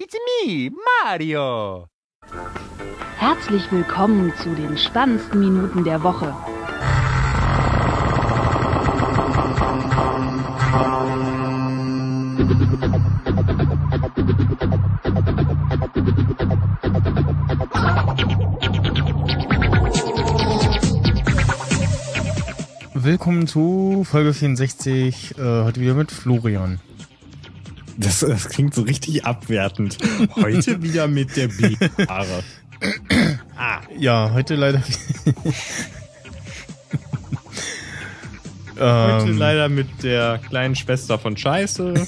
It's me, Mario. Herzlich willkommen zu den spannendsten Minuten der Woche. Willkommen zu Folge 64, äh, heute wieder mit Florian. Das, das klingt so richtig abwertend. Heute wieder mit der B-Haare. ah. Ja, heute leider. heute ähm. leider mit der kleinen Schwester von Scheiße.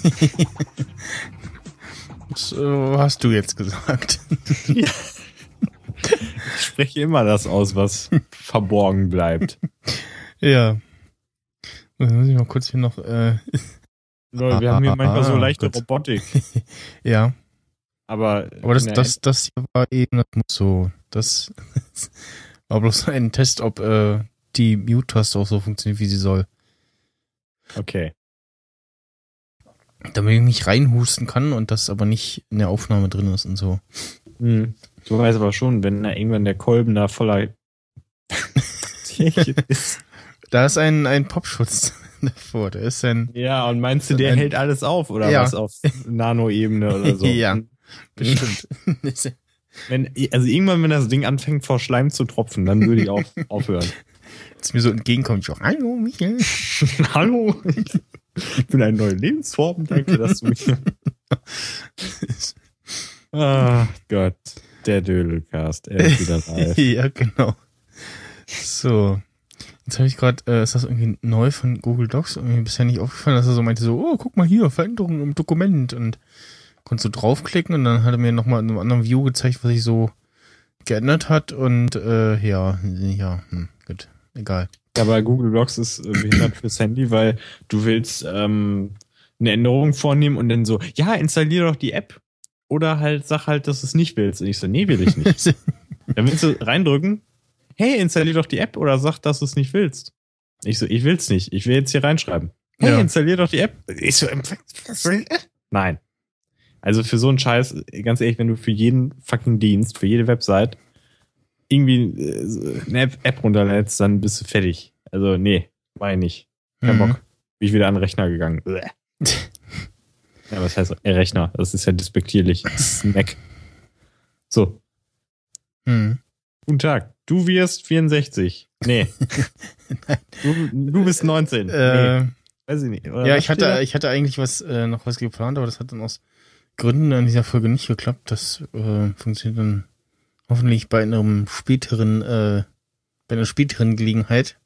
so hast du jetzt gesagt. ja. Ich spreche immer das aus, was verborgen bleibt. Ja. Jetzt muss ich mal kurz hier noch. Äh, wir haben hier manchmal so ah, leichte Gott. Robotik. ja. Aber, Aber das, das, das hier war eben, das muss so. Das war bloß ein Test, ob äh, die Mute-Taste auch so funktioniert, wie sie soll. Okay. Damit ich mich reinhusten kann und das aber nicht in der Aufnahme drin ist und so. Hm. Du weißt aber schon, wenn da irgendwann der Kolben da voller ist. Da ist ein, ein Popschutz davor. Da ist ein. Ja, und meinst du, der ein, hält alles auf oder ja. was auf Nano-Ebene oder so? ja, bestimmt. wenn, also irgendwann, wenn das Ding anfängt vor Schleim zu tropfen, dann würde ich auch aufhören. Jetzt mir so entgegenkommt, ich auch, hallo Michael. hallo. Ich bin eine neue Lebensform, danke, dass du mich. Ach Gott, der Dödelcast, er ist wieder live. ja, genau. So. Jetzt habe ich gerade, äh, ist das irgendwie neu von Google Docs? Irgendwie bisher nicht aufgefallen, dass er so meinte, so, oh, guck mal hier, Veränderungen im Dokument. Und konntest du draufklicken und dann hat er mir nochmal in einem anderen View gezeigt, was sich so geändert hat. Und äh, ja, ja, hm, gut, egal. Ja, aber Google Docs ist äh, behindert fürs Handy, weil du willst ähm, eine Änderung vornehmen und dann so, ja, installiere doch die App. Oder halt sag halt, dass du es nicht willst. Und ich so, nee, will ich nicht. dann willst du reindrücken, hey, installier doch die App oder sag, dass du es nicht willst. Ich so, ich will's nicht. Ich will jetzt hier reinschreiben. Hey, ja. installier doch die App. Ich so, nein. Also für so einen Scheiß, ganz ehrlich, wenn du für jeden fucking Dienst, für jede Website irgendwie äh, eine App runterlädst, dann bist du fertig. Also nee, mach ich nicht. Kein mhm. Bock. Bin ich wieder an den Rechner gegangen. ja, was heißt äh, Rechner? Das ist ja despektierlich. Snack. So. Mhm. Guten Tag. Du wirst 64. Nee. du, du, bist 19. Äh, nee. Weiß ich nicht. Oder ja, ich hatte, ich hatte eigentlich was, äh, noch was geplant, aber das hat dann aus Gründen in dieser Folge nicht geklappt. Das äh, funktioniert dann hoffentlich bei einem späteren, äh, bei einer späteren Gelegenheit.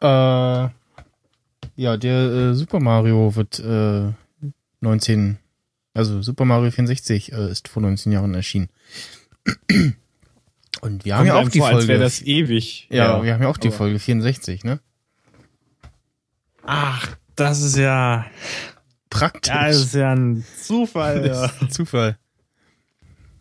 Äh, ja, der äh, Super Mario wird äh, 19, also Super Mario 64 äh, ist vor 19 Jahren erschienen. Und wir haben ja auch die vor, Folge. Als das ewig. Ja, ja, wir haben ja auch die Folge 64, ne? Ach, das ist ja praktisch. Ja, das ist ja ein Zufall. Ja. Zufall.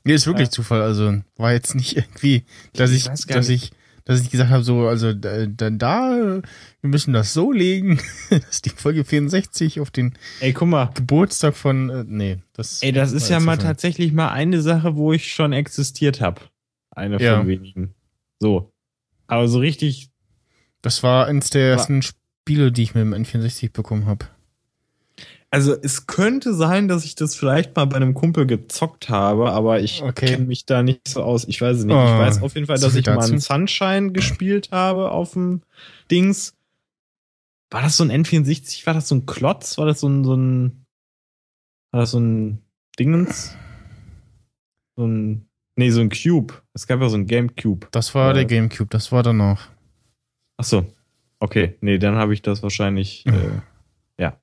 Nee, ist wirklich ja. Zufall. Also war jetzt nicht irgendwie, dass ich, ich dass ich, dass ich gesagt habe, so, also dann da, wir müssen das so legen, dass die Folge 64 auf den Ey, guck mal. Geburtstag von, äh, nee, das. Ey, das ist ja mal tatsächlich mal eine Sache, wo ich schon existiert habe. Eine ja. von wenigen. So. Aber so richtig. Das war eins der ersten Spiele, die ich mit dem N64 bekommen habe. Also es könnte sein, dass ich das vielleicht mal bei einem Kumpel gezockt habe, aber ich okay. kenne mich da nicht so aus. Ich weiß es nicht. Oh, ich weiß auf jeden Fall, dass ich dazu? mal einen Sunshine gespielt habe auf dem Dings. War das so ein N64? War das so ein Klotz? War das so ein, so ein war das so ein Dingens? So ein Nee, so ein Cube. Es gab ja so ein Gamecube. Das war äh, der Gamecube, das war danach. Ach so. Okay, nee, dann habe ich das wahrscheinlich. Äh, ja.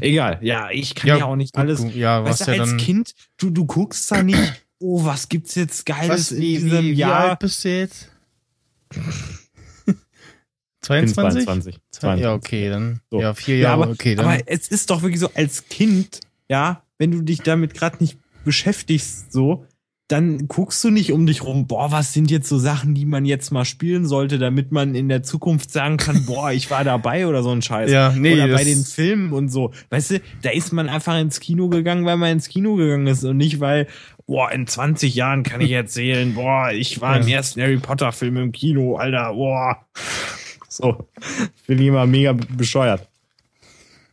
Egal. Ja, ich kann ja, ja auch nicht alles. Ja, was weißt du, ja als dann Kind, du, du guckst da nicht, oh, was gibt's jetzt Geiles was, in diesem wie, Jahr? Wie alt bist du jetzt? 22? 22. 22. Ja, okay, dann. So. Ja, vier Jahre, ja, aber, okay. Dann. Aber es ist doch wirklich so, als Kind, ja, wenn du dich damit gerade nicht beschäftigst, so, dann guckst du nicht um dich rum, boah, was sind jetzt so Sachen, die man jetzt mal spielen sollte, damit man in der Zukunft sagen kann, boah, ich war dabei oder so ein Scheiß. Ja, nee, oder bei den Filmen und so. Weißt du, da ist man einfach ins Kino gegangen, weil man ins Kino gegangen ist und nicht, weil, boah, in 20 Jahren kann ich erzählen, boah, ich war im ersten Harry Potter Film im Kino, Alter, boah. So, finde ich immer mega bescheuert.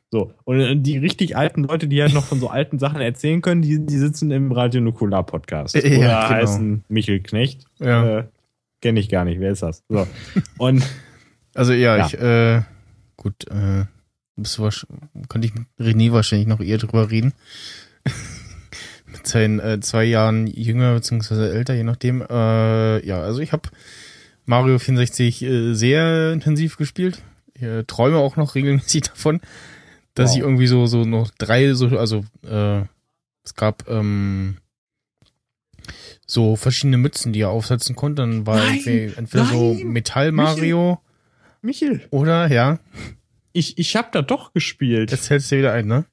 So, und äh, die richtig alten Leute, die halt noch von so alten Sachen erzählen können, die, die sitzen im Radio Nukular Podcast. Ja, Oder genau. heißen Michel Knecht. Ja. Äh, Kenne ich gar nicht, wer ist das? So. Und also ja, ja. ich, äh, gut, äh, könnte ich mit René wahrscheinlich noch eher drüber reden. mit seinen äh, zwei Jahren jünger bzw. älter, je nachdem. Äh, ja, also ich habe Mario 64 äh, sehr intensiv gespielt. Ich äh, träume auch noch regelmäßig davon dass wow. ich irgendwie so, so noch drei, so, also äh, es gab ähm, so verschiedene Mützen, die er aufsetzen konnte. Dann war nein, entweder, entweder so Metall Mario. Michel. Michel. Oder, ja. Ich, ich hab da doch gespielt. Jetzt hältst du wieder ein, ne?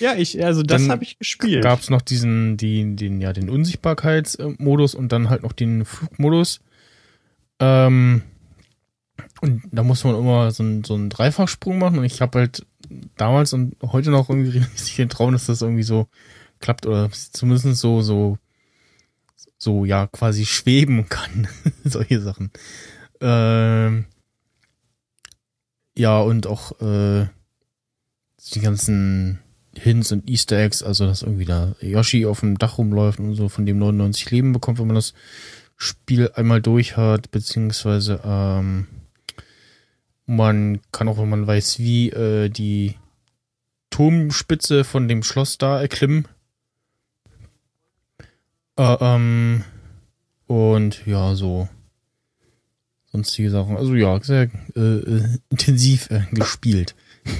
Ja, ich, also das habe ich gespielt. Gab es noch diesen, den, den, ja, den Unsichtbarkeitsmodus und dann halt noch den Flugmodus. Ähm, und da muss man immer so, ein, so einen Dreifachsprung machen und ich habe halt damals und heute noch irgendwie richtig den Traum, dass das irgendwie so klappt oder zumindest so, so, so, ja, quasi schweben kann. Solche Sachen. Ähm, ja, und auch äh, die ganzen Hints und Easter Eggs, also dass irgendwie da Yoshi auf dem Dach rumläuft und so von dem 99 Leben bekommt, wenn man das Spiel einmal durch hat, beziehungsweise ähm, man kann auch, wenn man weiß, wie äh, die Turmspitze von dem Schloss da erklimmen. Äh, ähm, und ja, so sonstige Sachen. Also ja, sehr äh, äh intensiv äh, gespielt.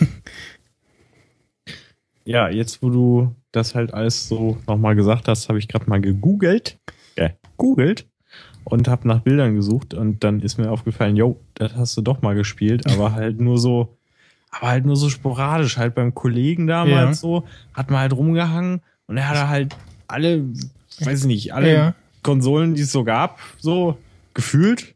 ja, jetzt wo du das halt alles so nochmal gesagt hast, habe ich gerade mal gegoogelt. Äh, googelt und habe nach Bildern gesucht und dann ist mir aufgefallen, yo, das hast du doch mal gespielt, aber halt nur so, aber halt nur so sporadisch, halt beim Kollegen damals ja. so, hat man halt rumgehangen und er hatte halt alle, weiß ich nicht, alle ja. Konsolen, die es so gab, so gefühlt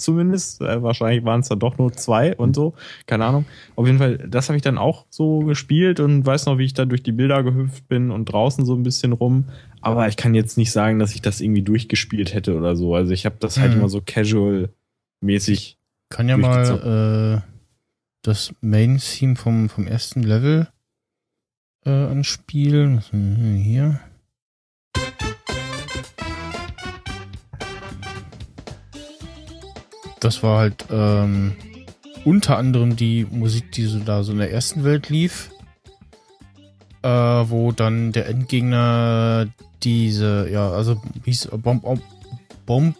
zumindest. Äh, wahrscheinlich waren es dann doch nur zwei und so. Keine Ahnung. Auf jeden Fall, das habe ich dann auch so gespielt und weiß noch, wie ich da durch die Bilder gehüpft bin und draußen so ein bisschen rum. Aber ich kann jetzt nicht sagen, dass ich das irgendwie durchgespielt hätte oder so. Also ich habe das halt hm. immer so casual-mäßig. Kann ja mal äh, das Main-Theme vom, vom ersten Level äh, anspielen. Was hier? Das war halt ähm, unter anderem die Musik, die so da so in der ersten Welt lief, äh, wo dann der Endgegner diese, ja, also hieß Bomb Bomb, Bomb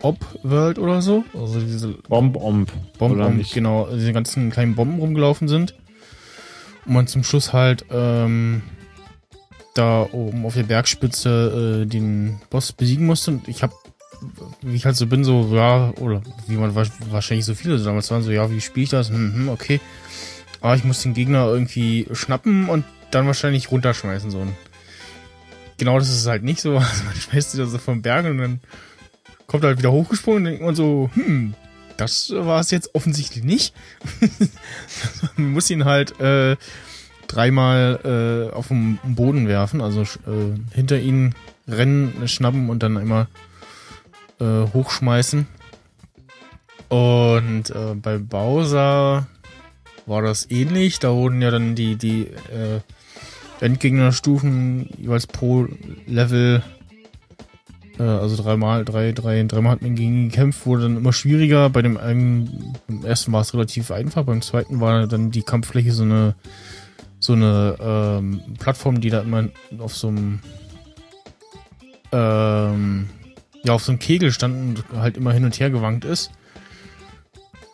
Op World oder so, also diese Bomb Omb, Bomb Omb, genau, diese ganzen kleinen Bomben rumgelaufen sind. Und man zum Schluss halt ähm, da oben auf der Bergspitze äh, den Boss besiegen musste. Und ich habe wie ich halt so bin, so, ja, oder wie man wahrscheinlich so viele damals waren, so, ja, wie spiele ich das? Hm, hm, okay. Aber ich muss den Gegner irgendwie schnappen und dann wahrscheinlich runterschmeißen, so. Und genau das ist halt nicht so. Also man schmeißt sich da so vom Berg und dann kommt halt wieder hochgesprungen und denkt man so, hm, das war es jetzt offensichtlich nicht. man muss ihn halt äh, dreimal äh, auf den Boden werfen, also äh, hinter ihn rennen, schnappen und dann immer äh, hochschmeißen. Und äh, bei Bowser war das ähnlich. Da wurden ja dann die, die äh, Endgegnerstufen jeweils pro Level, äh, also dreimal, drei, drei, dreimal hat man gegen gekämpft, wurde dann immer schwieriger. Bei dem einen, ersten war es relativ einfach, beim zweiten war dann die Kampffläche so eine so eine ähm, Plattform, die da immer auf so einem ähm, ja auf so einem Kegel stand und halt immer hin und her gewankt ist.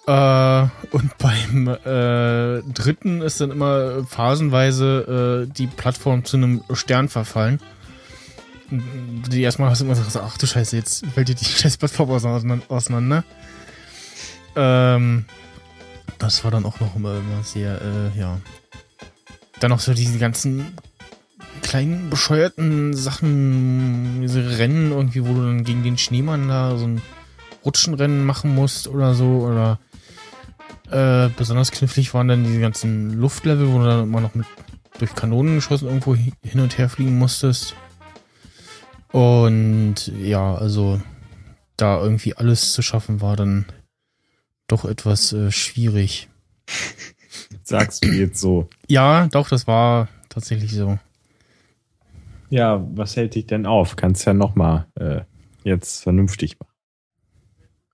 Äh, und beim äh, dritten ist dann immer phasenweise äh, die Plattform zu einem Stern verfallen. Die erstmal hast du immer gesagt, ach du Scheiße, jetzt fällt dir die scheiß Plattform auseinander. Ähm, das war dann auch noch immer, immer sehr, äh, ja. Dann noch so diese ganzen kleinen bescheuerten Sachen, diese Rennen irgendwie, wo du dann gegen den Schneemann da so ein Rutschenrennen machen musst oder so. Oder äh, besonders knifflig waren dann diese ganzen Luftlevel, wo du dann immer noch mit durch Kanonen geschossen irgendwo hin und her fliegen musstest. Und ja, also da irgendwie alles zu schaffen war dann doch etwas äh, schwierig. Sagst du jetzt so? Ja, doch, das war tatsächlich so. Ja, was hält dich denn auf? Kannst ja nochmal äh, jetzt vernünftig machen.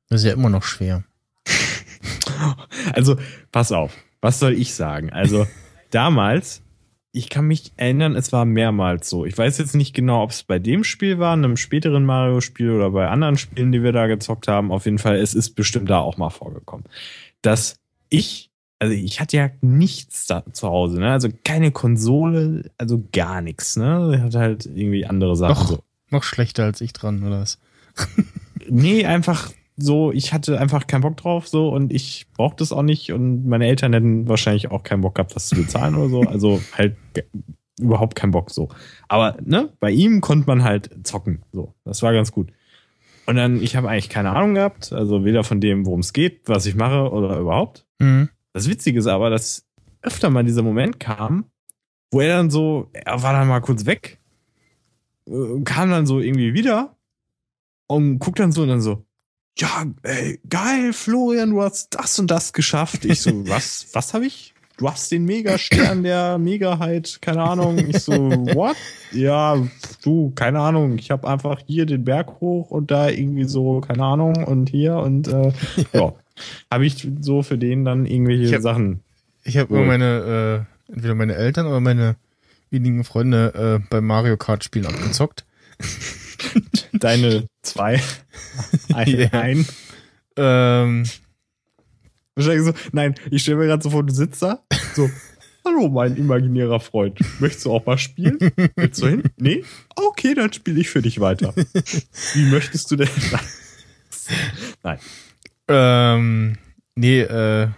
Das ist ja immer noch schwer. also, pass auf. Was soll ich sagen? Also, damals, ich kann mich erinnern, es war mehrmals so. Ich weiß jetzt nicht genau, ob es bei dem Spiel war, einem späteren Mario-Spiel oder bei anderen Spielen, die wir da gezockt haben. Auf jeden Fall, es ist bestimmt da auch mal vorgekommen, dass ich also ich hatte ja nichts da zu Hause, ne? Also keine Konsole, also gar nichts, ne? Ich hatte halt irgendwie andere Sachen. Noch, so. noch schlechter als ich dran, oder was? nee, einfach so, ich hatte einfach keinen Bock drauf, so, und ich brauchte es auch nicht, und meine Eltern hätten wahrscheinlich auch keinen Bock gehabt, das zu bezahlen oder so. Also halt überhaupt keinen Bock so. Aber, ne, bei ihm konnte man halt zocken, so. Das war ganz gut. Und dann, ich habe eigentlich keine Ahnung gehabt, also weder von dem, worum es geht, was ich mache oder überhaupt. Mhm. Das Witzige ist aber, dass öfter mal dieser Moment kam, wo er dann so, er war dann mal kurz weg, äh, kam dann so irgendwie wieder und guckt dann so und dann so, ja, ey, geil, Florian, du hast das und das geschafft. Ich so, was, was habe ich? Du hast den Megastern der Megaheit, keine Ahnung. Ich so, what? Ja, du, keine Ahnung. Ich habe einfach hier den Berg hoch und da irgendwie so, keine Ahnung, und hier und äh, ja habe ich so für den dann irgendwelche ich hab, Sachen. Ich habe immer meine, äh, entweder meine Eltern oder meine wenigen Freunde äh, beim Mario Kart Spielen abgezockt. Deine zwei. Ein. yeah. ein. Ähm, Wahrscheinlich so, nein, ich stelle mir gerade so vor, du sitzt da, so, hallo, mein imaginärer Freund, möchtest du auch mal spielen? Willst du hin? Nee? Okay, dann spiele ich für dich weiter. Wie möchtest du denn? Nein. Ähm, nee, äh,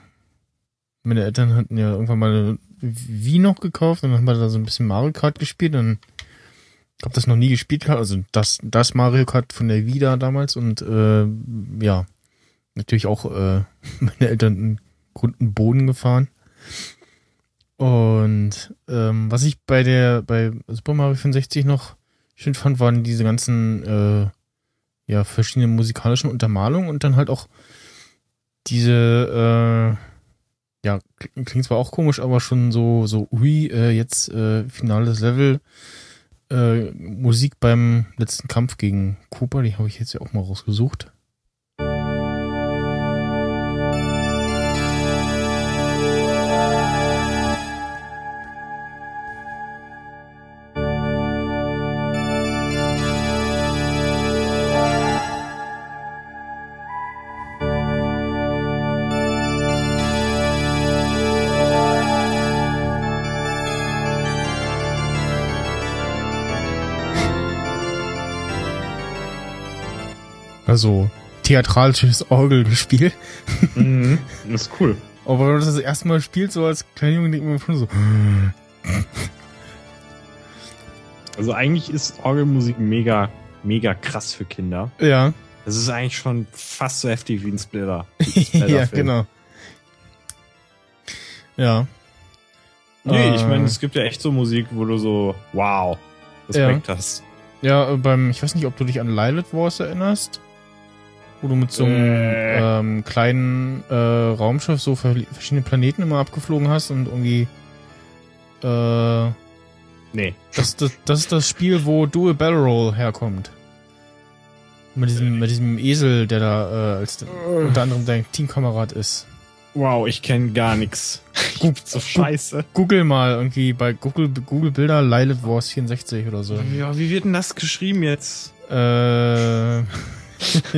meine Eltern hatten ja irgendwann mal Wii noch gekauft und dann haben wir da so ein bisschen Mario Kart gespielt und ich habe das noch nie gespielt, also das, das Mario Kart von der Wii da damals und äh, ja, natürlich auch äh, meine Eltern einen guten Boden gefahren. Und ähm, was ich bei der bei Super Mario 65 noch schön fand, waren diese ganzen äh, ja verschiedenen musikalischen Untermalungen und dann halt auch diese, äh, ja, klingt zwar auch komisch, aber schon so, so, ui, äh, jetzt äh, finales Level, äh, Musik beim letzten Kampf gegen Cooper, die habe ich jetzt ja auch mal rausgesucht. Also theatralisches Orgelspiel. Mhm, das ist cool. Aber wenn du das das erste Mal spielst, so als kleiner Junge, denkt man schon so. Also eigentlich ist Orgelmusik mega, mega krass für Kinder. Ja. Das ist eigentlich schon fast so heftig wie ein Splitter. ja, genau. Ja. Nee, äh, ich meine, es gibt ja echt so Musik, wo du so, wow, Respekt ja. hast. Ja, beim, ich weiß nicht, ob du dich an Lilith Wars erinnerst wo du mit so einem äh. ähm, kleinen äh, Raumschiff so verschiedene Planeten immer abgeflogen hast und irgendwie äh, Nee. Das, das, das ist das Spiel, wo Dual Battle Roll herkommt. Mit diesem, mit diesem Esel, der da äh, als unter anderem dein Teamkamerad ist. Wow, ich kenne gar nichts. so scheiße. Google mal irgendwie bei Google, Google Bilder Lilith Wars 64 oder so. Ja, wie wird denn das geschrieben jetzt? Äh.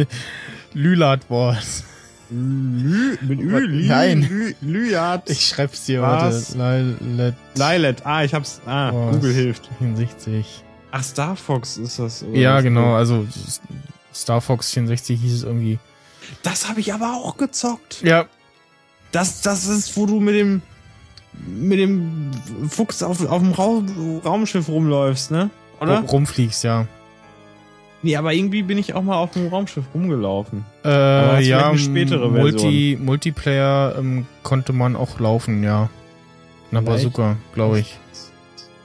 Lülat Wars. Lü, mit Ü, Lü, Nein. Lü, Lüat. Ich schreib's dir, Was? warte. Lilet. Lilet, ah, ich hab's, ah, Wars. Google hilft. 64. Ach, Star Fox ist das. ja, was? genau, also Star Fox 64 hieß es irgendwie. Das habe ich aber auch gezockt. Ja. Das, das ist, wo du mit dem, mit dem Fuchs auf, auf dem Raum, Raumschiff rumläufst, ne? Oder? Rumfliegst, ja. Nee, aber irgendwie bin ich auch mal auf dem Raumschiff rumgelaufen. Äh, ja, spätere Multi, Multiplayer ähm, konnte man auch laufen, ja. Na Bazooka, glaube ich.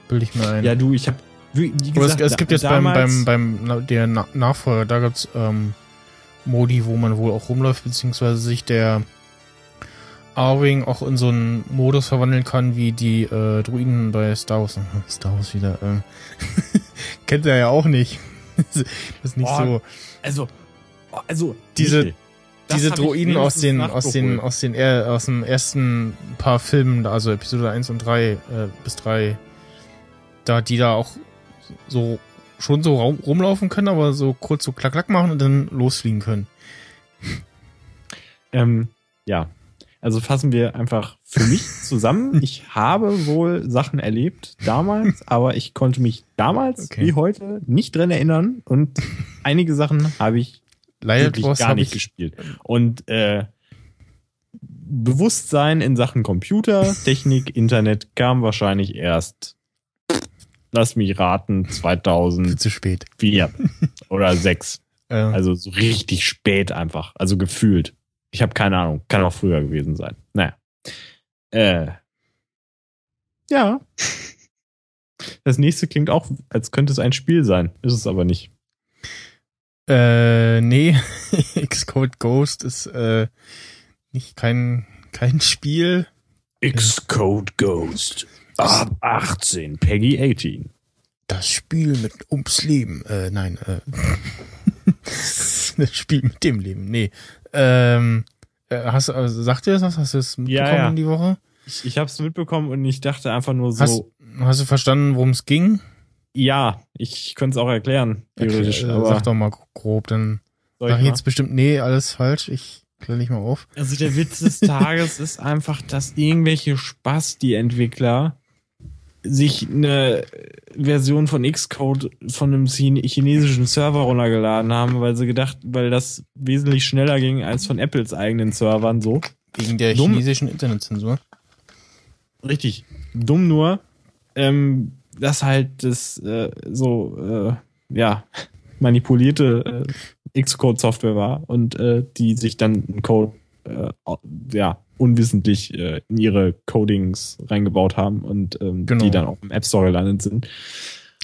Bilde ich mir ein. Ja, du, ich habe wie, gesagt, es, es, gibt jetzt beim, beim, beim der Nachfolger, da gibt's ähm, Modi, wo man wohl auch rumläuft, beziehungsweise sich der Arwing auch in so einen Modus verwandeln kann, wie die äh, Druiden bei Star Wars. Star Wars wieder. Äh. Kennt er ja auch nicht. das ist nicht oh, so. Also, also diese diese Droiden aus den aus den aus den aus den ersten paar Filmen, also Episode 1 und 3 äh, bis 3 da die da auch so schon so rumlaufen können, aber so kurz so klack klack machen und dann losfliegen können. Ähm, ja, also fassen wir einfach für mich zusammen. Ich habe wohl Sachen erlebt damals, aber ich konnte mich damals okay. wie heute nicht dran erinnern und einige Sachen habe ich Leider wirklich gar nicht gespielt. Und äh, Bewusstsein in Sachen Computer, Technik, Internet kam wahrscheinlich erst, lass mich raten, 2000. Zu spät. Vier oder sechs. Ja. Also so richtig spät einfach. Also gefühlt. Ich habe keine Ahnung. Kann auch früher gewesen sein. Naja. Äh. Ja. Das nächste klingt auch, als könnte es ein Spiel sein. Ist es aber nicht. Äh, nee. Xcode Ghost ist äh, nicht kein, kein Spiel. Xcode Ghost. Ab 18. Peggy 18. Das Spiel mit ums Leben. Äh, nein, äh. das Spiel mit dem Leben. Nee. Ähm, äh, hast, also, sagt dir das was? Hast du es mitbekommen ja, ja. die Woche? Ich, ich habe es mitbekommen und ich dachte einfach nur so. Hast, hast du verstanden, worum es ging? Ja, ich könnte es auch erklären, theoretisch. Okay, äh, sag doch mal grob, dann sag ich jetzt bestimmt, nee, alles falsch. Ich kläre nicht mal auf. Also der Witz des Tages ist einfach, dass irgendwelche Spaß, die Entwickler, sich eine Version von Xcode von einem chinesischen Server runtergeladen haben, weil sie gedacht, weil das wesentlich schneller ging als von Apples eigenen Servern so. Wegen der Dumm. chinesischen Internetzensur. Richtig. Dumm nur, ähm, dass halt das äh, so, äh, ja, manipulierte äh, Xcode-Software war und äh, die sich dann einen Code, äh, ja, unwissentlich äh, in ihre Codings reingebaut haben und ähm, genau. die dann auch im App Store gelandet sind.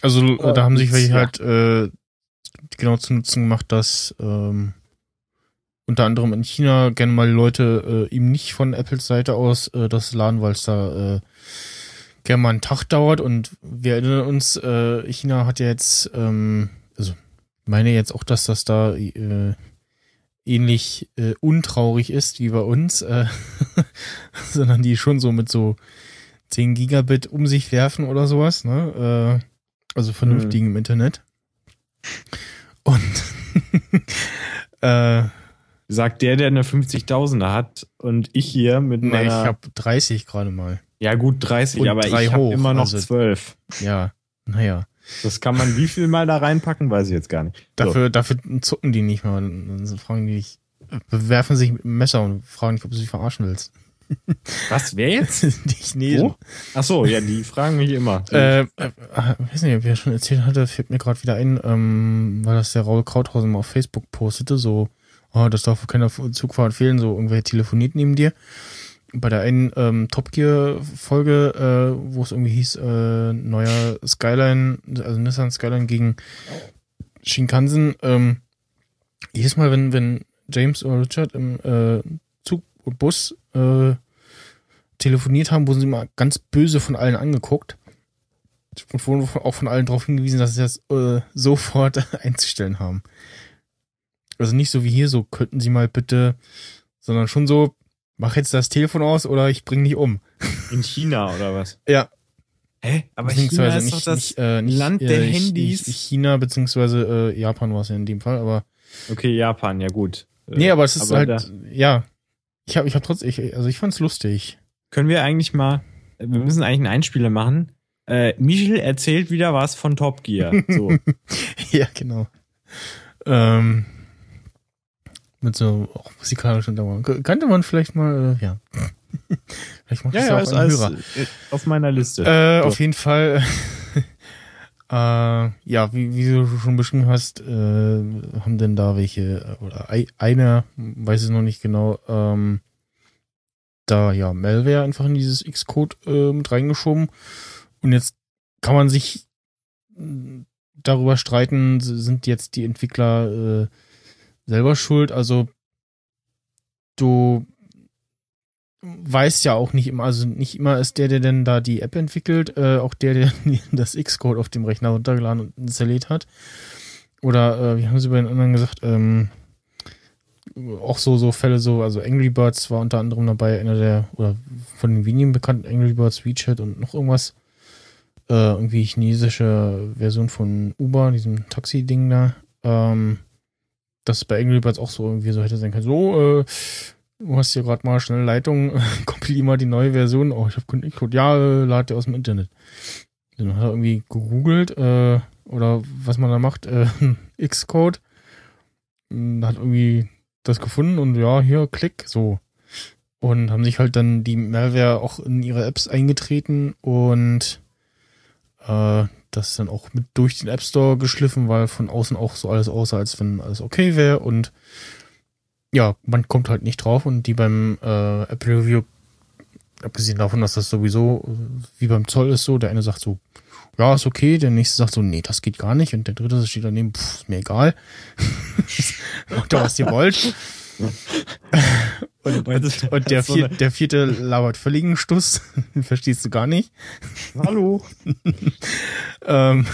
Also äh, da haben sich welche ja. halt äh, genau zu Nutzen gemacht, dass ähm, unter anderem in China gerne mal Leute äh, ihm nicht von Apples Seite aus äh, das laden, weil es da äh, gerne mal einen Tag dauert und wir erinnern uns, äh, China hat ja jetzt, ähm, also meine jetzt auch, dass das da äh, ähnlich äh, untraurig ist wie bei uns, äh, sondern die schon so mit so 10 Gigabit um sich werfen oder sowas, ne? Äh, also vernünftigen mhm. im Internet. Und äh, sagt der, der eine 50.000er hat und ich hier mit meiner. Nee, ich habe 30 gerade mal. Ja gut, 30, und aber ich habe immer noch also, 12. Ja, naja. Das kann man wie viel mal da reinpacken, weiß ich jetzt gar nicht. Dafür, so. dafür zucken die nicht mal. Dann fragen die dich, bewerfen sich mit dem Messer und fragen dich, ob du sie verarschen willst. Was, wer jetzt? die Chinesen. Oh? Ach so, ja, die fragen mich immer. Äh, äh, weiß nicht, ob er schon erzählt hatte, fällt mir gerade wieder ein, ähm, weil das der Raul Krauthausen mal auf Facebook postete, so, oh, das darf keiner Zugfahrt fehlen, so irgendwer telefoniert neben dir bei der einen ähm, Top Gear Folge, äh, wo es irgendwie hieß, äh, neuer Skyline, also Nissan Skyline gegen Shinkansen, ähm, jedes Mal, wenn, wenn James oder Richard im äh, Zug und Bus äh, telefoniert haben, wurden sie mal ganz böse von allen angeguckt und wurden auch von allen darauf hingewiesen, dass sie das äh, sofort einzustellen haben. Also nicht so wie hier, so könnten sie mal bitte, sondern schon so, mach jetzt das Telefon aus oder ich bring dich um. In China oder was? Ja. Hä? Aber China ist nicht, doch das nicht, äh, nicht, Land der äh, Handys. China beziehungsweise äh, Japan war es ja in dem Fall, aber. Okay, Japan, ja gut. Äh, nee, aber es ist aber halt, da, ja. Ich habe ich hab trotzdem, ich, also ich fand's lustig. Können wir eigentlich mal, wir müssen eigentlich einen Einspieler machen. Äh, Michel erzählt wieder was von Top Gear. So. ja, genau. Ähm, mit so auch musikalischen Dauern. Könnte man vielleicht mal, äh, ja. vielleicht macht ja, das ja, auch ein Hörer. Äh, auf meiner Liste. Äh. Auf jeden Fall Äh, ja, wie, wie du schon beschrieben hast, äh, haben denn da welche, oder einer, weiß es noch nicht genau, ähm, da ja Malware einfach in dieses Xcode äh, mit reingeschoben. Und jetzt kann man sich äh, darüber streiten, sind jetzt die Entwickler äh, selber schuld. Also du weiß ja auch nicht immer, also nicht immer ist der, der denn da die App entwickelt, äh, auch der, der das Xcode auf dem Rechner runtergeladen und installiert hat. Oder äh, wie haben sie bei den anderen gesagt, ähm, auch so, so Fälle so, also Angry Birds war unter anderem dabei, einer der, oder von den wenigen bekannten Angry Birds, WeChat und noch irgendwas. Äh, irgendwie chinesische Version von Uber, diesem Taxi-Ding da. Ähm, das bei Angry Birds auch so irgendwie so hätte sein können. So, äh, Du hast hier gerade mal schnell Leitung, kompilier mal die neue Version. Oh, ich habe keinen Xcode. Ja, äh, lad der aus dem Internet. Dann hat er irgendwie gegoogelt, äh, oder was man da macht, äh, Xcode. Hat irgendwie das gefunden und ja, hier, klick, so. Und haben sich halt dann die Malware auch in ihre Apps eingetreten und äh, das dann auch mit durch den App Store geschliffen, weil von außen auch so alles aussah, als wenn alles okay wäre und ja, man kommt halt nicht drauf und die beim äh, Apple Review, abgesehen davon, dass das sowieso wie beim Zoll ist so, der eine sagt so, ja, ist okay, der nächste sagt so, nee, das geht gar nicht und der dritte steht daneben, pff, ist mir egal. Macht doch, was ihr wollt. und, und, und der, vier, der vierte labert völligen Stuss, verstehst du gar nicht. Hallo. ähm,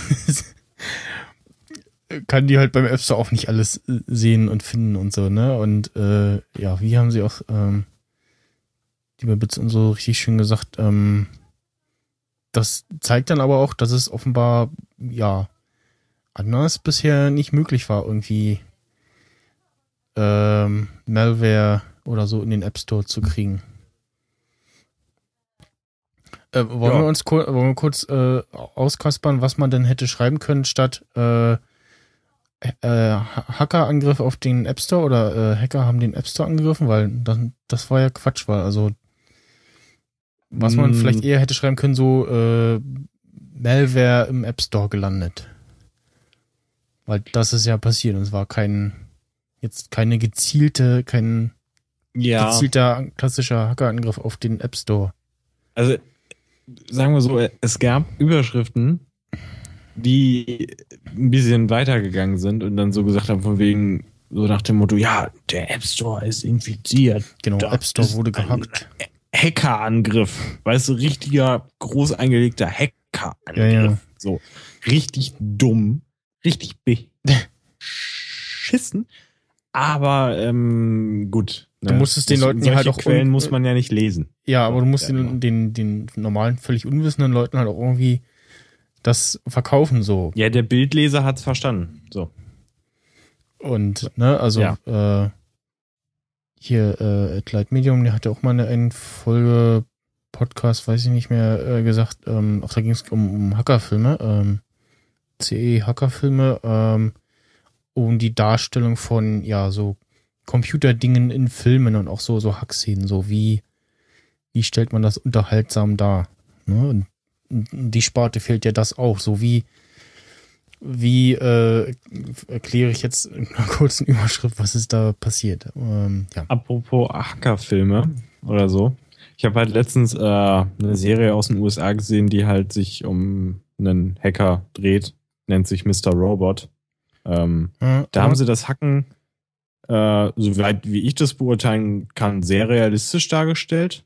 kann die halt beim App Store auch nicht alles äh, sehen und finden und so, ne? Und äh, ja, wie haben sie auch ähm, die bei Bits und so richtig schön gesagt, ähm, das zeigt dann aber auch, dass es offenbar, ja, anders bisher nicht möglich war, irgendwie ähm, Malware oder so in den App Store zu kriegen. Äh, wollen, ja. wir uns wollen wir kurz äh, auskaspern, was man denn hätte schreiben können, statt äh, äh, Hackerangriff auf den App Store oder äh, Hacker haben den App Store angegriffen, weil das, das war ja Quatsch, weil also was man mm. vielleicht eher hätte schreiben können, so äh, Malware im App Store gelandet. Weil das ist ja passiert und es war kein jetzt keine gezielte, kein ja. gezielter klassischer Hackerangriff auf den App Store. Also sagen wir so, es gab Überschriften, die ein bisschen weitergegangen sind und dann so gesagt haben, von wegen, so nach dem Motto, ja, der App Store ist infiziert. Genau, da App Store wurde gehackt. Hackerangriff. Weißt du, richtiger, groß eingelegter Hackerangriff. Ja, ja. So. Richtig dumm. Richtig beschissen. Aber ähm, gut. Du ne? musstest den Leuten halt auch Quellen muss man ja nicht lesen. Ja, aber du musst ja, den, den, den normalen, völlig unwissenden Leuten halt auch irgendwie das verkaufen so. Ja, der Bildleser hat's verstanden. So. Und, ne, also ja. äh, hier, äh, Light Medium, der hatte auch mal eine, eine Folge Podcast, weiß ich nicht mehr, äh, gesagt, ähm, auch da ging es um, um Hackerfilme, ähm, CE-Hackerfilme, ähm, um die Darstellung von, ja, so Computerdingen in Filmen und auch so, so Hackszenen, so wie, wie stellt man das unterhaltsam dar? Ne? Die Sparte fehlt ja das auch. So wie, wie äh, erkläre ich jetzt in einer kurzen Überschrift, was ist da passiert? Ähm, ja. Apropos Hackerfilme oder so. Ich habe halt letztens äh, eine Serie aus den USA gesehen, die halt sich um einen Hacker dreht, nennt sich Mr. Robot. Ähm, ja, da haben sie das Hacken, äh, soweit wie ich das beurteilen kann, sehr realistisch dargestellt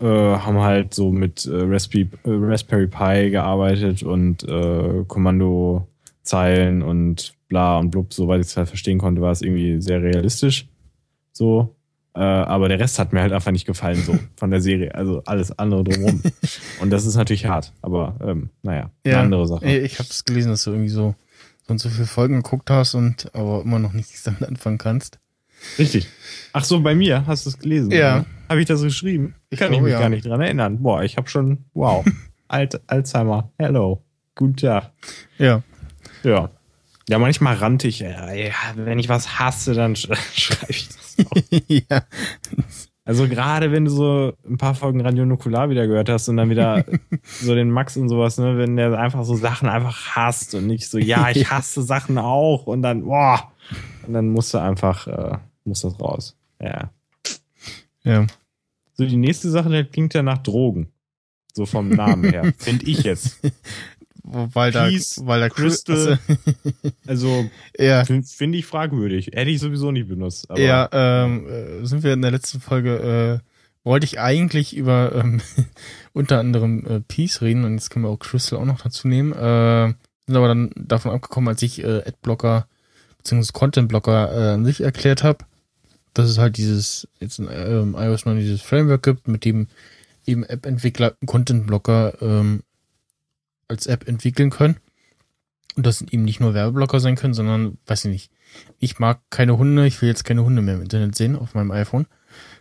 äh, haben halt so mit äh, Raspberry, äh, Raspberry Pi gearbeitet und äh, Kommandozeilen und bla und blub, soweit ich es halt verstehen konnte, war es irgendwie sehr realistisch. So. Äh, aber der Rest hat mir halt einfach nicht gefallen, so von der Serie. Also alles andere drumherum. und das ist natürlich hart, aber ähm, naja, ja, eine andere Sache. Ich habe es gelesen, dass du irgendwie so, so und so viele Folgen geguckt hast und aber immer noch nichts damit anfangen kannst. Richtig. Ach so, bei mir hast du es gelesen. Ja. Habe ich das geschrieben? Ich kann ich mich ja. gar nicht dran erinnern. Boah, ich habe schon, wow. Alt, Alzheimer. Hello. Guten Tag. Ja. Ja. Ja, manchmal rantig. Ja, wenn ich was hasse, dann schreibe ich das auch. ja. Also gerade wenn du so ein paar Folgen Radio Nukular wieder gehört hast und dann wieder so den Max und sowas, ne, wenn der einfach so Sachen einfach hasst und nicht so, ja, ich hasse Sachen auch und dann, boah, und dann musst du einfach, äh, muss das raus. Ja. Ja. So, die nächste Sache, der klingt ja nach Drogen. So vom Namen her. Finde ich jetzt. Weil da, Peace, weil da Crystal, also ja, finde ich fragwürdig. Hätte ich sowieso nicht benutzt. Aber ja, ähm, äh, sind wir in der letzten Folge, äh, wollte ich eigentlich über ähm, unter anderem äh, Peace reden und jetzt können wir auch Crystal auch noch dazu nehmen. Äh, sind aber dann davon abgekommen, als ich äh, Adblocker bzw. Content-Blocker äh, an sich erklärt habe, dass es halt dieses, jetzt in ähm, iOS 9 dieses Framework gibt, mit dem eben App-Entwickler Content-Blocker ähm, als App entwickeln können. Und das eben nicht nur Werbeblocker sein können, sondern, weiß ich nicht, ich mag keine Hunde, ich will jetzt keine Hunde mehr im Internet sehen auf meinem iPhone.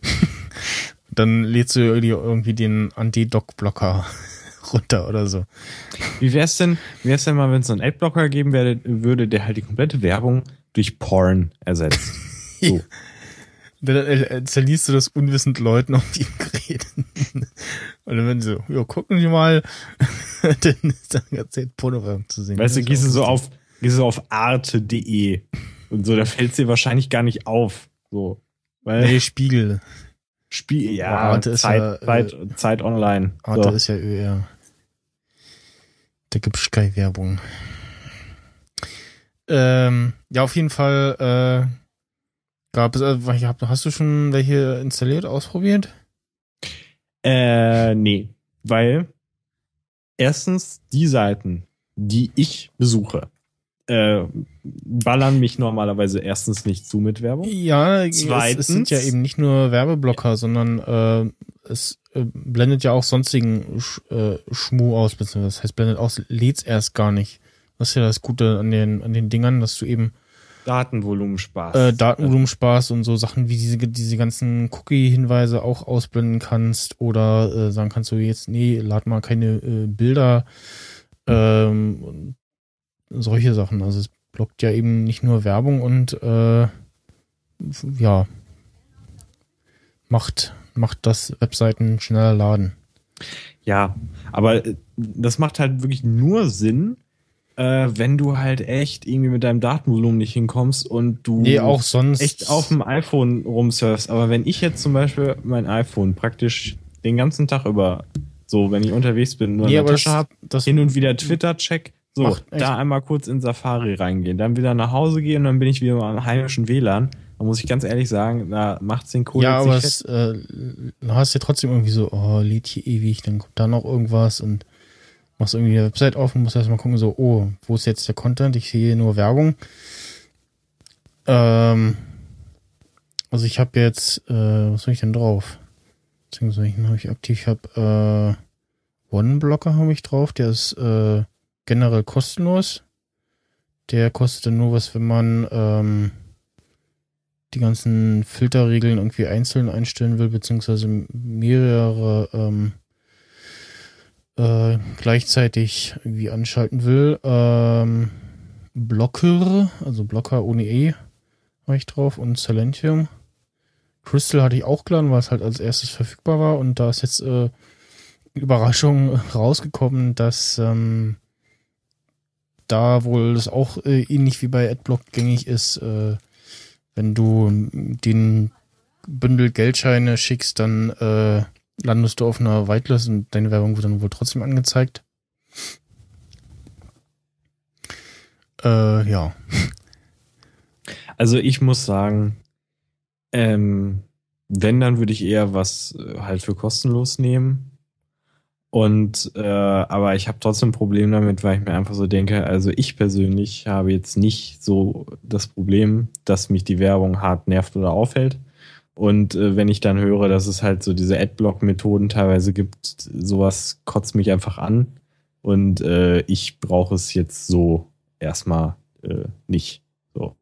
Dann lädst du irgendwie den Anti-Doc-Blocker runter oder so. Wie wär's denn, wie wär's denn mal, wenn es einen Adblocker geben werde, würde, der halt die komplette Werbung durch Porn ersetzt? So. Dann installierst du das unwissend Leuten auf die Geräte. Und dann wenn sie ja, gucken Sie mal, dann ist dann erzählt Pornowerbung zu sehen. Weißt du, gehst du so auf, gehst du auf arte.de und so, da fällt dir wahrscheinlich gar nicht auf. So. Weil Nee, Spiegel. Spiel, ja, Arte ist Zeit, ja, äh, Zeit, Zeit online. Arte So. ist ja ÖR. Da gibt's Sky-Werbung. Ähm, ja, auf jeden Fall äh, gab es, äh, hast du schon welche installiert, ausprobiert? Äh, nee. Weil erstens die Seiten, die ich besuche, äh, ballern mich normalerweise erstens nicht zu mit Werbung. Ja, es, Zweitens- es sind ja eben nicht nur Werbeblocker, sondern äh, es äh, blendet ja auch sonstigen Sch, äh, Schmu aus, beziehungsweise das heißt blendet aus, lädt's erst gar nicht. Das ist ja das Gute an den, an den Dingern, dass du eben Datenvolumen Spaß. äh, Datenvolumen sparst und so Sachen wie diese, diese ganzen Cookie-Hinweise auch ausblenden kannst oder äh, sagen kannst du jetzt, nee, lad mal keine äh, Bilder, ähm, und solche Sachen. Also es blockt ja eben nicht nur Werbung und äh, ja, macht, macht das Webseiten schneller laden. Ja, aber äh, das macht halt wirklich nur Sinn, äh, wenn du halt echt irgendwie mit deinem Datenvolumen nicht hinkommst und du Nee, auch sonst. echt auf dem iPhone rumsurfst. Aber wenn ich jetzt zum Beispiel mein iPhone praktisch den ganzen Tag über, so wenn ich unterwegs bin, nur nee, das, Tasche habe, das hin und wieder Twitter check, so Macht da einmal kurz in Safari reingehen, dann wieder nach Hause gehen und dann bin ich wieder am heimischen WLAN. Da muss ich ganz ehrlich sagen, da macht's den Kohle ja, aber es, äh, du hast ja trotzdem irgendwie so, oh, lädt hier ewig, dann kommt da noch irgendwas und machst irgendwie die Website auf und musst erstmal gucken, so, oh, wo ist jetzt der Content? Ich sehe nur Werbung. Ähm, also ich habe jetzt, äh, was soll ich denn drauf? Beziehungsweise habe ich aktiv? Ich habe äh, OneBlocker habe ich drauf, der ist äh, generell kostenlos. Der kostet dann nur was, wenn man ähm, die ganzen Filterregeln irgendwie einzeln einstellen will, beziehungsweise mehrere ähm, äh, gleichzeitig irgendwie anschalten will. Ähm, Blocker, also Blocker ohne E, habe ich drauf und Silentium. Crystal hatte ich auch geladen, weil es halt als erstes verfügbar war und da ist jetzt äh, Überraschung rausgekommen, dass ähm, da wohl das auch äh, ähnlich wie bei Adblock gängig ist, äh, wenn du den Bündel Geldscheine schickst, dann äh, landest du auf einer Whitelist und deine Werbung wird dann wohl trotzdem angezeigt. Äh, ja. Also ich muss sagen, ähm, wenn, dann würde ich eher was äh, halt für kostenlos nehmen. Und äh, aber ich habe trotzdem ein Problem damit, weil ich mir einfach so denke, also ich persönlich habe jetzt nicht so das Problem, dass mich die Werbung hart nervt oder aufhält. Und äh, wenn ich dann höre, dass es halt so diese Adblock-Methoden teilweise gibt, sowas kotzt mich einfach an. Und äh, ich brauche es jetzt so erstmal äh, nicht. So.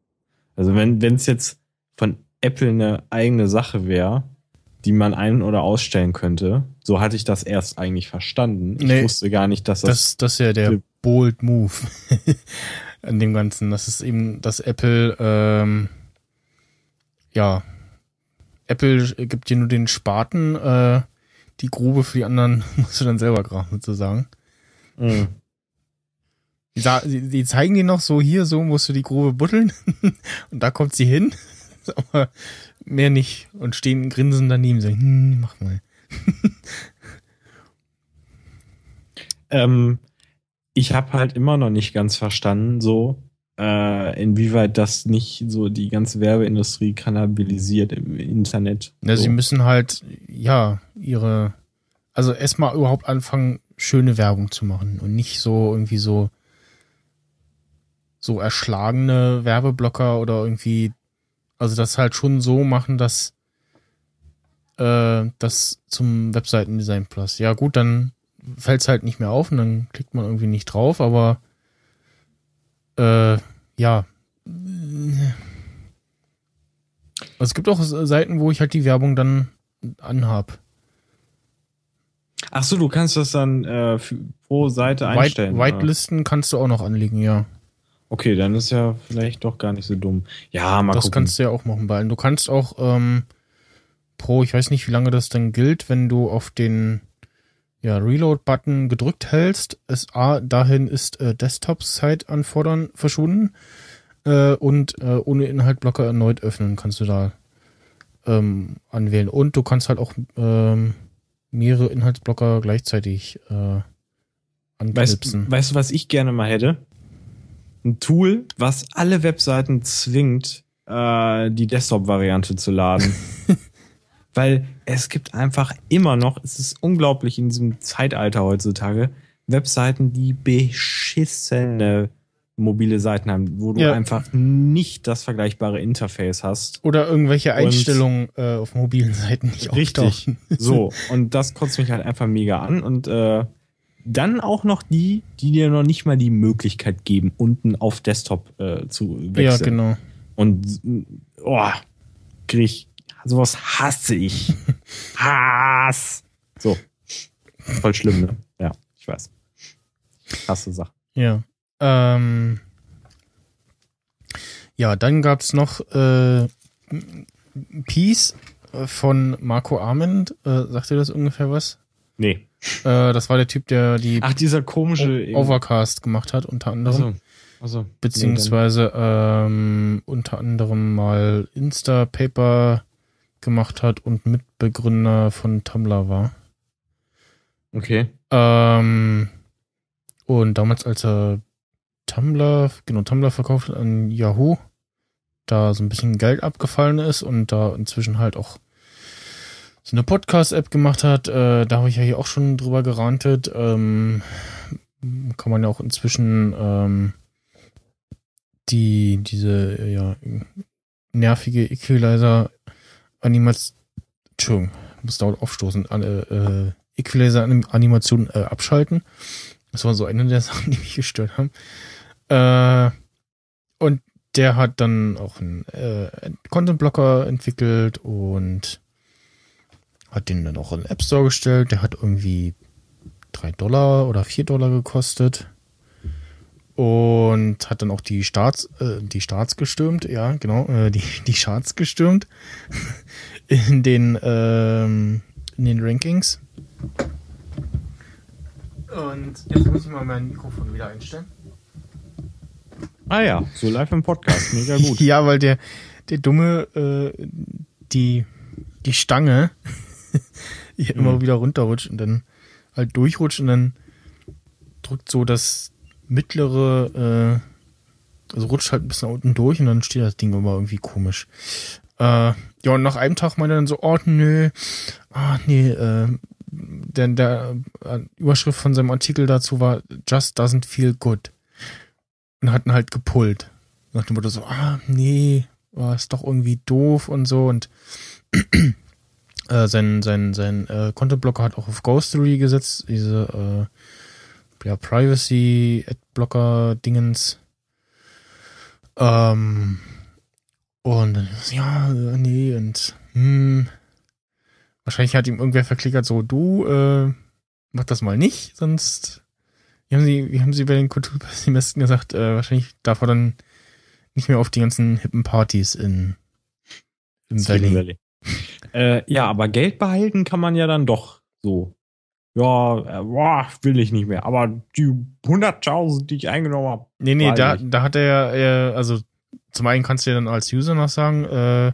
Also wenn wenn es jetzt von Apple eine eigene Sache wäre, die man ein- oder ausstellen könnte, so hatte ich das erst eigentlich verstanden. Ich Nee. wusste gar nicht, dass das, Das, das ist ja der bold Move an dem Ganzen. Das ist eben, dass Apple, ähm, ja, Apple gibt dir nur den Spaten, äh, die Grube für die anderen musst du dann selber graben, sozusagen. Mhm. Die, die, zeigen dir noch so, hier, so musst du die Grube buddeln. und da kommt sie hin. Aber mehr nicht. Und stehen grinsen daneben, so, hm, mach mal. ähm, ich habe halt immer noch nicht ganz verstanden, so, äh, inwieweit das nicht so die ganze Werbeindustrie kannibalisiert im Internet. Ja, so. sie müssen halt, ja, ihre, also erstmal überhaupt anfangen, schöne Werbung zu machen und nicht so irgendwie so, so erschlagene Werbeblocker oder irgendwie, also das halt schon so machen, dass äh, das zum Webseitendesign Plus. Ja gut, dann fällt es halt nicht mehr auf und dann klickt man irgendwie nicht drauf, aber äh, ja. Also es gibt auch Seiten, wo ich halt die Werbung dann anhab. Ach so, du kannst das dann äh, pro Seite einstellen. White, Whitelisten kannst du auch noch anlegen, ja. Okay, dann ist ja vielleicht doch gar nicht so dumm. Ja, mal Das gucken. kannst du ja auch machen, weil du kannst auch ähm, pro, ich weiß nicht, wie lange das dann gilt, wenn du auf den ja, Reload-Button gedrückt hältst, es A, dahin ist äh, Desktop-Site anfordern verschwunden äh, und äh, ohne Inhaltblocker erneut öffnen kannst du da ähm, anwählen. Und du kannst halt auch ähm, mehrere Inhaltsblocker gleichzeitig äh, anknipsen. Weißt, weißt du, was ich gerne mal hätte? Ein Tool, was alle Webseiten zwingt, äh, die Desktop-Variante zu laden. weil es gibt einfach immer noch, es ist unglaublich in diesem Zeitalter heutzutage, Webseiten, die beschissene mobile Seiten haben, wo du ja. einfach nicht das vergleichbare Interface hast. Oder irgendwelche Einstellungen äh, auf mobilen Seiten nicht Richtig. Auftauchen. So, und das kotzt mich halt einfach mega an. Und äh, dann auch noch die, die dir noch nicht mal die Möglichkeit geben, unten auf Desktop äh, zu wechseln. Ja, genau. Und oh, krieg ich Sowas hasse ich. Hass. So. Voll schlimm, ne? Ja, ich weiß. Krasse Sache. Ja. Ähm, ja, dann gab's noch äh, Peace von Marco Arment. Äh, sagt ihr das ungefähr was? Nee. Äh, das war der Typ, der die Ach, dieser komische Overcast gemacht hat, unter anderem. Also, also beziehungsweise ähm, unter anderem mal Instapaper gemacht hat und Mitbegründer von Tumblr war. Okay. Ähm, und damals, als er Tumblr, genau, Tumblr verkauft hat an Yahoo, da so ein bisschen Geld abgefallen ist und da inzwischen halt auch so eine Podcast-App gemacht hat, äh, da habe ich ja hier auch schon drüber gerantet. Ähm, kann man ja auch inzwischen ähm, die, diese, ja, nervige Equalizer Animation, Entschuldigung, muss dauernd aufstoßen, an, äh, Equalizer-Animation äh, abschalten. Das war so eine der Sachen, die mich gestört haben. Äh, und der hat dann auch einen äh, Content-Blocker entwickelt und hat den dann auch in den App Store gestellt. Der hat irgendwie drei Dollar oder vier Dollar gekostet und hat dann auch die Starts, äh, die Starts gestürmt, ja, genau, äh, die, die Charts gestürmt in den, ähm, in den Rankings. Und jetzt muss ich mal mein Mikrofon wieder einstellen. Ah ja, so live im Podcast, mega gut. ja, weil der, der dumme, äh, die, die Stange hier mhm. immer wieder runterrutscht und dann halt durchrutscht und dann drückt so das, mittlere, äh, also rutscht halt ein bisschen unten durch und dann steht das Ding immer irgendwie komisch. Äh, ja, und nach einem Tag meinte er dann so, oh nö, ah nee, äh, denn der äh, Überschrift von seinem Artikel dazu war Just doesn't feel good. Und hatten halt gepullt. Nach dem Motto so, ah nee, war ist doch irgendwie doof und so und äh, sein sein sein äh, Content Blocker hat auch auf Ghostery gesetzt, diese äh, ja, Privacy, Adblocker, Dingens. Ähm, und ja, nee, und hm, wahrscheinlich hat ihm irgendwer verklickert, so, du, äh, mach das mal nicht, sonst, wie haben sie, wie haben sie bei den Kulturpessimisten gesagt, äh, wahrscheinlich darf er dann nicht mehr auf die ganzen hippen Partys in, im Valley. Valley. Äh, ja, aber Geld behalten kann man ja dann doch so. Ja, äh, boah, will ich nicht mehr. Aber die 100.000, die ich eingenommen habe. Nee, nee, da, da hat er ja, äh, also zum einen kannst du ja dann als User noch sagen, äh,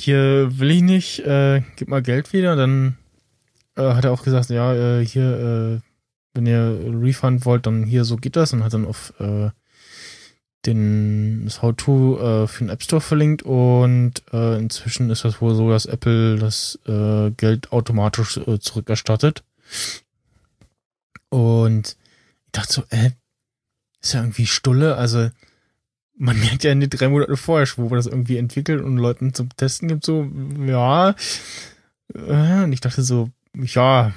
hier will ich nicht, äh, gib mal Geld wieder. Dann äh, hat er auch gesagt, ja, äh, hier, äh, wenn ihr Refund wollt, dann hier so geht das und hat dann auf äh, den das How-To äh, für den App Store verlinkt und äh, inzwischen ist das wohl so, dass Apple das äh, Geld automatisch äh, zurückerstattet. Und ich dachte so, äh, ist ja irgendwie Stulle, also man merkt ja in den drei Monate vorher schon, wo man das irgendwie entwickelt und Leuten zum Testen gibt, so, ja. Äh, und ich dachte so, ja,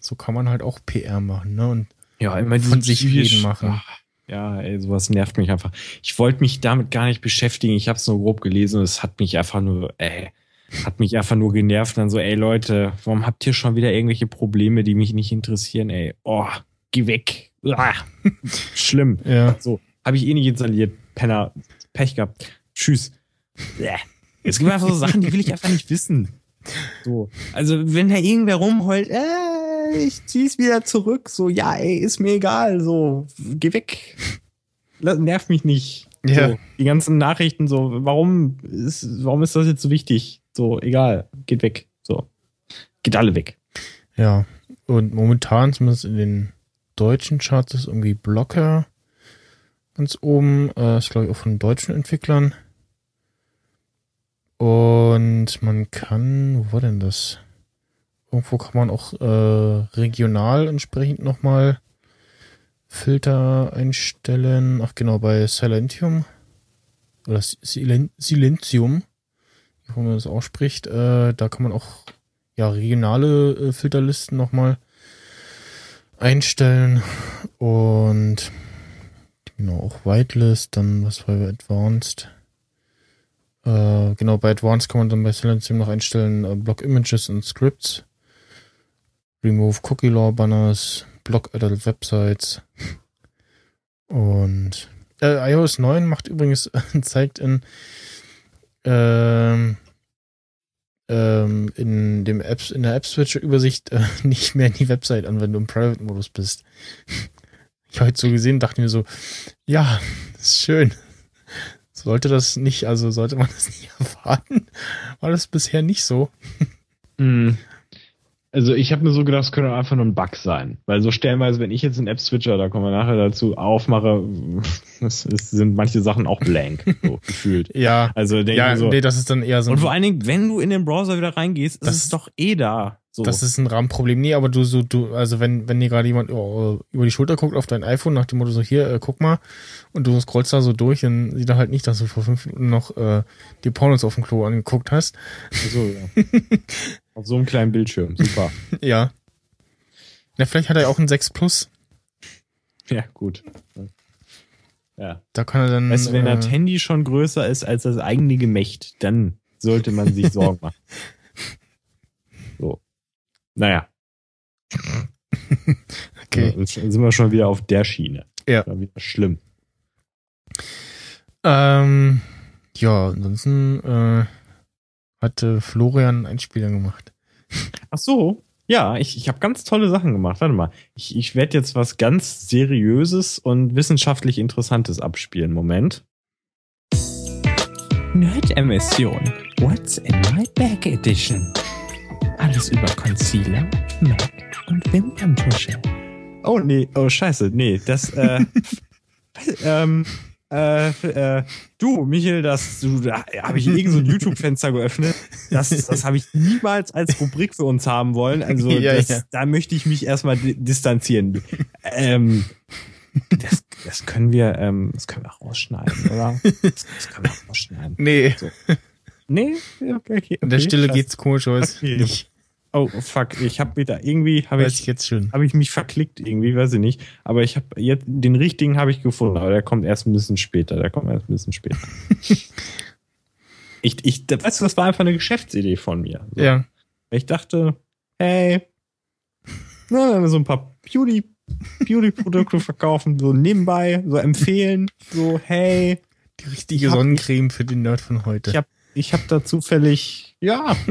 so kann man halt auch PR machen, ne? Und ja, immer von sich reden machen. Ja, ey, sowas nervt mich einfach. Ich wollte mich damit gar nicht beschäftigen. Ich habe es nur grob gelesen und es hat mich einfach nur, ey, hat mich einfach nur genervt. dann so, ey Leute, warum habt ihr schon wieder irgendwelche Probleme, die mich nicht interessieren? Ey, oh, geh weg. Ah, schlimm. Ja. So, habe ich eh nicht installiert. Penner, Pech gehabt. Tschüss. Es gibt einfach so Sachen, die will ich einfach nicht wissen. So, also wenn da irgendwer rumheult, äh, ich zieh's wieder zurück. So, ja, ey, ist mir egal. So, geh weg. Nerv mich nicht. Ja. So, die ganzen Nachrichten, so, warum ist, warum ist das jetzt so wichtig? So, egal, geht weg. So, geht alle weg. Ja, und momentan, zumindest in den deutschen Charts, ist irgendwie Blocker ganz oben. Äh, ist, glaube ich, auch von deutschen Entwicklern. Und man kann, wo war denn das? Irgendwo kann man auch äh, regional entsprechend nochmal Filter einstellen. Ach genau, bei Silentium oder Silentium, wie man das ausspricht, äh, da kann man auch ja regionale äh, Filterlisten nochmal einstellen und genau auch Whitelist, dann was war Advanced. Äh, genau, bei Advanced kann man dann bei Silentium noch einstellen äh, Block Images und Scripts. Remove Cookie Law Banners, Block Adult Websites und äh, iOS 9 macht übrigens, zeigt in ähm, ähm, in dem Apps, in der App Switcher Übersicht äh, nicht mehr die Website an, wenn du im Private Modus bist. Ich habe heute so gesehen, dachte mir so, ja, ist schön. Sollte das nicht, also sollte man das nicht erwarten, war das bisher nicht so. Mm. Also ich habe mir so gedacht, es könnte einfach nur ein Bug sein. Weil so stellenweise, wenn ich jetzt einen App-Switcher, da kommen wir nachher dazu, aufmache, es, es sind manche Sachen auch blank, so gefühlt. Ja. Also denke ja, so, nee, das ist dann eher so Und vor allen Dingen, wenn du in den Browser wieder reingehst, ist Das- es doch eh da. So. Das ist ein Rahmenproblem. Nee, aber du so, du, also wenn, wenn dir gerade jemand oh, über die Schulter guckt auf dein iPhone, nach dem Motto so, hier, äh, guck mal, und du scrollst da so durch, dann sieht er halt nicht, dass du vor fünf Minuten noch äh, die Pornos auf dem Klo angeguckt hast. so, ja. Auf so einem kleinen Bildschirm. Super. Ja. Na, vielleicht hat er auch ein 6 Plus. Ja, gut. Ja. Da kann er dann. Weißt du, wenn äh, das Handy schon größer ist als das eigene Gemächt, dann sollte man sich Sorgen machen. So. Naja. Okay. Jetzt sind wir schon wieder auf der Schiene. Ja. Schlimm. Ähm, ja, ansonsten äh, hatte Florian einen Einspieler gemacht. Ach so. Ja, ich, ich habe ganz tolle Sachen gemacht. Warte mal. Ich, ich werde jetzt was ganz Seriöses und wissenschaftlich Interessantes abspielen. Moment. Nerd-Emission. What's in my bag edition? Alles über Concealer, Mac und Wimperntusche. Oh nee, oh scheiße, nee, das, äh, ähm, äh, äh, du, Michael, das, du, da habe ich irgend so ein YouTube-Fenster geöffnet. Das, das habe ich niemals als Rubrik für uns haben wollen. Also, Ja, das, ja. da möchte ich mich erstmal di distanzieren. Ähm, das, das können wir, ähm, das können wir rausschneiden, oder? Das, das können wir rausschneiden. Nee, Nee, okay, okay. in der Stille scheiße. geht's komisch aus. Okay. Nicht. Oh, fuck, ich habe wieder irgendwie, habe ich ich jetzt schon. habe ich mich verklickt irgendwie, weiß ich nicht. Aber ich habe jetzt den richtigen habe ich gefunden, aber der kommt erst ein bisschen später. Der kommt erst ein bisschen später. ich, ich, weißt du, das war einfach eine Geschäftsidee von mir. So. Ja. Ich dachte, hey, na, wenn wir so ein paar Beauty, Beauty-Produkte verkaufen, so nebenbei, so empfehlen, so, hey, Die richtige Ich hab- Sonnencreme für den Nerd von heute. Ich hab- ich habe da zufällig, ja,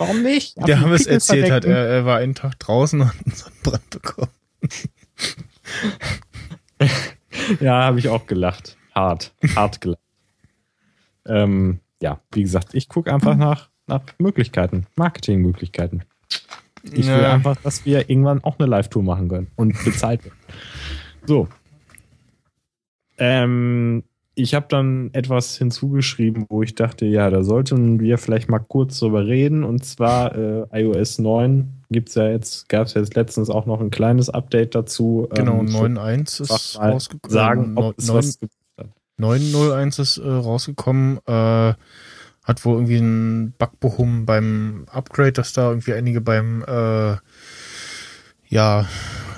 warum nicht? Hab Der Hammes erzählt hat, er, er war einen Tag draußen und hat einen Sonnenbrand bekommen. ja, habe ich auch gelacht. Hart, hart gelacht. ähm, ja, wie gesagt, ich gucke einfach nach, nach Möglichkeiten, Marketingmöglichkeiten. Ich will ja. einfach, dass wir irgendwann auch eine Live-Tour machen können und bezahlt werden. So. Ähm, ich habe dann etwas hinzugeschrieben, wo ich dachte, ja, da sollten wir vielleicht mal kurz drüber reden. Und zwar äh, iOS 9 gibt's ja jetzt, gab es jetzt letztens auch noch ein kleines Update dazu. Genau, ähm, 9.1 ist rausgekommen. Sagen, ob 9, es was 9.01 ist äh, rausgekommen. Äh, hat wohl irgendwie ein Bug behoben beim Upgrade, dass da irgendwie einige beim äh, ja,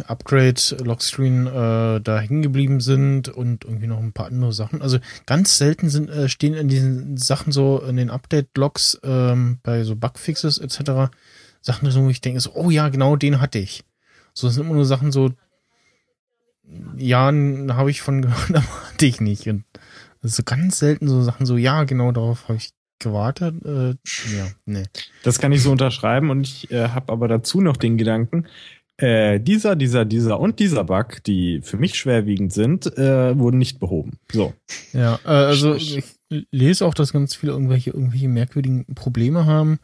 Upgrade Lockscreen äh, da hängen geblieben sind und irgendwie noch ein paar andere Sachen. Also ganz selten sind äh, stehen in diesen Sachen so in den Update Logs ähm, bei so Bugfixes etc. Sachen, wo ich denke so, oh ja, genau den hatte ich. So das sind immer nur Sachen so, ja, habe ich von gehört, aber hatte ich nicht. Und so ganz selten so Sachen so, ja, genau darauf habe ich gewartet. Äh, ja, nee. Das kann ich so unterschreiben und ich äh, habe aber dazu noch den Gedanken, äh, dieser, dieser, dieser und dieser Bug, die für mich schwerwiegend sind, äh, wurden nicht behoben. So. Ja, äh, also ich lese auch, dass ganz viele irgendwelche, irgendwelche merkwürdigen Probleme haben.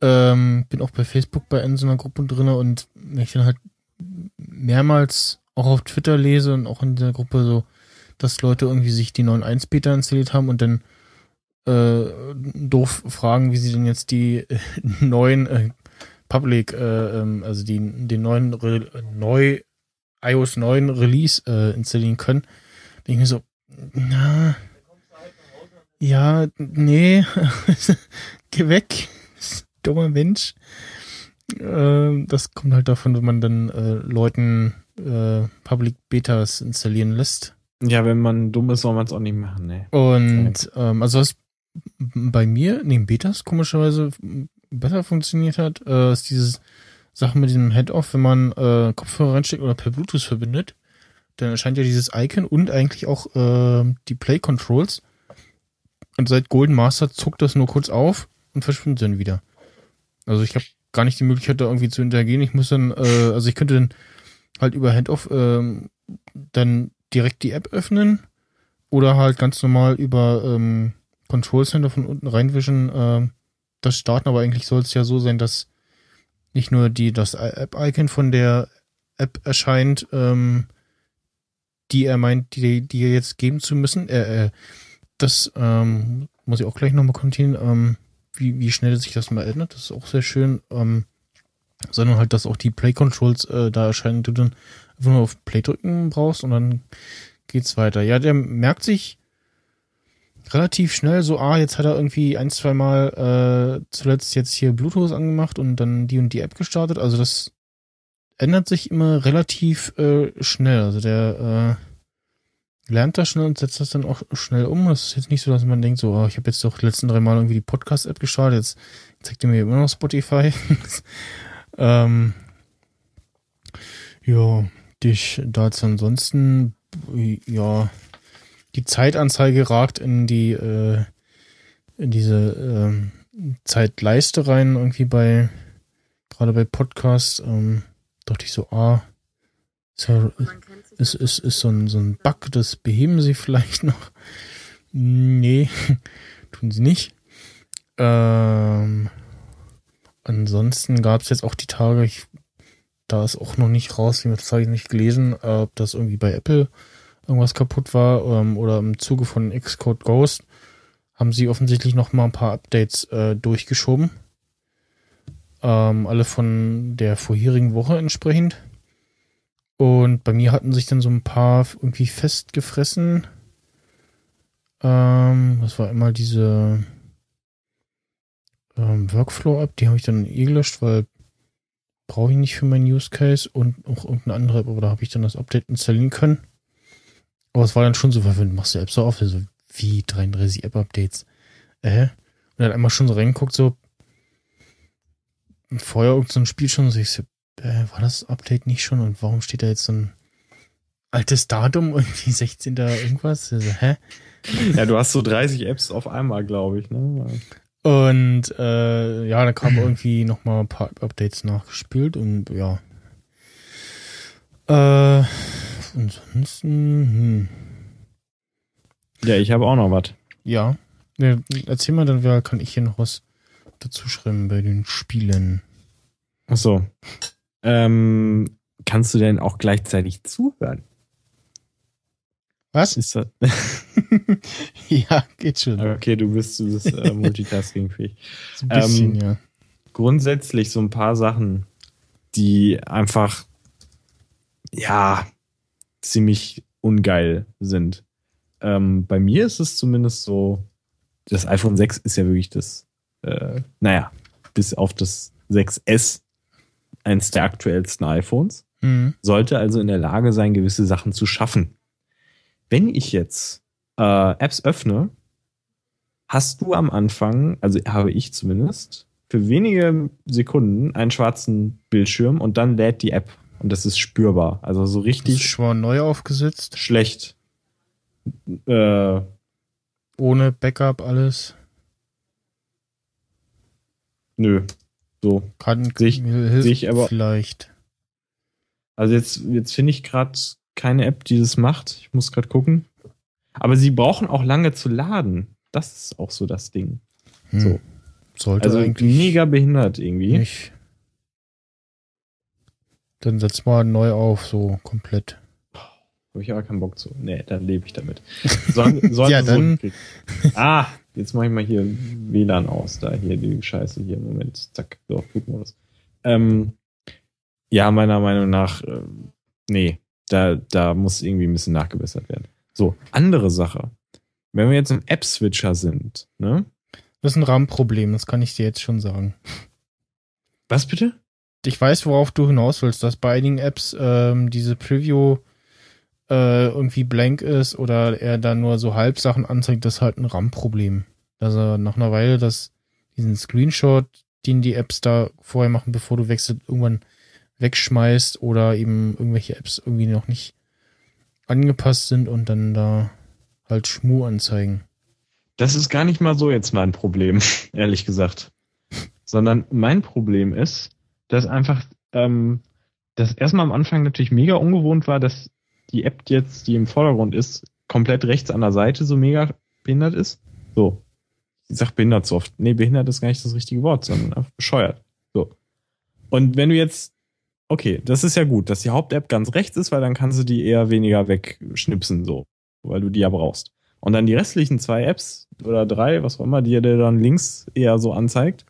Ähm, bin auch bei Facebook bei so einer Gruppe drinne und wenn ich dann halt mehrmals auch auf Twitter lese und auch in dieser Gruppe so, dass Leute irgendwie sich die 9.1 Beta installiert haben und dann äh, doof fragen, wie sie denn jetzt die äh, neuen äh, Public, äh, ähm, also die, den neuen Re neu iOS 9 Release äh, installieren können. Denke ich mir so, na, ja, nee, geh weg, dummer Mensch. Äh, das kommt halt davon, wenn man dann äh, Leuten äh, Public Betas installieren lässt. Ja, wenn man dumm ist, soll man es auch nicht machen, ne. Und ähm, also was bei mir neben Betas komischerweise besser funktioniert hat, äh, ist dieses Sache mit diesem Head-Off, wenn man äh, Kopfhörer reinsteckt oder per Bluetooth verbindet, dann erscheint ja dieses Icon und eigentlich auch äh, die Play-Controls. Und seit Golden Master zuckt das nur kurz auf und verschwindet dann wieder. Also ich habe gar nicht die Möglichkeit, da irgendwie zu interagieren. Ich muss dann, äh, also ich könnte dann halt über Handoff äh, dann direkt die App öffnen oder halt ganz normal über ähm, Control Center von unten reinwischen äh, das starten, aber eigentlich soll es ja so sein, dass nicht nur die das App-Icon von der App erscheint, ähm, die er meint, die, die er jetzt geben zu müssen. Äh, äh, das ähm, muss ich auch gleich nochmal kommentieren, ähm, wie, wie schnell sich das mal ändert. Das ist auch sehr schön. Ähm, sondern halt, dass auch die Play-Controls äh, da erscheinen, du dann einfach nur auf Play drücken brauchst und dann geht's weiter. Ja, der merkt sich relativ schnell so, ah, jetzt hat er irgendwie ein, zwei Mal äh, zuletzt jetzt hier Bluetooth angemacht und dann die und die App gestartet. Also das ändert sich immer relativ äh, schnell. Also der äh, lernt das schnell und setzt das dann auch schnell um. Das ist jetzt nicht so, dass man denkt, so, oh, ich habe jetzt doch die letzten drei Mal irgendwie die Podcast-App gestartet, jetzt zeigt er mir immer noch Spotify. ähm, ja, dich dazu ansonsten, ja, die Zeitanzeige ragt in die äh, in diese ähm, Zeitleiste rein, irgendwie bei gerade bei Podcasts, ähm, dachte ich so, ah, ist, ja, ist, ist, ist so, ein, so ein Bug, das beheben sie vielleicht noch. Nee, tun sie nicht. Ähm, ansonsten gab es jetzt auch die Tage, ich, da ist auch noch nicht raus, wie das habe ich nicht gelesen, ob das irgendwie bei Apple irgendwas kaputt war ähm, oder im Zuge von Xcode Ghost haben sie offensichtlich noch mal ein paar Updates äh, durchgeschoben. Ähm, alle von der vorherigen Woche entsprechend. Und bei mir hatten sich dann so ein paar irgendwie festgefressen. Ähm, das war immer diese ähm, Workflow-App, die habe ich dann eh gelöscht, weil brauche ich nicht für meinen Use Case und auch irgendeine andere App, aber da habe ich dann das Update installieren können. Aber es war dann schon so verwirrend, machst du App so auf, so wie 33 App-Updates. Äh? Und dann einmal schon so reingeguckt, so vorher irgendein so Spiel schon, so ich so, äh, war das Update nicht schon und warum steht da jetzt so ein altes Datum, irgendwie 16. irgendwas. Also, hä? Ja, du hast so 30 Apps auf einmal, glaube ich. Ne? Und äh, ja, da kamen irgendwie noch mal ein paar Updates nachgespielt und ja. Äh, ansonsten, hm. Ja, ich habe auch noch was. Ja. ja. Erzähl mal, dann kann ich hier noch was dazu schreiben bei den Spielen. Ach so. Ähm, kannst du denn auch gleichzeitig zuhören? Was? Ist das? ja, geht schon. Okay, du bist, du bist äh, multitaskingfähig. ein bisschen, ähm, ja. Grundsätzlich so ein paar Sachen, die einfach, ja, ziemlich ungeil sind. Ähm, bei mir ist es zumindest so, das iPhone 6 ist ja wirklich das, äh, naja, bis auf das 6S eins der aktuellsten iPhones. Mhm. Sollte also in der Lage sein, gewisse Sachen zu schaffen. Wenn ich jetzt äh, Apps öffne, hast du am Anfang, also habe ich zumindest, für wenige Sekunden einen schwarzen Bildschirm und dann lädt die App. Und das ist spürbar. Also so richtig. Schon neu aufgesetzt? Schlecht. Äh, Ohne Backup alles? Nö. So. Kann sehe ich, seh ich aber. Vielleicht. Also jetzt, jetzt finde ich gerade keine App, die das macht. Ich muss gerade gucken. Aber sie brauchen auch lange zu laden. Das ist auch so das Ding. Hm. So. Sollte also mega behindert irgendwie. Nicht. Dann setz mal neu auf, so komplett. Habe ich aber keinen Bock zu. Nee, dann lebe ich damit. Sollen, sollen ja, dann. So ah, jetzt mache ich mal hier WLAN aus. Da hier die Scheiße hier. Moment. Zack. So, Flugmodus. Ähm, ja, meiner Meinung nach, äh, nee, da, da muss irgendwie ein bisschen nachgebessert werden. So, andere Sache. Wenn wir jetzt im App-Switcher sind, ne? Das ist ein RAM-Problem, das kann ich dir jetzt schon sagen. Was bitte? Ich weiß, worauf du hinaus willst, dass bei einigen Apps ähm, diese Preview äh, irgendwie blank ist oder er dann nur so Halbsachen anzeigt, das ist halt ein RAM-Problem. Also nach einer Weile, dass diesen Screenshot, den die Apps da vorher machen, bevor du wechselst, irgendwann wegschmeißt oder eben irgendwelche Apps irgendwie noch nicht angepasst sind und dann da halt Schmu anzeigen. Das ist gar nicht mal so jetzt mein Problem, ehrlich gesagt. Sondern mein Problem ist, dass einfach ähm, das erstmal am Anfang natürlich mega ungewohnt war, dass die App jetzt, die im Vordergrund ist, komplett rechts an der Seite so mega behindert ist. So. Ich sag behindert so oft. Nee, behindert ist gar nicht das richtige Wort, sondern einfach bescheuert. So. Und wenn du jetzt Okay, das ist ja gut, dass die Haupt-App ganz rechts ist, weil dann kannst du die eher weniger wegschnipsen, so, weil du die ja brauchst. Und dann die restlichen zwei Apps oder drei, was auch immer, die dir dann links eher so anzeigt.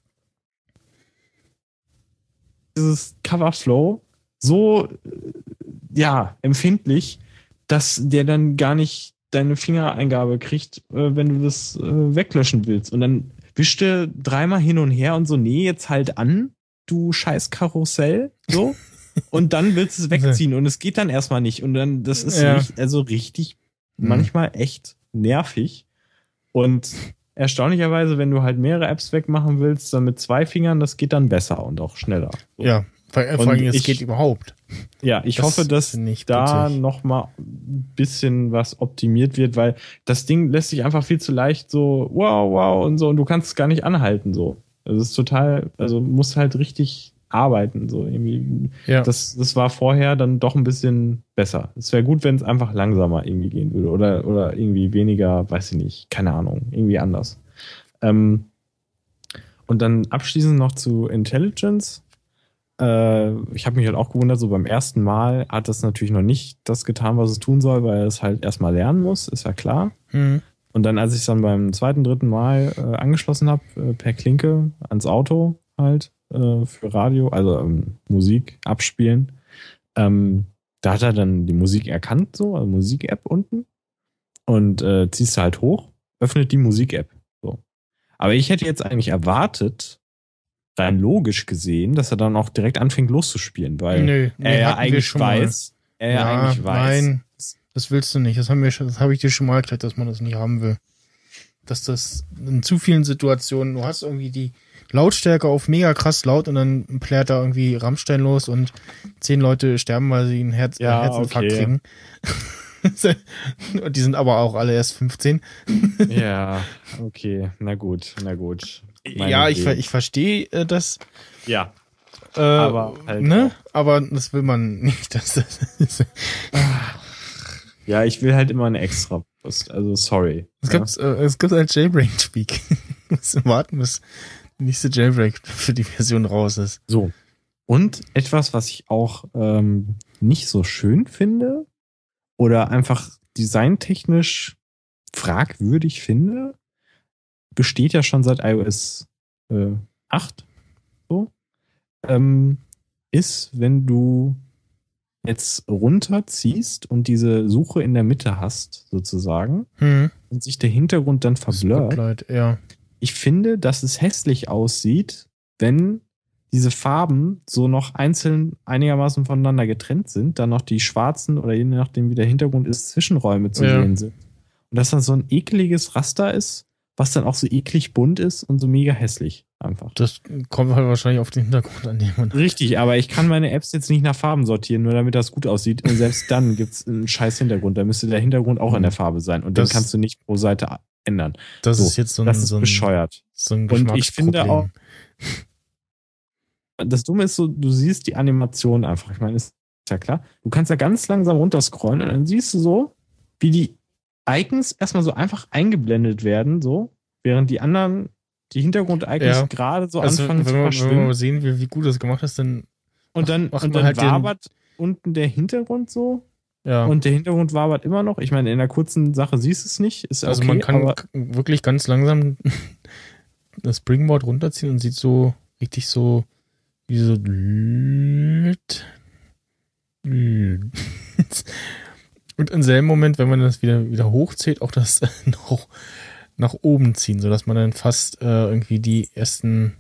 Dieses Coverflow so, ja, empfindlich, dass der dann gar nicht deine Fingereingabe kriegt, äh, wenn du das äh, weglöschen willst. Und dann wischte dreimal hin und her und so, nee, jetzt halt an, du scheiß Karussell, so. und dann willst du es wegziehen und es geht dann erstmal nicht. Und dann, das ist ja. nicht, also richtig, mhm. manchmal echt nervig. Und erstaunlicherweise, wenn du halt mehrere Apps wegmachen willst, dann mit zwei Fingern, das geht dann besser und auch schneller. So. Ja, vor allem, es geht überhaupt. Ja, ich das hoffe, dass da witzig. noch mal ein bisschen was optimiert wird, weil das Ding lässt sich einfach viel zu leicht so wow, wow und so und du kannst es gar nicht anhalten so. Das ist total, also muss halt richtig arbeiten. So irgendwie. Ja. Das, das war vorher dann doch ein bisschen besser. Es wäre gut, wenn es einfach langsamer irgendwie gehen würde oder, oder irgendwie weniger, weiß ich nicht, keine Ahnung, irgendwie anders. Ähm, und dann abschließend noch zu Intelligence. Äh, ich habe mich halt auch gewundert, so beim ersten Mal hat das natürlich noch nicht das getan, was es tun soll, weil es halt erstmal lernen muss, ist ja klar. Mhm. Und dann, als ich es dann beim zweiten, dritten Mal äh, angeschlossen habe, äh, per Klinke ans Auto halt, äh, für Radio, also ähm, Musik abspielen. Ähm, da hat er dann die Musik erkannt, so, also Musik-App unten. Und äh, ziehst du halt hoch, öffnet die Musik-App. So. Aber ich hätte jetzt eigentlich erwartet, rein logisch gesehen, dass er dann auch direkt anfängt loszuspielen, weil Nö, er ja eigentlich weiß, er ja, eigentlich weiß. Nein, das willst du nicht. Das haben wir schon, das habe ich dir schon mal erklärt, dass man das nicht haben will. dass das in zu vielen Situationen, du hast irgendwie die Lautstärke auf mega krass laut und dann plärt da irgendwie Rammstein los und zehn Leute sterben, weil sie einen Herz Ja, Herzinfarkt okay. kriegen. und die sind aber auch alle erst 15. Ja, okay, na gut, na gut. Meine ja, ich, Idee. ver- ich verstehe äh, das. Ja, Äh, Aber halt ne? Aber das will man nicht. Dass das ja, ich will halt immer eine extra Post. Also sorry. es ja. gibt äh, es gibt ein Jailbreak-Speak. Müssen warten, bis nächste Jailbreak für die Version raus ist. So. Und etwas, was ich auch ähm, nicht so schön finde oder einfach designtechnisch fragwürdig finde, besteht ja schon seit iOS äh, 8 so, ähm, ist, wenn du jetzt runterziehst und diese Suche in der Mitte hast, sozusagen, Hm. und sich der Hintergrund dann verblurrt, ja. Ich finde, dass es hässlich aussieht, wenn diese Farben so noch einzeln einigermaßen voneinander getrennt sind, dann noch die schwarzen oder je nachdem wie der Hintergrund ist, Zwischenräume zu Ja. sehen sind. Und dass dann so ein ekliges Raster ist, was dann auch so eklig bunt ist und so mega hässlich einfach. Das kommt halt wahrscheinlich auf den Hintergrund an dem. Richtig, aber ich kann meine Apps jetzt nicht nach Farben sortieren, nur damit das gut aussieht. Und selbst dann gibt's einen scheiß Hintergrund. Da müsste der Hintergrund auch in der Farbe sein. Und Das- den kannst du nicht pro Seite ändern. Das So, ist jetzt so ein, Das ist so ein, bescheuert. so ein Und ich finde auch- das Dumme ist so, du siehst die Animation einfach. Ich meine, ist ja klar. Du kannst ja ganz langsam runterscrollen und dann siehst du so, wie die Icons erstmal so einfach eingeblendet werden, so, während die anderen, die Hintergrund-Icons Ja. gerade so also, anfangen wenn, zu wir, wenn wir verschwimmen. mal sehen, wie, wie gut das gemacht ist, dann Und dann, macht und man dann halt wabert unten der Hintergrund so. Ja. Und der Hintergrund wabert immer noch. Ich meine, in der kurzen Sache siehst du es nicht. Ist also okay, man kann aber wirklich ganz langsam das Springboard runterziehen und sieht so richtig so wie so und im selben Moment, wenn man das wieder wieder hochzählt, auch das noch nach oben ziehen, sodass man dann fast äh, irgendwie die ersten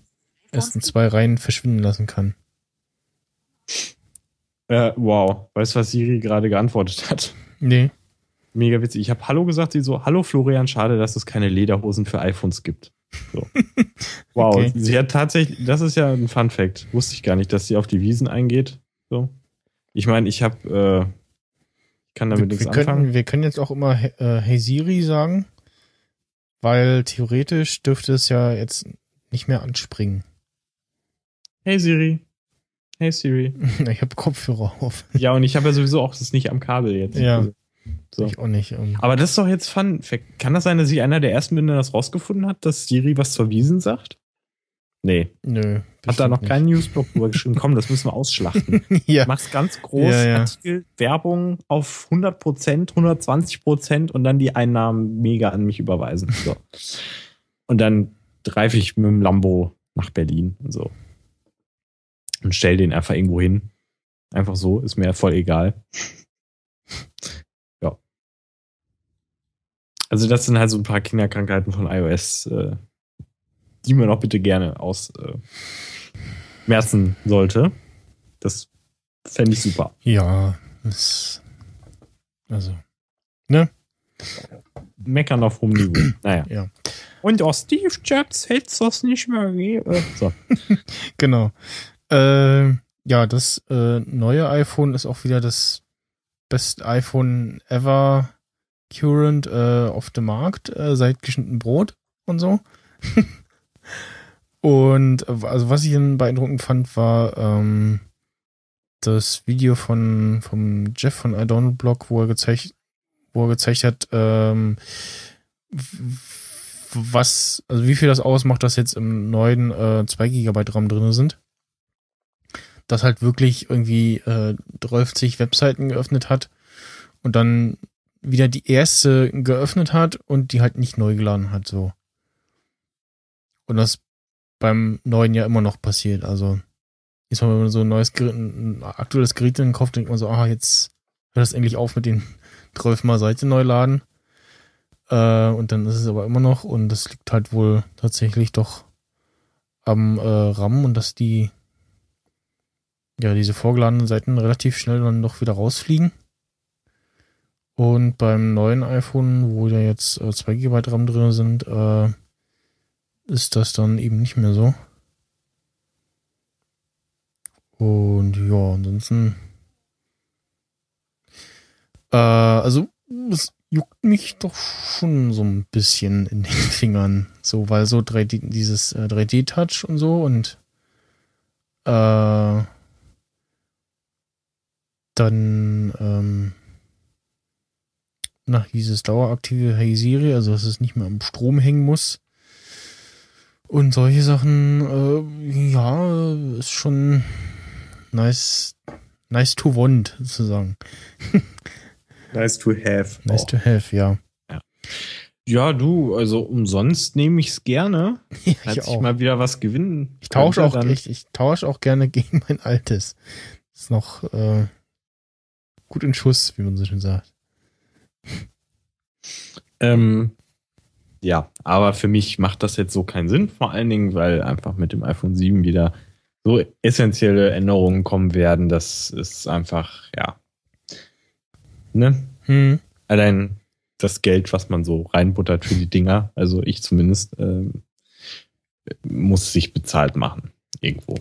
ersten zwei Reihen verschwinden lassen kann. Äh, wow. Weißt du, was Siri gerade geantwortet hat? Nee. Mega witzig. Ich habe Hallo gesagt, sie so, Hallo Florian, schade, dass es keine Lederhosen für iPhones gibt. So. Wow, Okay. sie hat tatsächlich, das ist ja ein Fun Fact. Wusste ich gar nicht, dass sie auf die Wiesen eingeht. So. Ich meine, ich habe, äh, ich kann damit wir, nichts wir, können, anfangen. wir können jetzt auch immer äh, Hey Siri sagen, weil theoretisch dürfte es ja jetzt nicht mehr anspringen. Hey Siri. Hey Siri. Ich habe Kopfhörer auf. Ja, und ich habe ja sowieso auch das nicht am Kabel jetzt. Ja. So. Ich auch nicht. ähm. Aber das ist doch jetzt Fun Fact. Kann das sein, dass ich einer der ersten bin, der das rausgefunden hat, dass Siri was zur Wiesen sagt? Nee. Nö. Hat da noch keinen Newsblog drüber geschrieben. Komm, das müssen wir ausschlachten. Ja. Mach's ganz groß, Ja, ja. Artikel, Werbung auf 100%, 120% und dann die Einnahmen mega an mich überweisen. So. Und dann reife ich mit dem Lambo nach Berlin und so. Und stell den einfach irgendwo hin. Einfach so, ist mir voll egal. ja. Also das sind halt so ein paar Kinderkrankheiten von iOS, äh, die man auch bitte gerne aus äh, sollte. Das fände ich super. Ja. Das, also. Meckern auf hohem Niveau. Naja. Ja. Und auch Steve Jobs hätte das nicht mehr gegeben. So. Genau. Äh, ja, das äh, neue iPhone ist auch wieder das best iPhone ever current äh, auf dem Markt äh, seit geschnitten Brot und so. und also was ich beeindruckend fand, war ähm, das Video von vom Jeff von iDonald Blog, wo er gezeigt, wo er gezeigt hat, ähm, was, also wie viel das ausmacht, dass jetzt im neuen äh, 2 GB RAM drin sind. Das halt wirklich irgendwie äh, 30 Webseiten geöffnet hat und dann wieder die erste geöffnet hat und die halt nicht neu geladen hat, so. Und das beim neuen Jahr immer noch passiert. Also, jetzt mal, wenn man so ein neues Gerät, ein aktuelles Gerät in den Kopf denkt man so, ah, jetzt hört das endlich auf mit den 12 mal Seite neu laden. Äh, und dann ist es aber immer noch und das liegt halt wohl tatsächlich doch am äh, RAM und dass die ja diese vorgeladenen Seiten relativ schnell dann doch wieder rausfliegen. Und beim neuen iPhone, wo ja jetzt äh, 2 GB RAM drin sind, äh, ist das dann eben nicht mehr so. Und ja, ansonsten. Äh, also, es juckt mich doch schon so ein bisschen in den Fingern. So, weil so 3D, dieses äh, 3D-Touch und so und äh, dann ähm, nach dieses daueraktive Hey Siri, also dass es nicht mehr am Strom hängen muss. Und solche Sachen, äh, ja, ist schon nice, nice to want, sozusagen. nice to have. Nice auch. to have, ja. ja. Ja, du, also umsonst nehme ich es gerne. Ja, ich auch. ich mal wieder was gewinnen. Ich tausche auch, ich, ich tausche auch gerne gegen mein altes. Ist noch äh, gut in Schuss, wie man so schön sagt. Ähm, ja, aber für mich macht das jetzt so keinen Sinn, vor allen Dingen, weil einfach mit dem iPhone 7 wieder so essentielle Änderungen kommen werden, das ist einfach, ja. Ne? Hm. Allein das Geld, was man so reinbuttert für die Dinger, also ich zumindest, ähm, muss sich bezahlt machen. Irgendwo.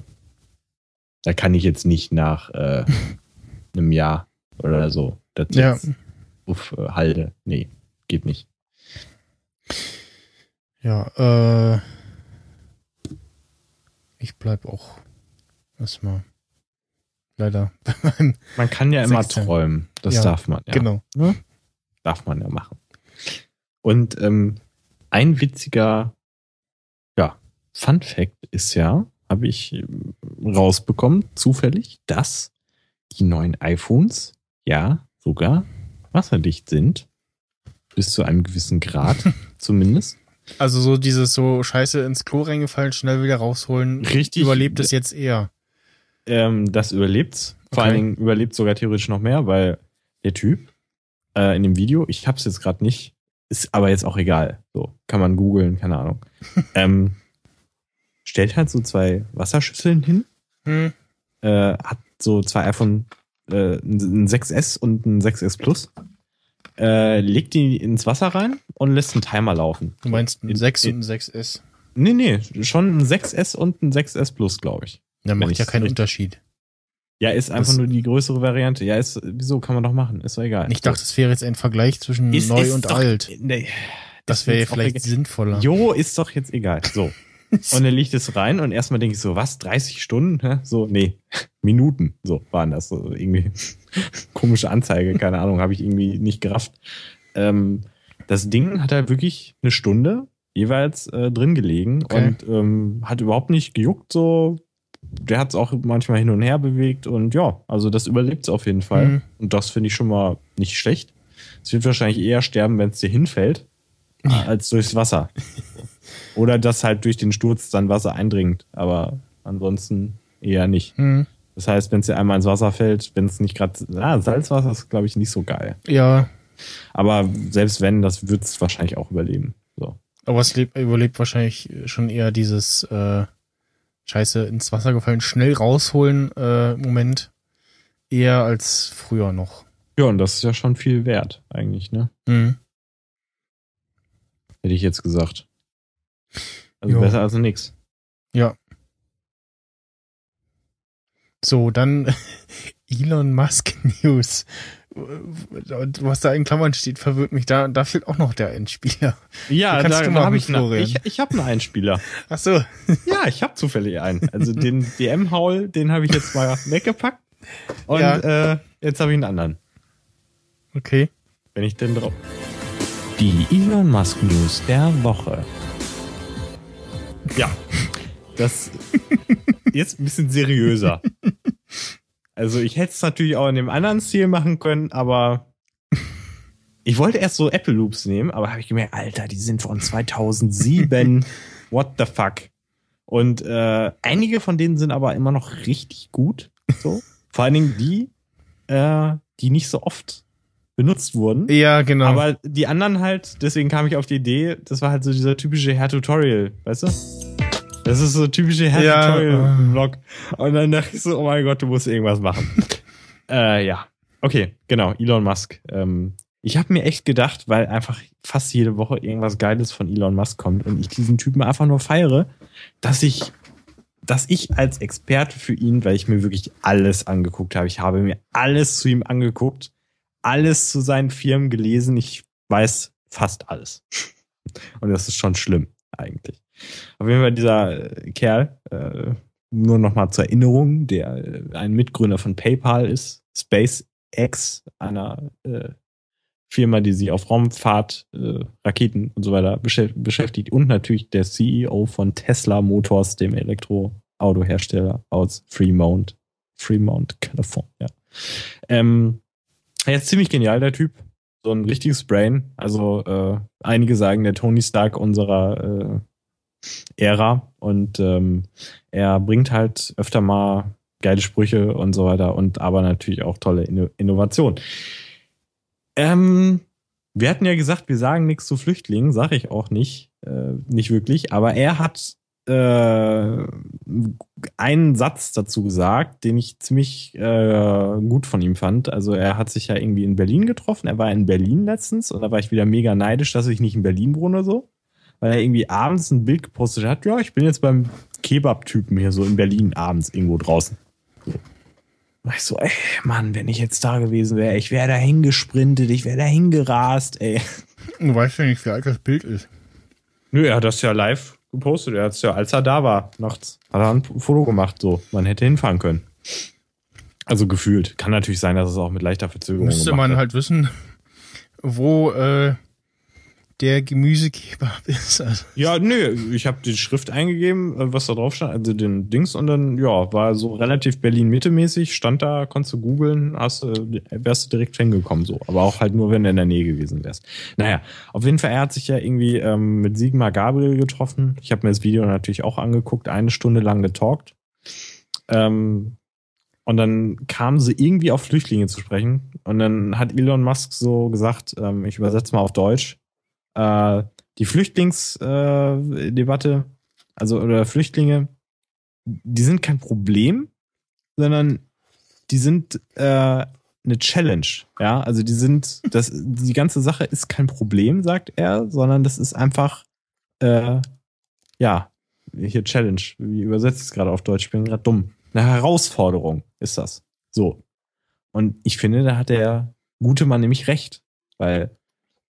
Da kann ich jetzt nicht nach äh, einem Jahr oder so das ja. jetzt auf äh, halde. Nee, geht nicht. Ja, äh, ich bleib auch erstmal leider. man kann ja immer träumen. Das ja, darf man ja. Genau. Ja? Darf man ja machen. Und ähm, ein witziger ja, Fun Fact ist ja, habe ich ähm, rausbekommen, zufällig, dass die neuen iPhones ja sogar wasserdicht sind. Bis zu einem gewissen Grad zumindest. Also so dieses so Scheiße ins Klo reingefallen, schnell wieder rausholen. Richtig. Überlebt es jetzt eher. Ähm, das überlebt's. Vor okay. allen Dingen überlebt sogar theoretisch noch mehr, weil der Typ äh, in dem Video, ich hab's jetzt gerade nicht, ist aber jetzt auch egal. So, kann man googeln, keine Ahnung. ähm, stellt halt so zwei Wasserschüsseln hin, hm. äh, hat so zwei iPhone, äh, ein 6S und ein 6S Plus äh, legt die ins Wasser rein und lässt einen Timer laufen. Du meinst ein 6 und ein 6S? Nee, nee, schon ein 6S und ein 6S Plus, glaube ich. Ja, macht ja keinen Unterschied. Ja, ist einfach das nur die größere Variante. Ja, ist, wieso kann man doch machen? Ist doch egal. Ich dachte, es wäre jetzt ein Vergleich zwischen ist, neu ist und doch, alt. Nee, das wäre vielleicht sinnvoller. Jo, ist doch jetzt egal. So. Und dann liegt es rein und erstmal denke ich so, was, 30 Stunden? So, nee, Minuten. So waren das. So irgendwie komische Anzeige, keine Ahnung, habe ich irgendwie nicht gerafft. Ähm, das Ding hat halt wirklich eine Stunde jeweils äh, drin gelegen okay. und ähm, hat überhaupt nicht gejuckt, so. Der hat es auch manchmal hin und her bewegt und ja, also das überlebt es auf jeden Fall. Mhm. Und das finde ich schon mal nicht schlecht. Es wird wahrscheinlich eher sterben, wenn es dir hinfällt, als durchs Wasser. Oder dass halt durch den Sturz dann Wasser eindringt. Aber ansonsten eher nicht. Mhm. Das heißt, wenn es dir einmal ins Wasser fällt, wenn es nicht gerade. Ah, Salzwasser ist, glaube ich, nicht so geil. Ja. Aber selbst wenn, das wird es wahrscheinlich auch überleben. So. Aber es lebt, überlebt wahrscheinlich schon eher dieses äh, Scheiße ins Wasser gefallen, schnell rausholen äh, Moment. Eher als früher noch. Ja, und das ist ja schon viel wert, eigentlich, ne? Mhm. Hätte ich jetzt gesagt. Also jo. besser als nix. Ja. So, dann Elon Musk News. Was da in Klammern steht, verwirrt mich. Da, da fehlt auch noch der Einspieler. Ja, da, da habe ich, eine, ich, ich habe einen Einspieler. Ach so. Ja, ich habe zufällig einen. Also den DM-Haul, den habe ich jetzt mal weggepackt. Und ja. äh, jetzt habe ich einen anderen. Okay. Wenn ich denn drauf. Die Elon Musk News der Woche. Ja. Das jetzt ein bisschen seriöser. Also ich hätte es natürlich auch in dem anderen Stil machen können, aber ich wollte erst so Apple Loops nehmen, aber habe ich gemerkt, Alter, die sind von 2007. What the fuck? Und äh, einige von denen sind aber immer noch richtig gut. So. Vor allen Dingen die, äh, die nicht so oft benutzt wurden. Ja, genau. Aber die anderen halt, deswegen kam ich auf die Idee, das war halt so dieser typische Hair-Tutorial, weißt du? Das ist so typische Hair-Tutorial-Vlog. Ja. Und dann dachte ich so, oh mein Gott, du musst irgendwas machen. äh, ja. Okay, genau, Elon Musk. Ähm, ich habe mir echt gedacht, weil einfach fast jede Woche irgendwas Geiles von Elon Musk kommt und ich diesen Typen einfach nur feiere, dass ich, dass ich als Experte für ihn, weil ich mir wirklich alles angeguckt habe, ich habe mir alles zu ihm angeguckt, alles zu seinen Firmen gelesen, ich weiß fast alles. Und das ist schon schlimm, eigentlich. Auf jeden Fall dieser äh, Kerl, äh, nur nochmal zur Erinnerung, der äh, ein Mitgründer von PayPal ist, SpaceX, einer äh, Firma, die sich auf Raumfahrt, Raketen und so weiter beschäftigt und natürlich der CEO von Tesla Motors, dem Elektroautohersteller aus Fremont, Fremont, California. Ähm, er ist ziemlich genial, der Typ. So ein richtiges Brain. Also äh, einige sagen, der Tony Stark unserer äh, Ära. Und ähm, er bringt halt öfter mal geile Sprüche und so weiter und aber natürlich auch tolle Inno Innovationen. Ähm, wir hatten ja gesagt, wir sagen nichts zu Flüchtlingen, sage ich auch nicht, äh, nicht wirklich, aber er hat äh, einen Satz dazu gesagt, den ich ziemlich äh, gut von ihm fand. Also er hat sich ja irgendwie in Berlin getroffen, er war in Berlin letztens und da war ich wieder mega neidisch, dass ich nicht in Berlin wohne so, weil er irgendwie abends ein Bild gepostet hat, ja, ich bin jetzt beim Kebab-Typen hier so in Berlin abends irgendwo draußen. So. Ich so, ey, Mann, wenn ich jetzt da gewesen wäre, ich wäre da hingesprintet, ich wäre da hingerast, ey. Du weißt ja nicht, wie alt das Bild ist. Nö, er hat das ja live gepostet. Er hat es ja, als er da war, nachts, hat er ein Foto gemacht, so. Man hätte hinfahren können. Also gefühlt. Kann natürlich sein, dass es auch mit leichter Verzögerung Müsste man hat. halt wissen, wo äh, der Gemüsegeber ist. Also. Ja, nö, ich habe die Schrift eingegeben, äh, was da drauf stand, also den Dings und dann, ja, war so relativ Berlin-Mitte-mäßig, stand da, konntest du googeln, hast, wärst du direkt hingekommen, so. Aber auch halt nur, wenn du in der Nähe gewesen wärst. Naja, auf jeden Fall, er hat sich ja irgendwie ähm, mit Sigmar Gabriel getroffen. Ich habe mir das Video natürlich auch angeguckt, eine Stunde lang getalkt. Ähm, und dann kamen sie irgendwie auf Flüchtlinge zu sprechen. Und dann hat Elon Musk so gesagt, ähm, ich übersetze mal auf Deutsch, äh, die Flüchtlingsdebatte, also oder Flüchtlinge, die sind kein Problem, sondern die sind äh, eine Challenge. Ja, also die sind, das, die ganze Sache ist kein Problem, sagt er, sondern das ist einfach, äh, ja, hier Challenge. Wie übersetzt es gerade auf Deutsch? Ich bin gerade dumm. Eine Herausforderung ist das. So. Und ich finde, da hat der gute Mann nämlich recht, weil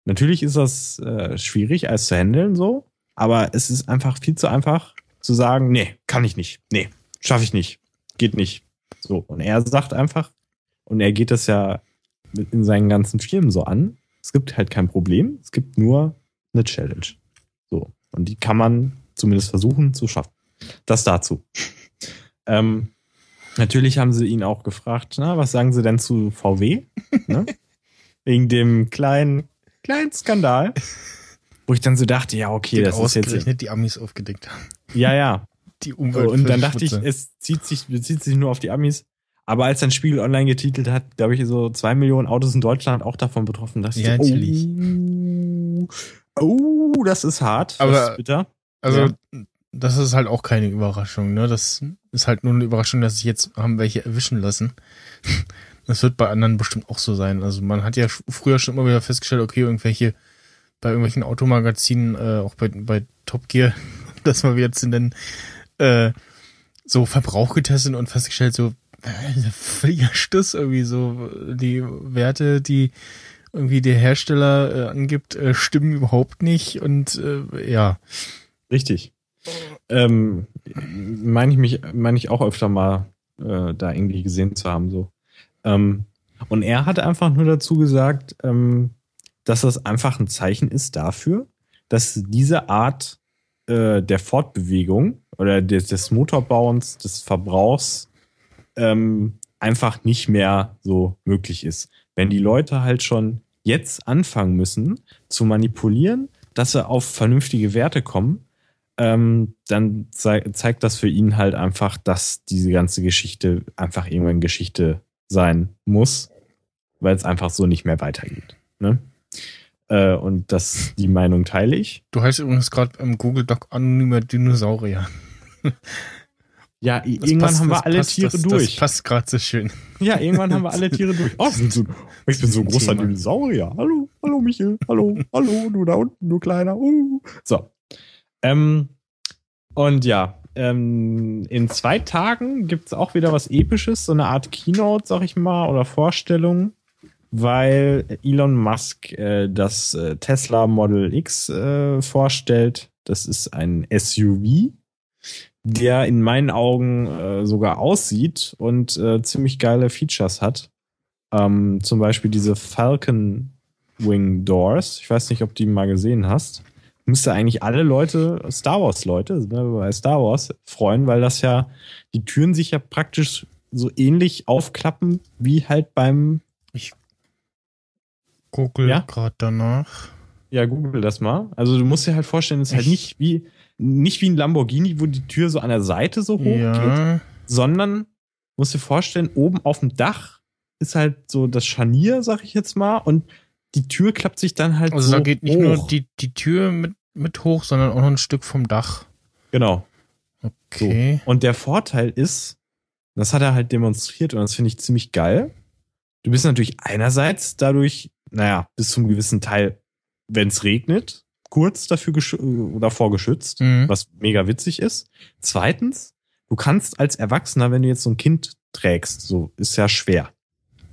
Natürlich ist das äh, schwierig, als zu handeln so, aber es ist einfach viel zu einfach zu sagen, nee, kann ich nicht, nee, schaffe ich nicht, geht nicht. So, und er sagt einfach, und er geht das ja in seinen ganzen Filmen so an, es gibt halt kein Problem, es gibt nur eine Challenge. So, und die kann man zumindest versuchen zu schaffen. Das dazu. ähm, natürlich haben sie ihn auch gefragt, na, was sagen sie denn zu VW? ne? Wegen dem kleinen kleinen Skandal. Wo ich dann so dachte, ja, okay, das ist jetzt. nicht die Amis aufgedeckt haben. Ja, ja. Die Umwelt. Und dann dachte ich, es zieht sich, bezieht sich nur auf die Amis. Aber als dann Spiegel Online getitelt hat, glaube ich, so zwei Millionen Autos in Deutschland auch davon betroffen, dachte ja, ich, so, oh, oh, das ist hart. Aber, das ist bitter. Also, ja. das ist halt auch keine Überraschung, ne? Das ist halt nur eine Überraschung, dass sich jetzt haben welche erwischen lassen. Das wird bei anderen bestimmt auch so sein. Also man hat ja früher schon immer wieder festgestellt, okay, irgendwelche, bei irgendwelchen Automagazinen, äh, auch bei, bei Top Gear, dass wir jetzt in den äh, so Verbrauch getestet und festgestellt, so äh, völliger Stuss irgendwie so die Werte, die irgendwie der Hersteller äh, angibt, äh, stimmen überhaupt nicht und äh, ja. Richtig. Ähm, meine ich mich, meine ich auch öfter mal äh, da irgendwie gesehen zu haben, so. Ähm, und er hat einfach nur dazu gesagt, ähm, dass das einfach ein Zeichen ist dafür, dass diese Art äh, der Fortbewegung oder des, des Motorbauens, des Verbrauchs ähm, einfach nicht mehr so möglich ist. Wenn die Leute halt schon jetzt anfangen müssen zu manipulieren, dass sie auf vernünftige Werte kommen, ähm, dann zei zeigt das für ihn halt einfach, dass diese ganze Geschichte einfach irgendwann Geschichte sein muss, weil es einfach so nicht mehr weitergeht. Ne? Äh, und das, die Meinung teile ich. Du heißt übrigens gerade im Google Doc anonymer Dinosaurier. Ja, das irgendwann passt, haben wir alle passt, Tiere das, durch. Das passt gerade so schön. Ja, irgendwann haben wir alle Tiere durch. Oh, ich bin so, ich bin so ein großer Dinosaurier. Hallo, hallo Michel, hallo, hallo, du da unten, du kleiner. Uh. So. Ähm, und ja, ähm, in zwei Tagen gibt es auch wieder was Episches, so eine Art Keynote, sag ich mal, oder Vorstellung, weil Elon Musk äh, das äh, Tesla Model X äh, vorstellt. Das ist ein SUV, der in meinen Augen äh, sogar aussieht und äh, ziemlich geile Features hat. Ähm, zum Beispiel diese Falcon Wing Doors. Ich weiß nicht, ob du die mal gesehen hast müsste eigentlich alle Leute, Star Wars-Leute, bei Star Wars freuen, weil das ja, die Türen sich ja praktisch so ähnlich aufklappen wie halt beim. Ich google ja? gerade danach. Ja, google das mal. Also du musst dir halt vorstellen, es ist halt nicht wie, nicht wie ein Lamborghini, wo die Tür so an der Seite so hoch ja. geht, sondern musst dir vorstellen, oben auf dem Dach ist halt so das Scharnier, sag ich jetzt mal, und die Tür klappt sich dann halt also so. Also da geht nicht hoch. nur die, die Tür mit, mit hoch, sondern auch noch ein Stück vom Dach. Genau. Okay. So. Und der Vorteil ist, das hat er halt demonstriert und das finde ich ziemlich geil. Du bist natürlich einerseits dadurch, naja, bis zum gewissen Teil, wenn es regnet, kurz dafür gesch davor geschützt, mhm. was mega witzig ist. Zweitens, du kannst als Erwachsener, wenn du jetzt so ein Kind trägst, so ist ja schwer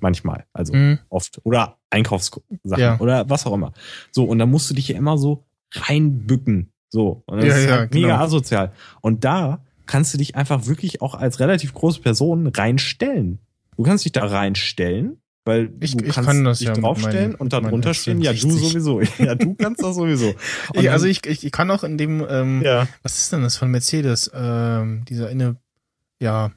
manchmal, also mhm. oft. Oder Einkaufssachen ja. oder was auch immer. So, und dann musst du dich ja immer so reinbücken. So. Und das ja, ist ja, halt mega genau. asozial. Und da kannst du dich einfach wirklich auch als relativ große Person reinstellen. Du kannst dich da reinstellen, weil ich, du ich kannst kann das dich ja draufstellen und da drunter stehen. Ja, du sowieso. Ja, du kannst das sowieso. Ja, also ich, ich, ich kann auch in dem, ähm, ja. was ist denn das von Mercedes? Ähm, dieser eine, ja,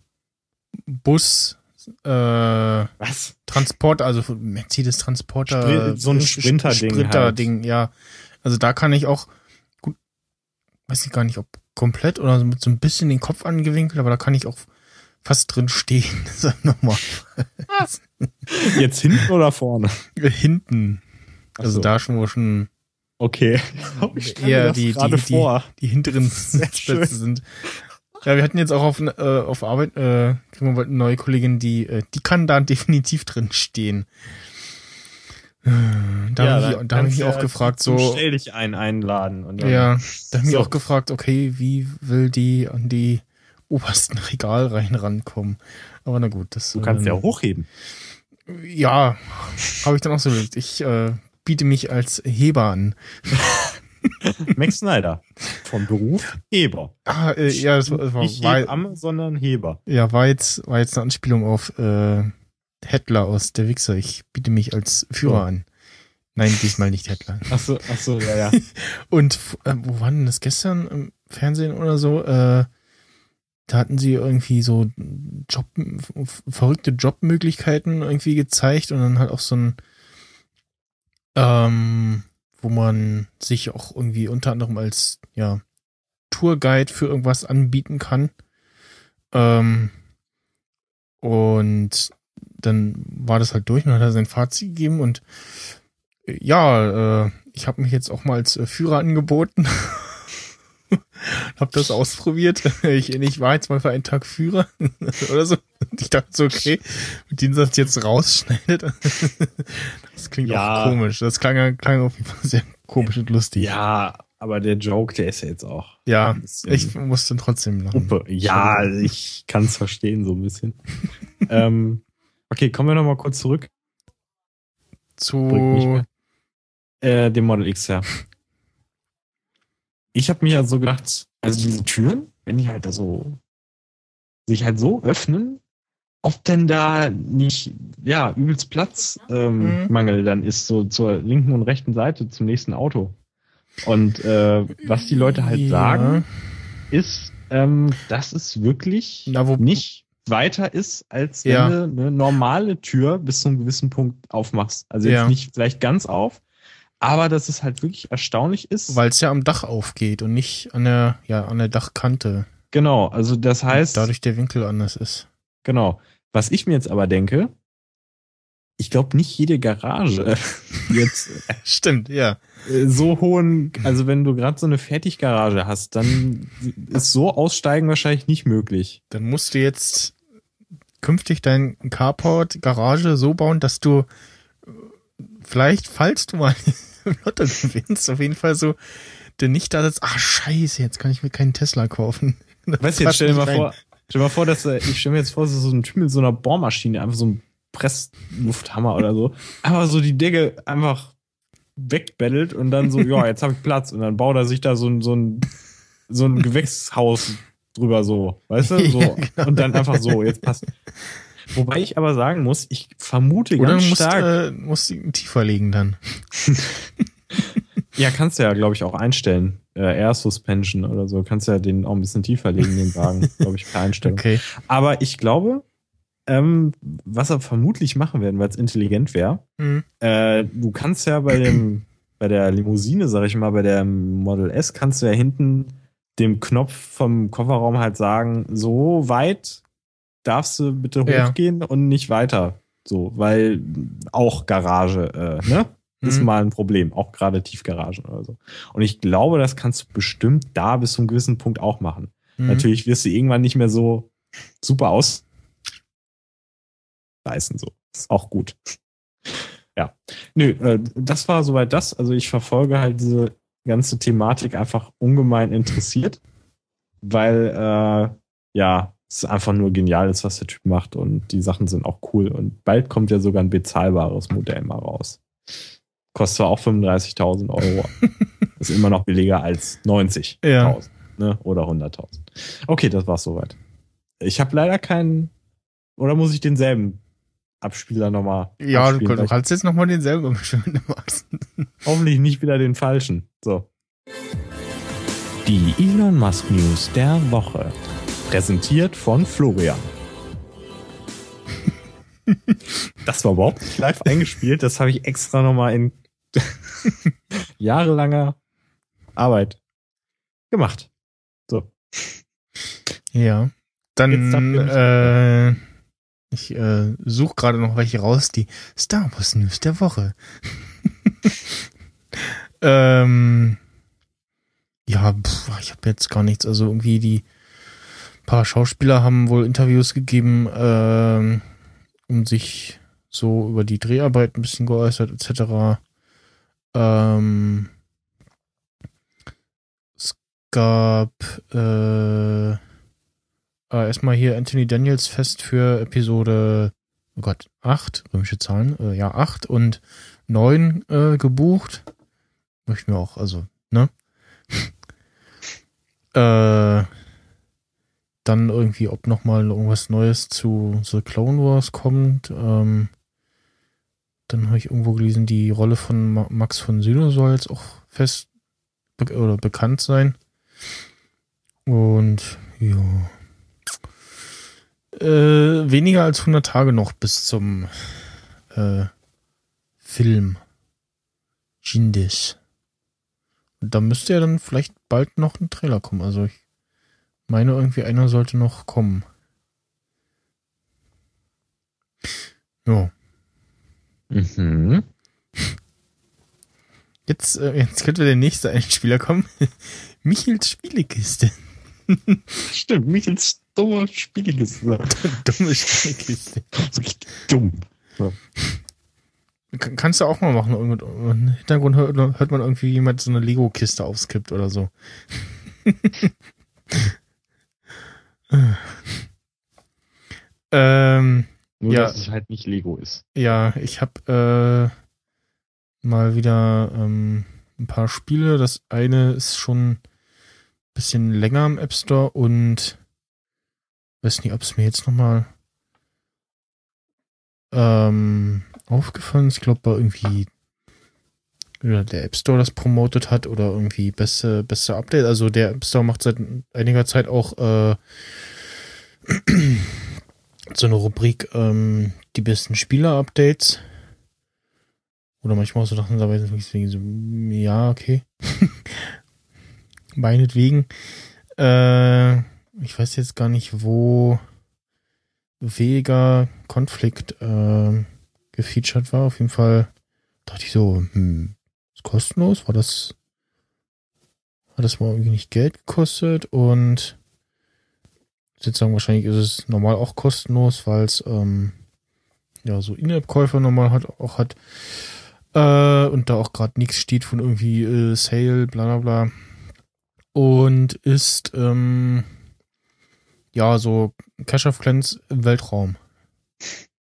Bus, äh, Was? Transport, also Mercedes Transporter. so ein Sprinter-Ding. Sprinter-Ding, halt. ja. Also da kann ich auch, gut, weiß ich gar nicht, ob komplett oder mit so ein bisschen den Kopf angewinkelt, aber da kann ich auch fast drin stehen. Sag nochmal. Jetzt hinten oder vorne? Hinten. Also so. da schon, wo schon. Okay. Ich eher die, die, die, die, die hinteren Sitzplätze sind. Ja, wir hatten jetzt auch auf, äh, auf Arbeit, äh, kriegen wir eine neue Kollegin, die, äh, die kann da definitiv drin stehen. Äh, da ja, habe ich, da hab ich mich auch gefragt, so. Stell dich ein, einladen. Und dann, ja, da habe ich so. auch gefragt, okay, wie will die an die obersten Regalreihen rankommen? Aber na gut, das. Du kannst ähm, ja hochheben. Ja, habe ich dann auch so überlegt. Ich äh, biete mich als Heber an. Max Snyder. Vom Beruf Heber. Ah, äh, ja, das war, war, Nicht Hebamme, sondern Heber. Ja, war jetzt, war jetzt eine Anspielung auf äh, Hettler aus Der Wichser. Ich biete mich als Führer oh. an. Nein, diesmal nicht Hettler. Ach so, ach so, ja, ja. Und äh, wo war denn das gestern im Fernsehen oder so? Äh, da hatten sie irgendwie so Job, verrückte Jobmöglichkeiten irgendwie gezeigt und dann halt auch so ein ähm, wo man sich auch irgendwie unter anderem als ja Tourguide für irgendwas anbieten kann. Ähm, und dann war das halt durch und hat er sein Fazit gegeben und äh, ja, äh, ich habe mich jetzt auch mal als äh, Führer angeboten. hab das ausprobiert. Ich, ich war jetzt mal für einen Tag Führer oder so. Und ich dachte so, okay, mit dem Satz jetzt rausschneidet. Das klingt ja. auch komisch. Das klang, klang auf jeden Fall sehr komisch und lustig. Ja, aber der Joke, der ist ja jetzt auch. Ja, ich musste trotzdem lachen. Gruppe. Ja, ich kann es verstehen, so ein bisschen. ähm, okay, kommen wir nochmal kurz zurück. Zu äh, dem Model X, ja ich habe mir ja so gedacht, also diese Türen, wenn die halt da so sich halt so öffnen, ob denn da nicht ja übelst Platzmangel ähm, mhm. dann ist so zur linken und rechten Seite zum nächsten Auto. Und äh, was die Leute halt ja. sagen, ist, ähm, dass es wirklich Na, nicht weiter ist, als wenn ja. du eine normale Tür bis zu einem gewissen Punkt aufmachst. Also jetzt ja. nicht vielleicht ganz auf, aber dass es halt wirklich erstaunlich ist. Weil es ja am Dach aufgeht und nicht an der, ja, an der Dachkante. Genau, also das heißt. Und dadurch der Winkel anders ist. Genau. Was ich mir jetzt aber denke, ich glaube nicht jede Garage jetzt. Stimmt, ja. Äh, so hohen, also wenn du gerade so eine Fertiggarage hast, dann ist so aussteigen wahrscheinlich nicht möglich. Dann musst du jetzt künftig dein Carport Garage so bauen, dass du vielleicht, falls du mal Lotto gewinnst, auf jeden Fall so, denn nicht da sitzt, ach scheiße, jetzt kann ich mir keinen Tesla kaufen. weißt du, jetzt stell dir mal rein. vor, stell dir mal vor, dass äh, ich stell mir jetzt vor, so ein Typ mit so einer Bohrmaschine, einfach so ein Presslufthammer oder so, einfach so die Decke einfach wegbettelt und dann so, ja, jetzt habe ich Platz und dann baut er sich da so ein, so ein, so ein Gewächshaus drüber so, weißt du? So. Ja, genau. Und dann einfach so, jetzt passt. Wobei ich aber sagen muss, ich vermute Oder ganz musst, stark. Äh, musst ihn tiefer legen dann. ja, kannst du ja, glaube ich, auch einstellen. Äh, Air Suspension oder so. Kannst ja den auch ein bisschen tiefer legen, den Wagen, glaube ich, per Einstellung. Okay. Aber ich glaube, ähm, was er vermutlich machen werden, weil es intelligent wäre, mhm. äh, du kannst ja bei dem, bei der Limousine, sag ich mal, bei der Model S, kannst du ja hinten dem Knopf vom Kofferraum halt sagen, so weit darfst du bitte hochgehen ja. und nicht weiter. So, weil auch Garage, äh, ne? Ist mhm. mal ein Problem, auch gerade Tiefgaragen oder so. Und ich glaube, das kannst du bestimmt da bis zu einem gewissen Punkt auch machen. Mhm. Natürlich wirst du irgendwann nicht mehr so super aus reißen, so. Ist auch gut. Ja. Nö, äh, das war soweit das. Also ich verfolge halt diese ganze Thematik einfach ungemein interessiert, weil äh, ja, es einfach nur genial ist, was der Typ macht und die Sachen sind auch cool und bald kommt ja sogar ein bezahlbares Modell mal raus. Kostet zwar auch 35.000 Euro, ist immer noch billiger als 90.000 ja. ne? oder 100.000. Okay, das war's soweit. Ich habe leider keinen, oder muss ich denselben Abspieler nochmal. Ja, du, du kannst jetzt nochmal denselben abspielen, wenn du magst. Hoffentlich nicht wieder den falschen. So. Die Elon Musk News der Woche. Präsentiert von Florian. das war überhaupt nicht live eingespielt. Das habe ich extra nochmal in jahrelanger Arbeit gemacht. So. Ja. Dann äh, ich äh, suche gerade noch welche raus, die Star Wars News der Woche. ähm, ja, pff, ich habe jetzt gar nichts. Also irgendwie die paar Schauspieler haben wohl Interviews gegeben, ähm, um sich so über die Dreharbeit ein bisschen geäußert, etc. Ähm, es gab äh, äh, erstmal hier Anthony Daniels fest für Episode, oh Gott, 8, römische Zahlen, äh, ja, 8 und 9 äh, gebucht. Möchten wir auch, also, ne? äh, dann irgendwie, ob nochmal irgendwas Neues zu The Clone Wars kommt. Ähm, dann habe ich irgendwo gelesen, die Rolle von Max von Sydow soll jetzt auch fest be oder bekannt sein. Und ja. Äh, weniger als 100 Tage noch bis zum äh, Film. Jindisch. Und da müsste ja dann vielleicht bald noch ein Trailer kommen. Also ich meine irgendwie einer sollte noch kommen. Ja. Mhm. Jetzt, äh, jetzt könnte der nächste Einspieler kommen. Michels Spielekiste. Stimmt, Michels dumme Spielekiste. dumme Spielekiste. Richtig dumm. Ja. Kannst du auch mal machen. Im Hintergrund hört, hört man irgendwie jemand so eine Lego-Kiste aufskippt oder so. ähm, Nur, ja, dass es halt nicht Lego ist. Ja, ich habe äh, mal wieder ähm, ein paar Spiele. Das eine ist schon bisschen länger im App Store und weiß nicht, ob es mir jetzt nochmal ähm, aufgefallen ist. Ich glaube, bei irgendwie der App Store das promotet hat oder irgendwie beste, beste Update. Also der App Store macht seit einiger Zeit auch äh, so eine Rubrik ähm, die besten Spieler-Updates. Oder manchmal auch so Sachen dabei sind, so, ja, okay. meinetwegen. Äh, ich weiß jetzt gar nicht, wo Vega Konflikt äh, gefeatured war. Auf jeden Fall dachte ich so, hm, ist kostenlos? War das, hat das mal irgendwie nicht Geld gekostet? Und ich würde sagen, wahrscheinlich ist es normal auch kostenlos, weil es ähm, ja so In-App-Käufer normal hat, auch hat. Äh, und da auch gerade nichts steht von irgendwie äh, Sale, bla bla bla. Und ist ähm, ja so Cash of Clans im Weltraum.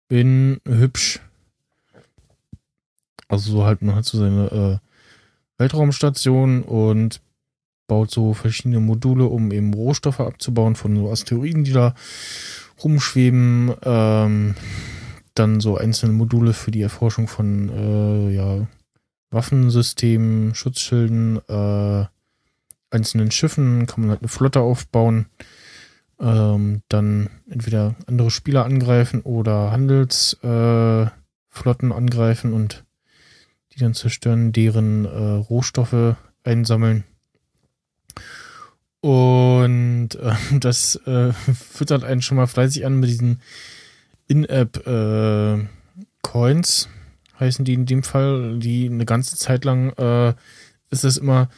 Bin hübsch. Also so halt, man hat so seine äh, Weltraumstation und baut so verschiedene Module, um eben Rohstoffe abzubauen von so Asteroiden, die da rumschweben. Ähm, dann so einzelne Module für die Erforschung von äh, ja, Waffensystemen, Schutzschilden, äh, einzelnen Schiffen, kann man halt eine Flotte aufbauen. Ähm, dann entweder andere Spieler angreifen oder Handelsflotten äh, angreifen und die dann zerstören, deren äh, Rohstoffe einsammeln. Und äh, das äh, füttert einen schon mal fleißig an mit diesen In-App-Coins, äh, heißen die in dem Fall, die eine ganze Zeit lang äh, ist das immer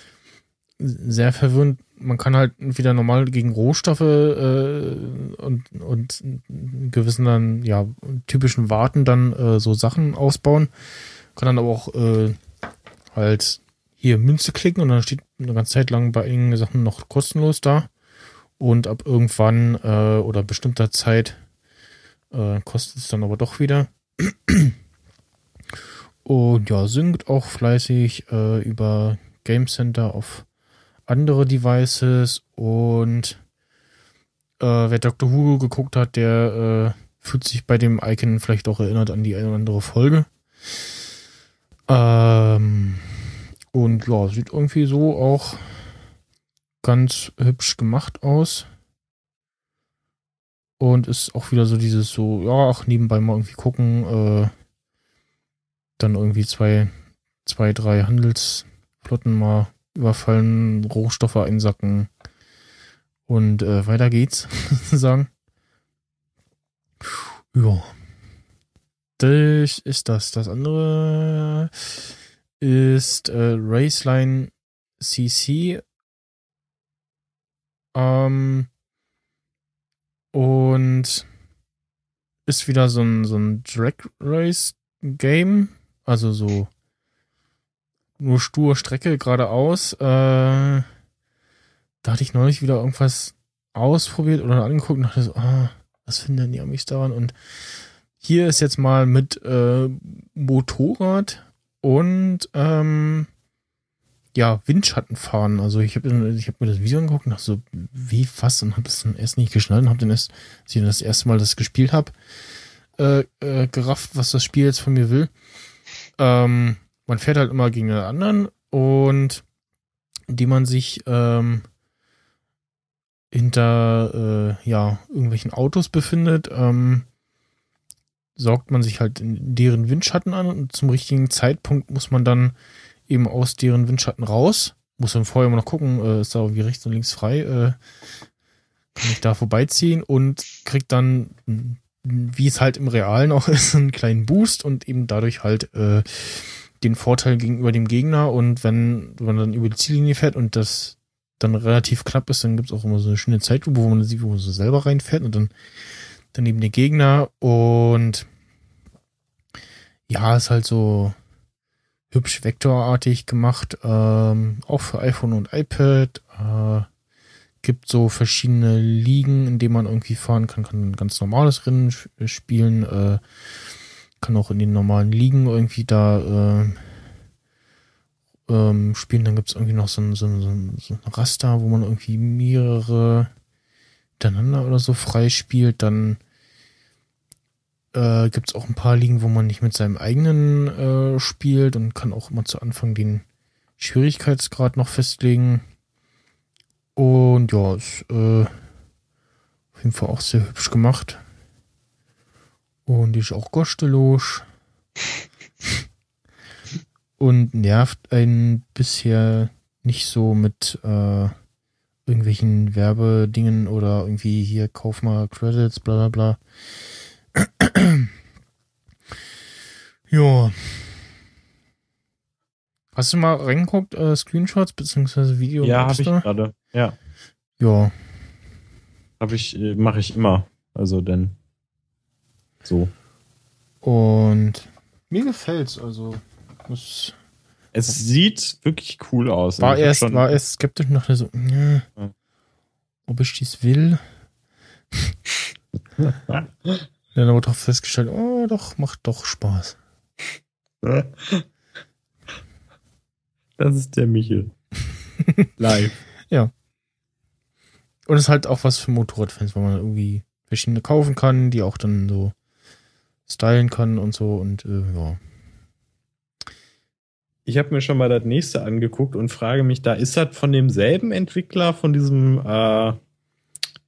sehr verwirrend. Man kann halt wieder normal gegen Rohstoffe äh, und, und gewissen dann, ja, typischen Warten dann äh, so Sachen ausbauen. Kann dann aber auch äh, halt hier Münze klicken und dann steht eine ganze Zeit lang bei einigen Sachen noch kostenlos da. Und ab irgendwann äh, oder bestimmter Zeit äh, kostet es dann aber doch wieder. Und ja, synkt auch fleißig äh, über Game Center auf andere Devices und äh, wer Dr. Who geguckt hat, der äh, fühlt sich bei dem Icon vielleicht auch erinnert an die eine oder andere Folge. Ähm, und ja, sieht irgendwie so auch ganz hübsch gemacht aus. Und ist auch wieder so dieses so, ja, ach, nebenbei mal irgendwie gucken, äh, dann irgendwie zwei, zwei, drei Handelsflotten mal überfallen, Rohstoffe einsacken und äh, weiter geht's, sozusagen. Ja. Das ist das. Das andere ist äh, Raceline CC. Ähm, und ist wieder so ein, so ein Drag Race Game. Also so nur stur Strecke geradeaus. Äh, da hatte ich neulich wieder irgendwas ausprobiert oder angeguckt und dachte so, ah, was finden denn die Amis daran? Und hier ist jetzt mal mit äh, Motorrad und ähm, ja, Windschatten fahren. Also ich habe ich hab mir das Video angeguckt und dachte so, wie was? Und habe das dann erst nicht geschnallt und habe dann erst, als ich das erste Mal das gespielt habe, äh, äh, gerafft, was das Spiel jetzt von mir will. Ähm, man fährt halt immer gegen den anderen und die man sich ähm, hinter äh, ja irgendwelchen Autos befindet, ähm, saugt man sich halt in deren Windschatten an und zum richtigen Zeitpunkt muss man dann eben aus deren Windschatten raus. Muss dann vorher immer noch gucken, äh, ist da irgendwie rechts und links frei, äh, kann ich da vorbeiziehen und kriegt dann, wie es halt im Realen auch ist, einen kleinen Boost und eben dadurch halt äh, den Vorteil gegenüber dem Gegner und wenn, wenn man dann über die Ziellinie fährt und das dann relativ knapp ist, dann gibt es auch immer so eine schöne Zeitlupe, wo man sieht, wo man so selber reinfährt und dann daneben der Gegner und ja, ist halt so hübsch vektorartig gemacht, ähm, auch für iPhone und iPad. Äh, gibt so verschiedene Ligen, in denen man irgendwie fahren kann, kann ganz normales Rennen spielen, äh, kann auch in den normalen Ligen irgendwie da äh, ähm, spielen. Dann gibt es irgendwie noch so ein, so, ein, so ein Raster, wo man irgendwie mehrere miteinander oder so frei spielt. Dann äh, gibt es auch ein paar Ligen, wo man nicht mit seinem eigenen äh, spielt und kann auch immer zu Anfang den Schwierigkeitsgrad noch festlegen. Und ja, ist äh, auf jeden Fall auch sehr hübsch gemacht. Und ist auch kostenlos. Und nervt einen bisher nicht so mit äh, irgendwelchen Werbedingen oder irgendwie hier kauf mal Credits, bla bla bla. Ja. Hast du mal reingeguckt, äh, Screenshots bzw. Video? Ja, habe ich gerade. Ja. Ja. Habe ich, äh, mache ich immer. Also denn so. Und mir gefällt's. Also das es sieht wirklich cool aus. War erst, war erst skeptisch nach so, ja, ob ich dies will. Dann aber doch festgestellt, oh, doch, macht doch Spaß. Das ist der Michel. Live. ja. Und es ist halt auch was für Motorradfans, weil man irgendwie verschiedene kaufen kann, die auch dann so stylen kann und so und äh, ja. Ich habe mir schon mal das nächste angeguckt und frage mich da, ist das von demselben Entwickler von diesem, äh,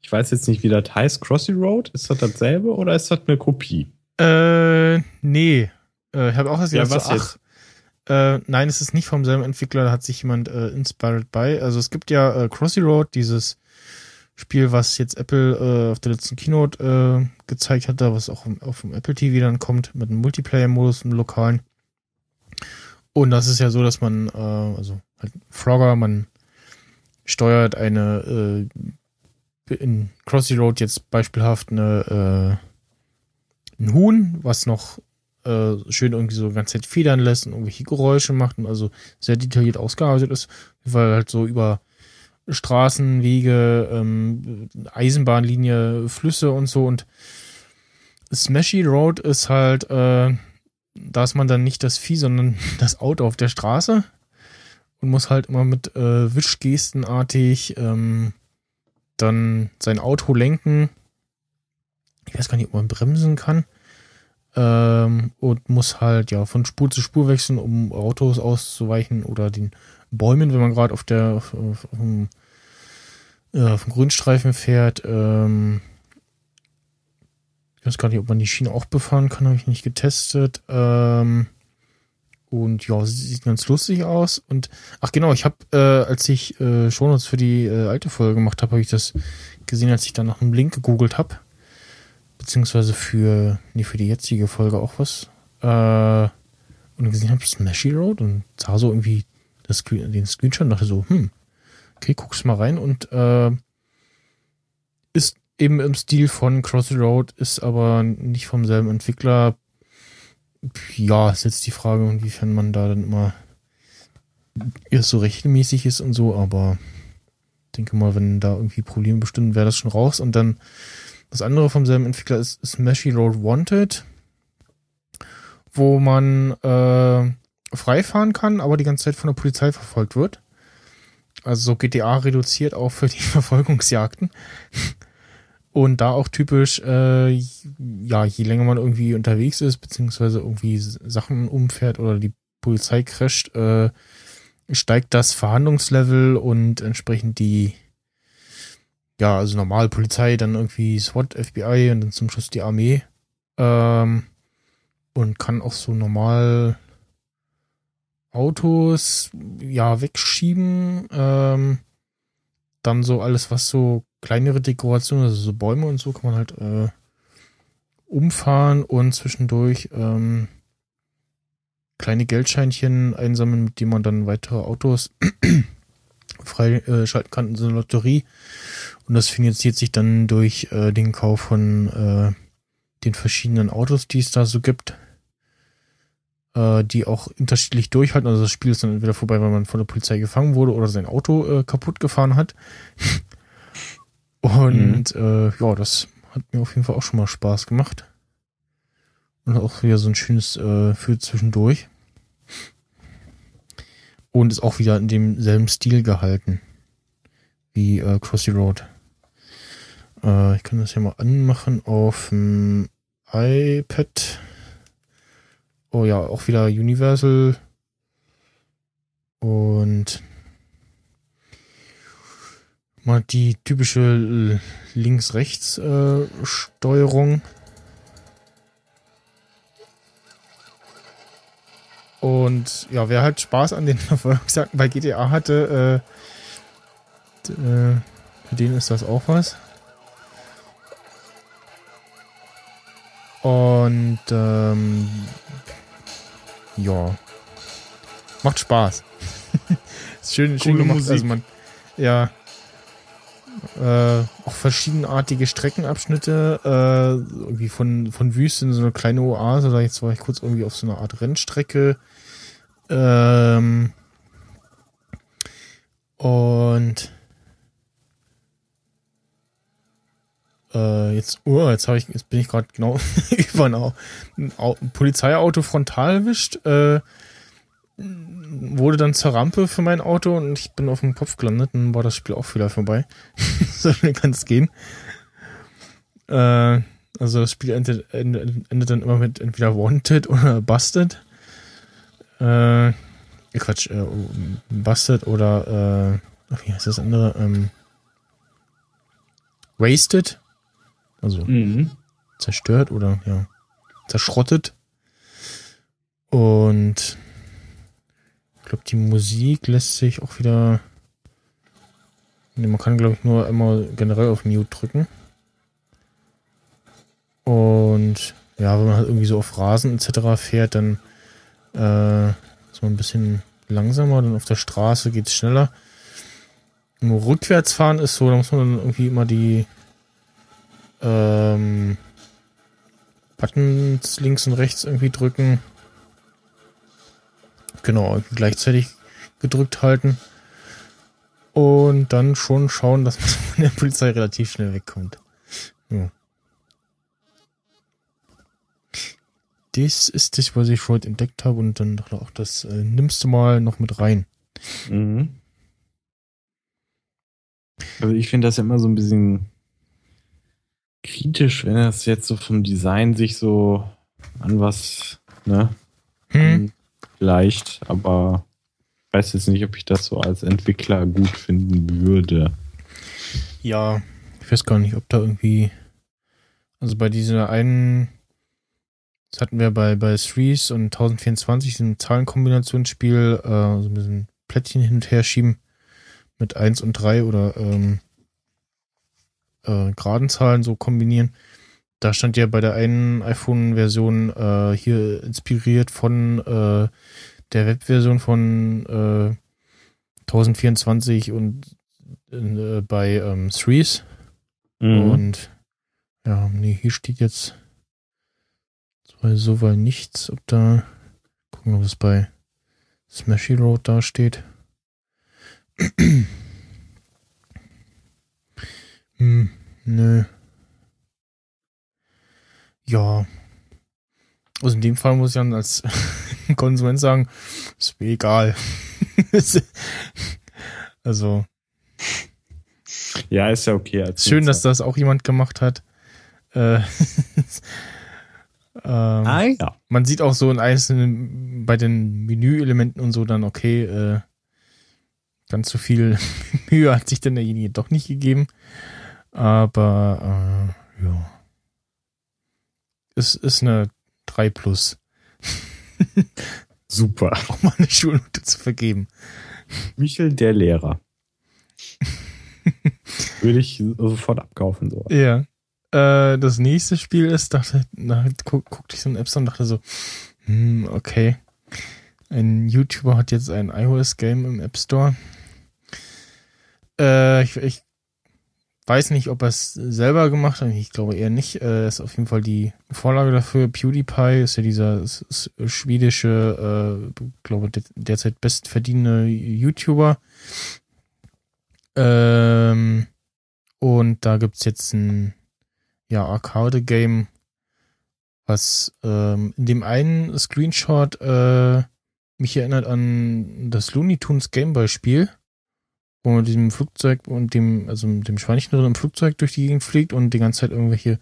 ich weiß jetzt nicht, wie das heißt, Crossy Road? Ist das dasselbe oder ist das eine Kopie? Äh, nee. Äh, ich habe auch gedacht, ja, was so, ach, jetzt? Äh, nein, es ist nicht vom selben Entwickler, da hat sich jemand äh, inspired by. Also es gibt ja äh, Crossy Road, dieses Spiel, was jetzt Apple äh, auf der letzten Keynote äh, gezeigt hatte, was auch auf dem Apple TV dann kommt, mit einem Multiplayer-Modus im Lokalen. Und das ist ja so, dass man, äh, also halt Frogger, man steuert eine äh, in Crossy Road jetzt beispielhaft eine äh, ein Huhn, was noch äh, schön irgendwie so ganz Zeit federn lässt und irgendwelche Geräusche macht und also sehr detailliert ausgearbeitet ist, weil halt so über Straßen, Wege, ähm, Eisenbahnlinie, Flüsse und so. Und Smashy Road ist halt, äh, da ist man dann nicht das Vieh, sondern das Auto auf der Straße und muss halt immer mit äh, Wischgestenartig ähm, dann sein Auto lenken. Ich weiß gar nicht, ob man bremsen kann ähm, und muss halt ja von Spur zu Spur wechseln, um Autos auszuweichen oder den Bäumen, wenn man gerade auf der auf, auf, auf, dem, ja, auf dem Grünstreifen fährt. Ähm, ich weiß gar nicht, ob man die Schiene auch befahren kann, habe ich nicht getestet. Ähm, und ja, sieht ganz lustig aus. Und ach genau, ich habe, äh, als ich äh, Shownotes für die äh, alte Folge gemacht habe, habe ich das gesehen, als ich dann nach einem Link gegoogelt habe beziehungsweise für, nee, für die jetzige Folge auch was. Äh, und gesehen habe, Smashy Road und sah so irgendwie das, den Screenshot und dachte so, hm, okay, guck's mal rein und äh, ist eben im Stil von Crossy Road, ist aber nicht vom selben Entwickler. Ja, ist jetzt die Frage, inwiefern man da dann immer erst so rechtmäßig ist und so, aber denke mal, wenn da irgendwie Probleme bestimmen, wäre das schon raus und dann das andere vom selben Entwickler ist Smashy Road Wanted, wo man äh, frei fahren kann, aber die ganze Zeit von der Polizei verfolgt wird. Also so GTA reduziert auch für die Verfolgungsjagden. Und da auch typisch, äh, ja, je länger man irgendwie unterwegs ist, beziehungsweise irgendwie Sachen umfährt oder die Polizei crasht, äh, steigt das Verhandlungslevel und entsprechend die ja, also normal Polizei, dann irgendwie SWAT, FBI und dann zum Schluss die Armee. Ähm, und kann auch so normal Autos ja wegschieben. Ähm, dann so alles, was so kleinere Dekorationen, also so Bäume und so, kann man halt äh, umfahren und zwischendurch ähm, kleine Geldscheinchen einsammeln, mit denen man dann weitere Autos freischalten kann in so einer Lotterie. Und das finanziert sich dann durch äh, den Kauf von äh, den verschiedenen Autos, die es da so gibt, äh, die auch unterschiedlich durchhalten. Also das Spiel ist dann entweder vorbei, weil man von der Polizei gefangen wurde oder sein Auto äh, kaputt gefahren hat. Und mhm. äh, ja, das hat mir auf jeden Fall auch schon mal Spaß gemacht. Und auch wieder so ein schönes äh, für zwischendurch. Und ist auch wieder in demselben Stil gehalten wie äh, Crossy Road. Äh, ich kann das ja mal anmachen auf dem iPad. Oh ja, auch wieder Universal. Und mal die typische Links-Rechts-Steuerung. Und ja, wer halt Spaß an den Verfolgungsjagden bei GTA hatte, äh, äh, für den ist das auch was. Und ähm, ja. Macht Spaß. ist schön, schön gemacht. Musik. Also man, ja. Äh, auch verschiedenartige Streckenabschnitte, äh, irgendwie von, von Wüste in so eine kleine Oase, da jetzt war ich kurz irgendwie auf so einer Art Rennstrecke. Ähm, und äh, jetzt, oh, jetzt ich, jetzt bin ich gerade genau über ein, ein, Polizeiauto frontal erwischt. Äh, wurde dann zur Rampe für mein Auto und ich bin auf dem Kopf gelandet und war das Spiel auch wieder vorbei. so schnell kann es gehen. Äh, also das Spiel endet, endet, endet, dann immer mit entweder Wanted oder Busted. Äh, Quatsch, äh, Busted oder äh, wie heißt das andere? Ähm, Wasted. Also mhm. zerstört oder ja, zerschrottet. Und ich glaube, die Musik lässt sich auch wieder. Ne, man kann, glaube ich, nur immer generell auf Mute drücken. Und ja, wenn man halt irgendwie so auf Rasen etc. fährt, dann äh, ist man ein bisschen langsamer, dann auf der Straße geht es schneller. Nur rückwärts fahren ist so, da muss man dann irgendwie immer die ähm, Buttons links und rechts irgendwie drücken. Genau, gleichzeitig gedrückt halten. Und dann schon schauen, dass man von der Polizei relativ schnell wegkommt. Ja. Das ist das, was ich heute entdeckt habe und dann dachte auch, das äh, nimmst du mal noch mit rein. Mhm. Also ich finde das ja immer so ein bisschen kritisch, wenn das jetzt so vom Design sich so an was, ne? Hm vielleicht, aber ich weiß jetzt nicht, ob ich das so als Entwickler gut finden würde. Ja, ich weiß gar nicht, ob da irgendwie. Also bei dieser einen, das hatten wir bei, bei Threes und 1024, ein Zahlenkombinationsspiel, äh, so ein bisschen Plättchen hin und her schieben mit 1 und 3 oder ähm, äh, geraden Zahlen so kombinieren. Da stand ja bei der einen iPhone-Version äh, hier inspiriert von äh, der Web-Version von äh, 1024 und äh, bei ähm, Threes. Mhm. Und ja, nee, hier steht jetzt so weit nichts, ob da gucken, ob es bei Smashy Road da steht. hm, nö. Ja. Also in dem Fall muss ich dann als Konsument sagen, ist mir egal. also. Ja, ist ja okay. schön, dass das auch jemand gemacht hat. Äh, ähm, ah, ja. Man sieht auch so in einzelnen, bei den Menüelementen und so dann, okay, äh, ganz so viel Mühe hat sich denn derjenige doch nicht gegeben. Aber, äh, ja es ist eine 3 plus. Super. Auch mal eine Schulnote zu vergeben. Michel, der Lehrer. Würde ich sofort abkaufen. So. Ja. Äh, das nächste Spiel ist, dachte, na, guck, guckte ich so ein App und dachte so, hm, okay. Ein YouTuber hat jetzt ein iOS-Game im App Store. Äh, ich, ich weiß nicht, ob er es selber gemacht hat. Ich glaube eher nicht. Äh, ist auf jeden Fall die Vorlage dafür. PewDiePie ist ja dieser schwedische, äh, glaube derzeit bestverdienende YouTuber. Ähm, und da gibt's jetzt ein ja, Arcade-Game, was ähm, in dem einen Screenshot äh, mich erinnert an das Looney Tunes Gameboy-Spiel wo man mit diesem Flugzeug und dem, also dem Schweinchen drin im Flugzeug durch die Gegend fliegt und die ganze Zeit irgendwelche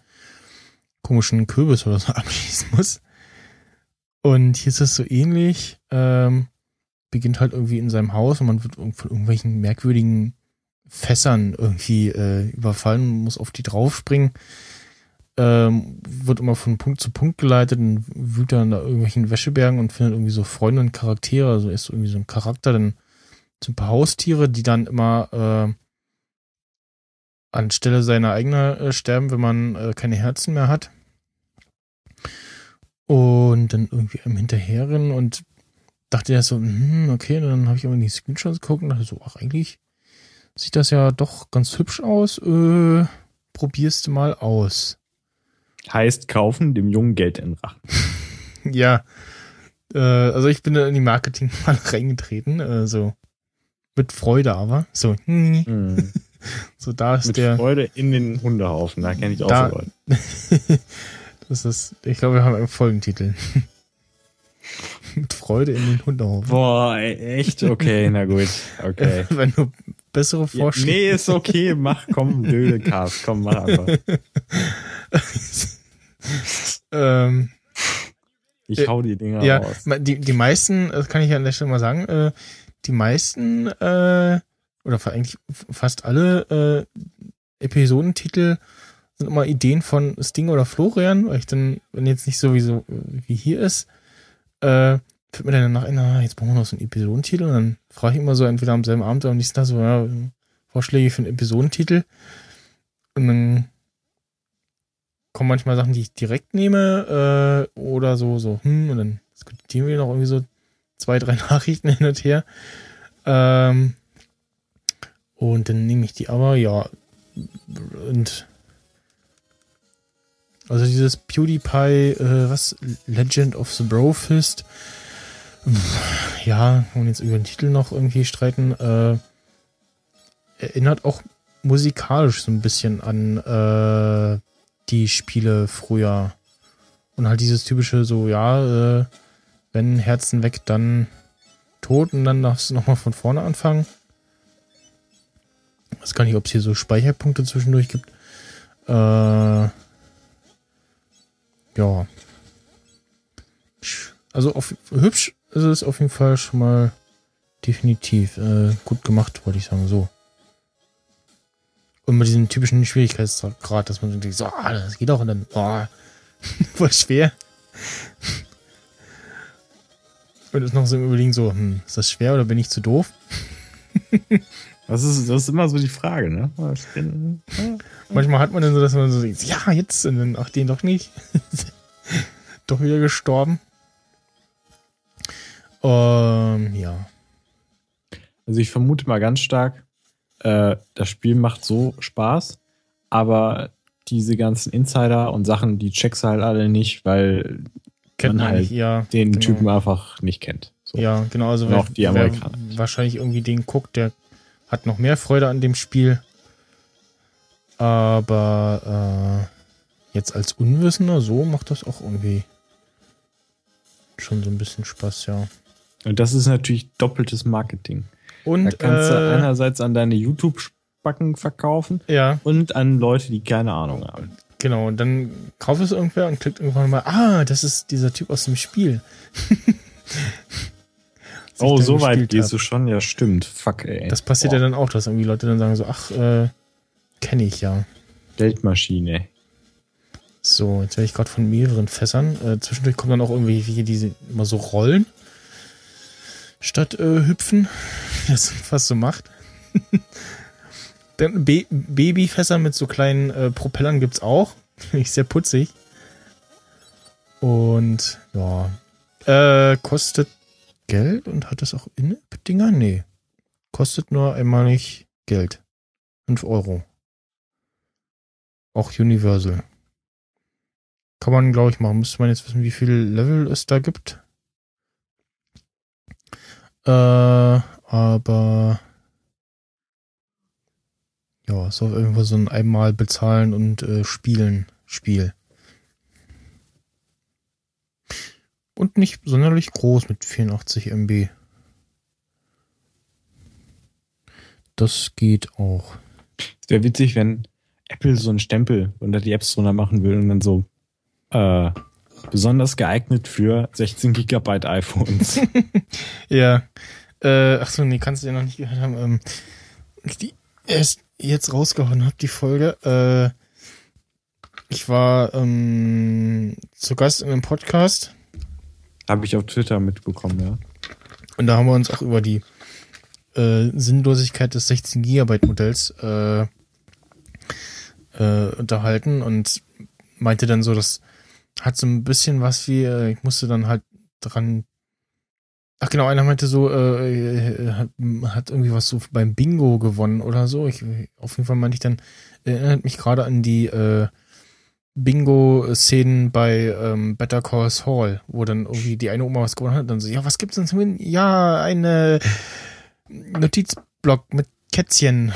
komischen Kürbis oder so abschießen muss. Und hier ist das so ähnlich. Ähm, beginnt halt irgendwie in seinem Haus und man wird von irgendwelchen merkwürdigen Fässern irgendwie äh, überfallen, muss auf die draufspringen. Ähm, wird immer von Punkt zu Punkt geleitet und wühlt dann da irgendwelchen Wäschebergen und findet irgendwie so Freunde und Charaktere. Also ist irgendwie so ein Charakter, dann so ein paar Haustiere, die dann immer äh, anstelle seiner eigenen äh, sterben, wenn man äh, keine Herzen mehr hat. Und dann irgendwie am Hinterherrennen und dachte ja so, hm, okay, dann habe ich aber in die Screenshots geguckt und dachte so, ach, eigentlich sieht das ja doch ganz hübsch aus. Äh, probierst du mal aus. Heißt kaufen, dem Jungen Geld in Rachen. ja. Äh, also ich bin da in die Marketing mal reingetreten, äh, so mit Freude aber. So, mm. so da ist mit der. Mit Freude in den Hundehaufen, da kenne ich auch da, so Leute. das ist, ich glaube, wir haben einen Folgentitel. mit Freude in den Hundehaufen. Boah, echt? Okay, na gut. Okay. Wenn du bessere Vorschläge. Ja, nee, ist okay, mach, komm, blöde Cast, komm, mach einfach. ähm, ich hau die Dinger ja, raus. Die, die meisten, das kann ich ja an der Stelle mal sagen, äh, die meisten äh, oder eigentlich fast alle äh, Episodentitel sind immer Ideen von Sting oder Florian, weil ich dann, wenn jetzt nicht sowieso wie hier ist, äh, fällt mir dann nach, na, jetzt brauchen wir noch so einen Episodentitel. Und dann frage ich immer so entweder am selben Abend oder am nächsten Tag so, ja, Vorschläge für einen Episodentitel. Und dann kommen manchmal Sachen, die ich direkt nehme äh, oder so, so, hm, und dann diskutieren wir noch irgendwie so zwei, drei Nachrichten hin und her. Ähm, und dann nehme ich die aber, ja. Und also dieses PewDiePie, äh, was? Legend of the Brofist. Ja, und jetzt über den Titel noch irgendwie streiten. Äh, erinnert auch musikalisch so ein bisschen an äh, die Spiele früher. Und halt dieses typische so, ja, äh, wenn Herzen weg, dann tot und dann darfst du nochmal von vorne anfangen. Ich weiß gar nicht, ob es hier so Speicherpunkte zwischendurch gibt. Äh, ja. Also auf, hübsch ist es auf jeden Fall schon mal definitiv äh, gut gemacht, wollte ich sagen, so. Und mit diesem typischen Schwierigkeitsgrad, dass man denkt, so, ah, das geht auch und dann, oh, voll schwer. Und ist noch so im Überlegen so, hm, ist das schwer oder bin ich zu doof? Das ist, das ist immer so die Frage, ne? Manchmal hat man dann so, dass man so denkt, ja, jetzt, und dann, ach, den doch nicht. doch wieder gestorben. Ähm, ja. Also ich vermute mal ganz stark, äh, das Spiel macht so Spaß, aber diese ganzen Insider und Sachen, die checkst du halt alle nicht, weil kennt man halt ja, den genau. Typen einfach nicht kennt. So. Ja, genau. Also wer, die Amerikaner. Wer wahrscheinlich irgendwie den guckt, der hat noch mehr Freude an dem Spiel. Aber äh, jetzt als Unwissender so macht das auch irgendwie schon so ein bisschen Spaß, ja. Und das ist natürlich doppeltes Marketing. Und da kannst äh, du einerseits an deine YouTube-Spacken verkaufen ja. und an Leute, die keine Ahnung haben. Genau, und dann kauft es irgendwer und klickt irgendwann mal, ah, das ist dieser Typ aus dem Spiel. oh, so weit gehst du schon, ja, stimmt. Fuck, ey. Das passiert Boah. ja dann auch, dass irgendwie Leute dann sagen so, ach, äh, kenne ich ja. Geldmaschine. So, jetzt werde ich gerade von mehreren Fässern. Äh, zwischendurch kommen dann auch irgendwie hier diese immer so Rollen statt äh, hüpfen, wie das fast so macht. Dann Ba- Babyfässer mit so kleinen äh, Propellern gibt's auch. Finde ich sehr putzig. Und ja. Äh, kostet Geld und hat das auch In-Dinger? Nee. Kostet nur einmalig Geld. 5 Euro. Auch Universal. Kann man, glaube ich, machen. Müsste man jetzt wissen, wie viele Level es da gibt. Äh, aber ja, ist auf irgendwo so ein einmal bezahlen und äh, spielen Spiel. Und nicht sonderlich groß mit 84 MB. Das geht auch. Es wäre witzig, wenn Apple so einen Stempel unter die Apps drunter machen will und dann so äh, besonders geeignet für 16 Gigabyte iPhones. ja. Äh, ach so, nee, kannst du ja noch nicht gehört haben. Ähm, die erst jetzt rausgehauen habe, die Folge. Äh, ich war ähm, zu Gast in einem Podcast. Habe ich auf Twitter mitbekommen, ja. Und da haben wir uns auch über die äh, Sinnlosigkeit des 16 Gigabyte Modells äh, äh, unterhalten und meinte dann so, dass hat so ein bisschen was wie, äh, ich musste dann halt dran. Ach genau, einer meinte so, äh, hat, hat irgendwie was so beim Bingo gewonnen oder so. Ich, auf jeden Fall meinte ich dann, erinnert mich gerade an die äh, Bingo-Szenen bei ähm, Better Call Saul, wo dann irgendwie die eine Oma was gewonnen hat dann so, ja, was gibt's denn zu gewinnen? Ja, eine Notizblock mit Kätzchen.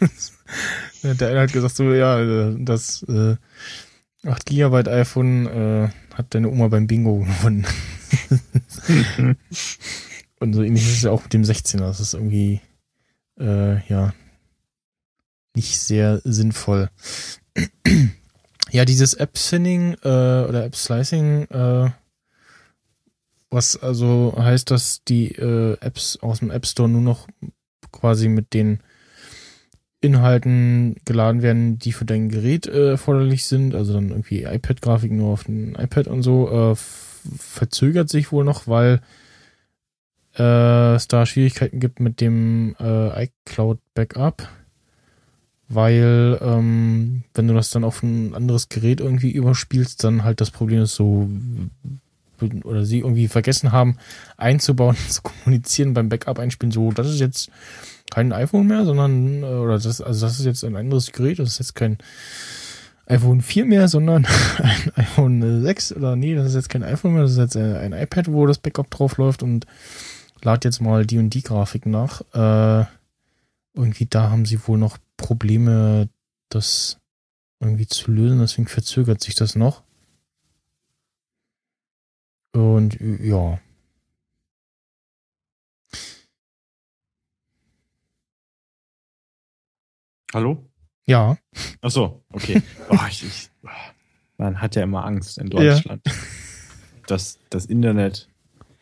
Der eine hat gesagt so, ja, das äh, 8 GB iPhone äh, hat deine Oma beim Bingo gewonnen. und so ähnlich ist es ja auch mit dem 16er. Das ist irgendwie, äh, ja, nicht sehr sinnvoll. ja, dieses App-Thinning äh, oder App-Slicing, äh, was also heißt, dass die äh, Apps aus dem App Store nur noch quasi mit den Inhalten geladen werden, die für dein Gerät äh, erforderlich sind, also dann irgendwie iPad-Grafiken nur auf dem iPad und so, äh, verzögert sich wohl noch, weil äh, es da Schwierigkeiten gibt mit dem äh, iCloud-Backup, weil ähm, wenn du das dann auf ein anderes Gerät irgendwie überspielst, dann halt das Problem ist so oder sie irgendwie vergessen haben einzubauen, zu kommunizieren beim Backup einspielen, so das ist jetzt kein iPhone mehr, sondern, äh, oder das, also das ist jetzt ein anderes Gerät, das ist jetzt kein iPhone 4 mehr, sondern ein iPhone 6 oder nee, das ist jetzt kein iPhone mehr, das ist jetzt ein iPad, wo das Backup drauf läuft und lad jetzt mal die und die Grafiken nach. Äh, irgendwie da haben sie wohl noch Probleme, das irgendwie zu lösen, deswegen verzögert sich das noch. Und ja, Hallo? Ja. Ach so, okay. Oh, ich, ich, man hat ja immer Angst in Deutschland. Ja. Das, das Internet.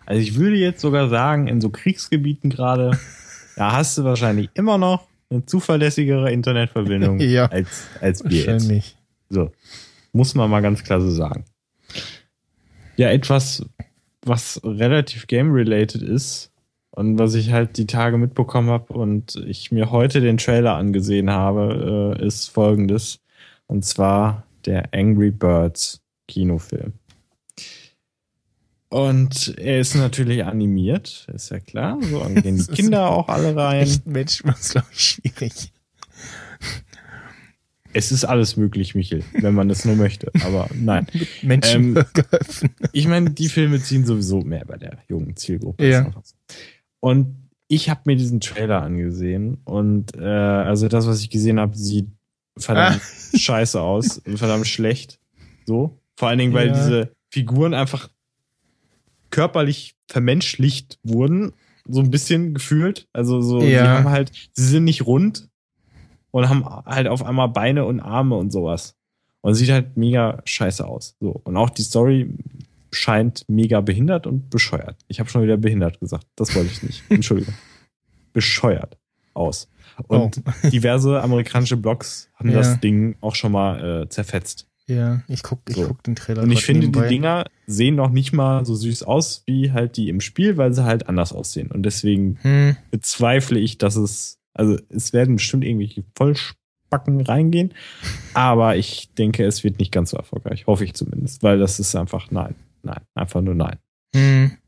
Also ich würde jetzt sogar sagen, in so Kriegsgebieten gerade, da hast du wahrscheinlich immer noch eine zuverlässigere Internetverbindung ja, als, als wir jetzt. So. Muss man mal ganz klar so sagen. Ja, etwas, was relativ game-related ist, und was ich halt die Tage mitbekommen habe und ich mir heute den Trailer angesehen habe, äh, ist folgendes. Und zwar der Angry Birds Kinofilm. Und er ist natürlich animiert, ist ja klar. So gehen die Kinder auch alle rein. Mensch, was glaube ich schwierig. Es ist alles möglich, Michel, wenn man das nur möchte. Aber nein. Menschen ähm, Ich meine, die Filme ziehen sowieso mehr bei der jungen Zielgruppe. Ja. Und ich habe mir diesen Trailer angesehen und äh, also das, was ich gesehen habe, sieht verdammt ah. scheiße aus, verdammt schlecht. So. Vor allen Dingen, weil ja. diese Figuren einfach körperlich vermenschlicht wurden, so ein bisschen gefühlt. Also so, ja. sie haben halt, sie sind nicht rund und haben halt auf einmal Beine und Arme und sowas. Und sieht halt mega scheiße aus. So. Und auch die Story scheint mega behindert und bescheuert. Ich habe schon wieder behindert gesagt. Das wollte ich nicht. Entschuldigung. bescheuert aus. Und oh. diverse amerikanische Blogs haben ja. das Ding auch schon mal äh, zerfetzt. Ja, ich guck, ich so. guck den Trailer. Und ich finde, nebenbei. die Dinger sehen noch nicht mal so süß aus wie halt die im Spiel, weil sie halt anders aussehen. Und deswegen hm. bezweifle ich, dass es, also es werden bestimmt irgendwelche Vollspacken reingehen, aber ich denke, es wird nicht ganz so erfolgreich. Hoffe ich zumindest, weil das ist einfach, nein. Nein, einfach nur nein. Hm.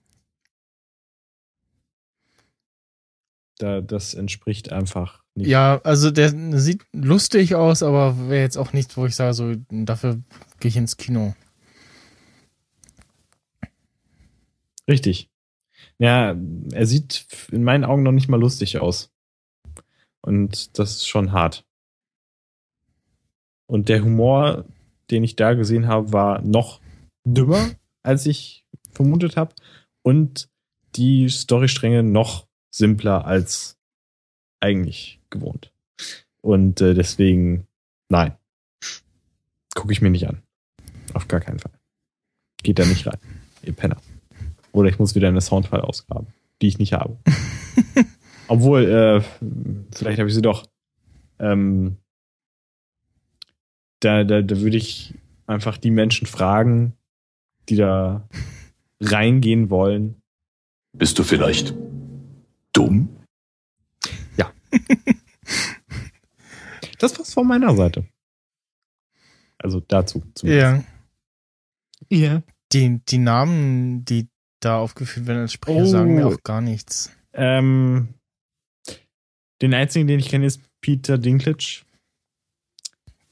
Da, das entspricht einfach nicht. Ja, also der sieht lustig aus, aber wäre jetzt auch nichts, wo ich sage, so, dafür gehe ich ins Kino. Richtig. Ja, er sieht in meinen Augen noch nicht mal lustig aus. Und das ist schon hart. Und der Humor, den ich da gesehen habe, war noch dümmer als ich vermutet habe. Und die Storystränge noch simpler als eigentlich gewohnt. Und äh, deswegen, nein. Gucke ich mir nicht an. Auf gar keinen Fall. Geht da nicht rein. Ihr Penner. Oder ich muss wieder eine Soundfile ausgraben, die ich nicht habe. Obwohl, äh, vielleicht habe ich sie doch. Ähm, da, da, da würde ich einfach die Menschen fragen, die da reingehen wollen. Bist du vielleicht dumm? Ja. das war's von meiner Seite. Also dazu zumindest. Ja. Ja. Die, die Namen, die da aufgeführt werden als Sprecher, oh. sagen mir auch gar nichts. Ähm, den einzigen, den ich kenne, ist Peter Dinklage.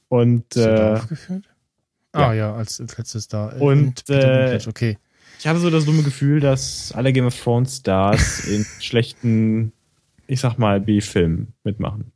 Und. Ist äh, aufgeführt? Ah ja, als, letztes da. Äh, Und äh, okay. Ich habe so das dumme Gefühl, dass alle Game of Thrones Stars in schlechten, ich sag mal, B-Filmen mitmachen.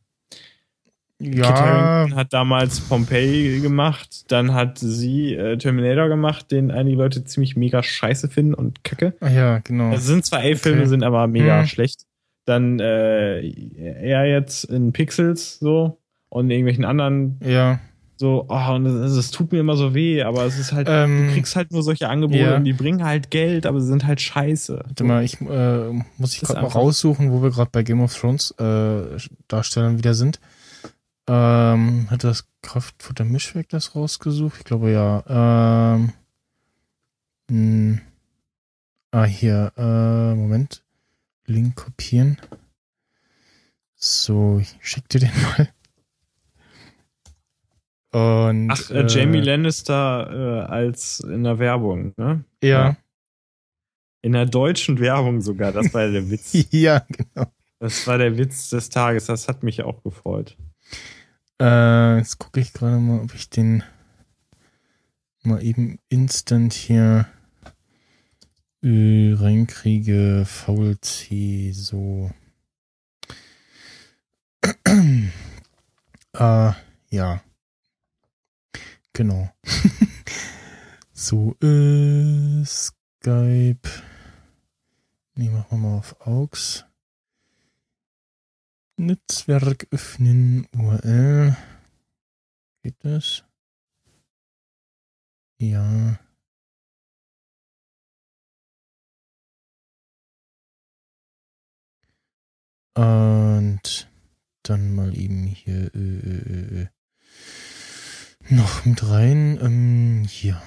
Ja. Hat damals Pompeii gemacht, dann hat sie äh, Terminator gemacht, den einige Leute ziemlich mega scheiße finden und kacke. Ah, ja, genau. Das sind zwar A-Filme, okay. sind aber mega hm. schlecht. Dann äh, er jetzt in Pixels so und in irgendwelchen anderen ja so, oh, und es tut mir immer so weh, aber es ist halt, ähm, du kriegst halt nur solche Angebote ja. und die bringen halt Geld, aber sie sind halt scheiße. Warte mal, ich äh, muss ich gerade mal raussuchen, wo wir gerade bei Game of Thrones äh, Darstellern wieder sind. Ähm, hat das Kraftfutter Mischwerk das rausgesucht? Ich glaube ja. Ähm, mh. Hm. Ah, hier, äh, Moment. Link kopieren. So, ich schick dir den mal. Und, Ach, äh, Jamie Lannister äh, als in der Werbung, ne? Ja. ja. In der deutschen Werbung sogar, das war der Witz. ja, genau. Das war der Witz des Tages, das hat mich auch gefreut. Äh, jetzt gucke ich gerade mal, ob ich den mal eben instant hier äh, reinkriege. VLC, so. äh, ja. Genau. so, äh, Skype. Ne, machen wir mal auf AUX. Netzwerk öffnen, URL. Geht das? Ja. Und dann mal eben hier äh, äh, äh noch mit rein. Ähm, ja.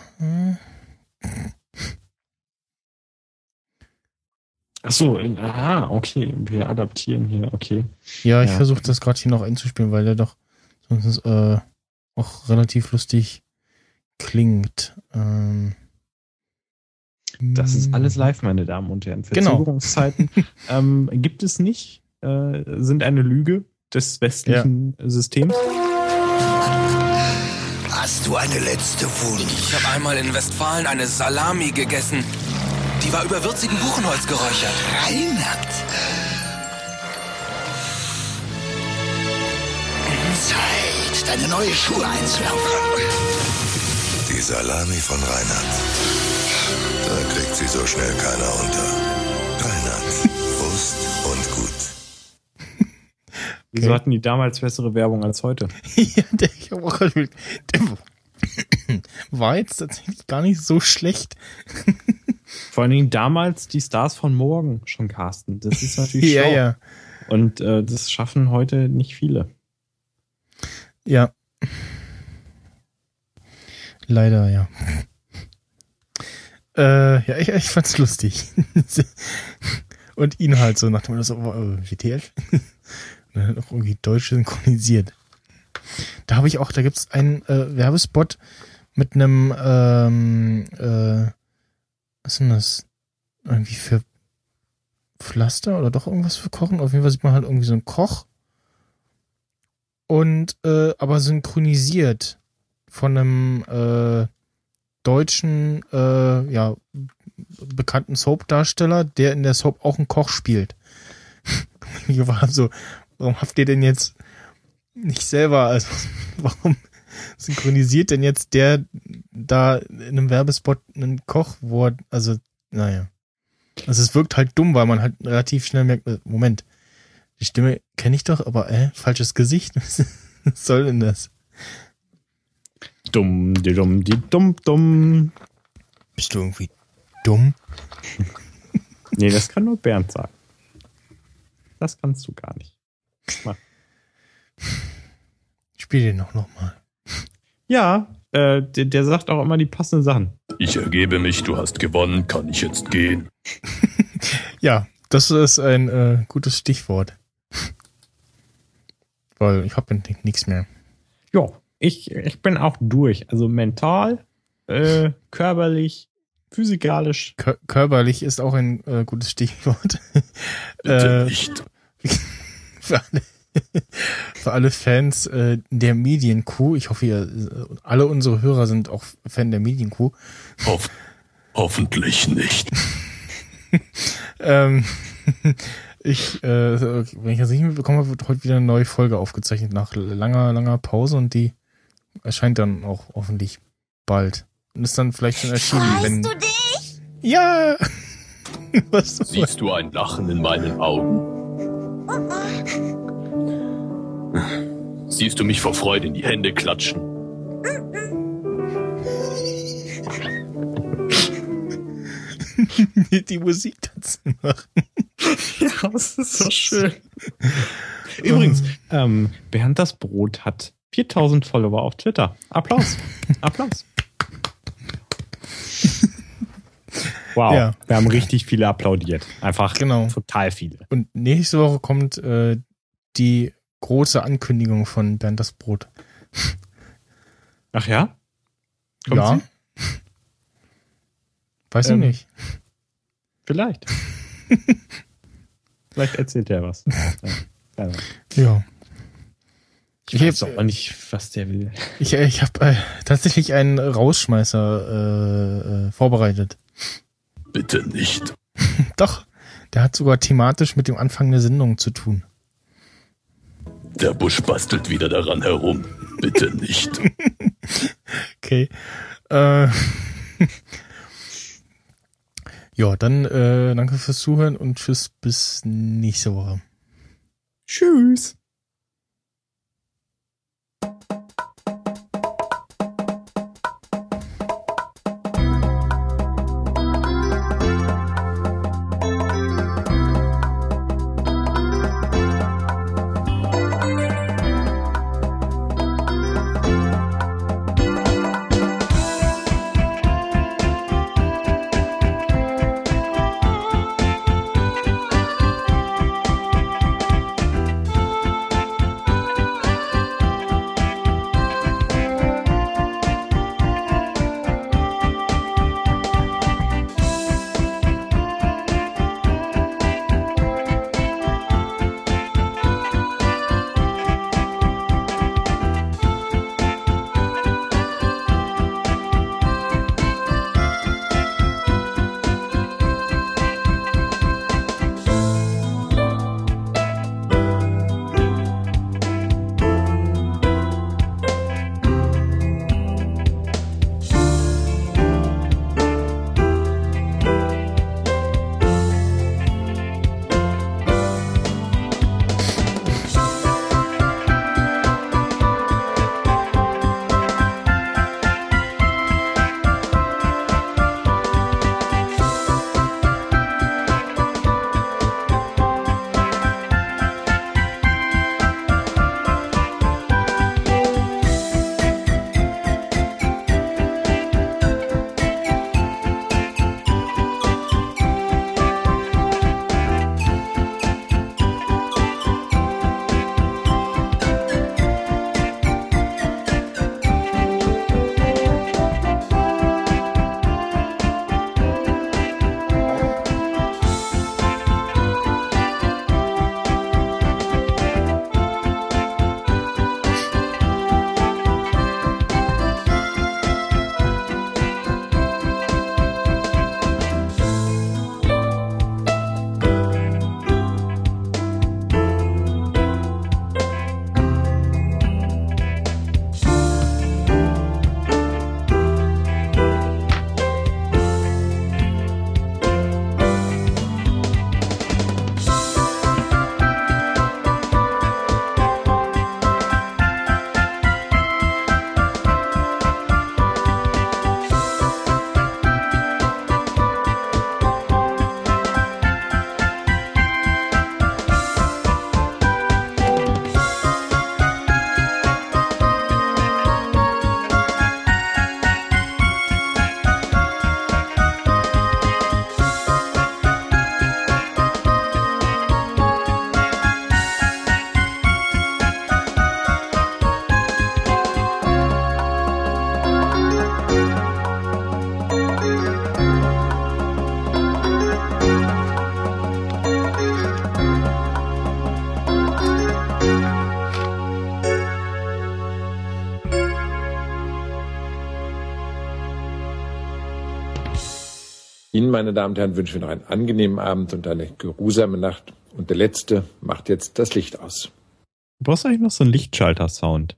Ach so, aha, okay. Wir adaptieren hier, okay. Ja, ich ja. versuche das gerade hier noch einzuspielen, weil der doch sonst äh, auch relativ lustig klingt. Ähm, das ist alles live, meine Damen und Herren. Genau. Verzögerungszeiten genau. ähm, gibt es nicht, äh, sind eine Lüge des westlichen ja. Systems. Hast du eine letzte Wunsch? Ich habe einmal in Westfalen eine Salami gegessen. Die war über würzigen Buchenholz geräuchert. Reinhard. Zeit, deine neue Schuhe einzulaufen. Die Salami von Reinhard. Da kriegt sie so schnell keiner unter. Wieso okay. hatten die damals bessere Werbung als heute? ja, der, ich auch der war jetzt tatsächlich gar nicht so schlecht. Vor allen Dingen damals die Stars von morgen schon casten. Das ist natürlich ja, ja. Und äh, das schaffen heute nicht viele. Ja. Leider, ja. Äh, ja, ich, ich fand's lustig. Und ihn halt so nach dem Motto, so, äh, WTF? Und dann auch irgendwie deutsch synchronisiert. Da habe ich auch, da gibt's einen äh, Werbespot mit einem, ähm, äh, was ist denn das? Irgendwie für Pflaster oder doch irgendwas für Kochen? Auf jeden Fall sieht man halt irgendwie so einen Koch. Und, äh, aber synchronisiert von einem, äh, deutschen, äh, ja, bekannten Soap-Darsteller, der in der Soap auch einen Koch spielt. ich war so, warum habt ihr denn jetzt nicht selber, also warum synchronisiert denn jetzt der da in einem Werbespot einen Kochwort, also naja. Also es wirkt halt dumm, weil man halt relativ schnell merkt, äh, Moment, die Stimme kenne ich doch, aber äh, falsches Gesicht. Was soll denn das? Dumm, die dumm, die dumm, dumm. Bist du irgendwie dumm? nee, das kann nur Bernd sagen. Das kannst du gar nicht. Mach. Spiel den noch nochmal. Ja, äh, der, der, sagt auch immer die passenden Sachen. Ich ergebe mich, du hast gewonnen, kann ich jetzt gehen? ja, das ist ein äh, gutes Stichwort. Weil ich habe nichts mehr. Ja, ich, ich bin auch durch. Also mental, äh, äh, körperlich, physikalisch. Kör körperlich ist auch ein äh, gutes Stichwort. Bitte äh, nicht. Für alle, für alle Fans äh, der Medienkuh, ich hoffe, ihr, alle unsere Hörer sind auch Fan der Medienkuh. Hoff, hoffentlich nicht. ähm, ich, äh, wenn ich das nicht mitbekomme, wird heute wieder eine neue Folge aufgezeichnet nach langer, langer Pause und die erscheint dann auch hoffentlich bald. Und ist dann vielleicht schon erschienen, Freust wenn. du dich? Ja! Was Siehst du ein Lachen in meinen Augen? Siehst du mich vor Freude in die Hände klatschen? die Musik dazu machen. Ja, das ist so schön. Übrigens, ähm, Bernd das Brot hat 4000 Follower auf Twitter. Applaus. Applaus. Wow, ja. wir haben richtig viele applaudiert. Einfach genau. total viele. Und nächste Woche kommt äh, die große Ankündigung von Bernd das Brot. Ach ja? Kommt ja. Sie? Weiß ähm, ich nicht. Vielleicht. vielleicht erzählt er was. Ja. ja. Ich, ich weiß auch nicht, was der will. Ich, ich habe äh, tatsächlich einen Rausschmeißer äh, äh, vorbereitet. Bitte nicht. Doch, der hat sogar thematisch mit dem Anfang der Sendung zu tun. Der Busch bastelt wieder daran herum. Bitte nicht. okay. Äh, ja, dann äh, danke fürs Zuhören und tschüss bis nächste Woche. Tschüss. Meine Damen und Herren, wünschen wir noch einen angenehmen Abend und eine geruhsame Nacht. Und der Letzte macht jetzt das Licht aus. Du brauchst eigentlich noch so einen Lichtschalter-Sound.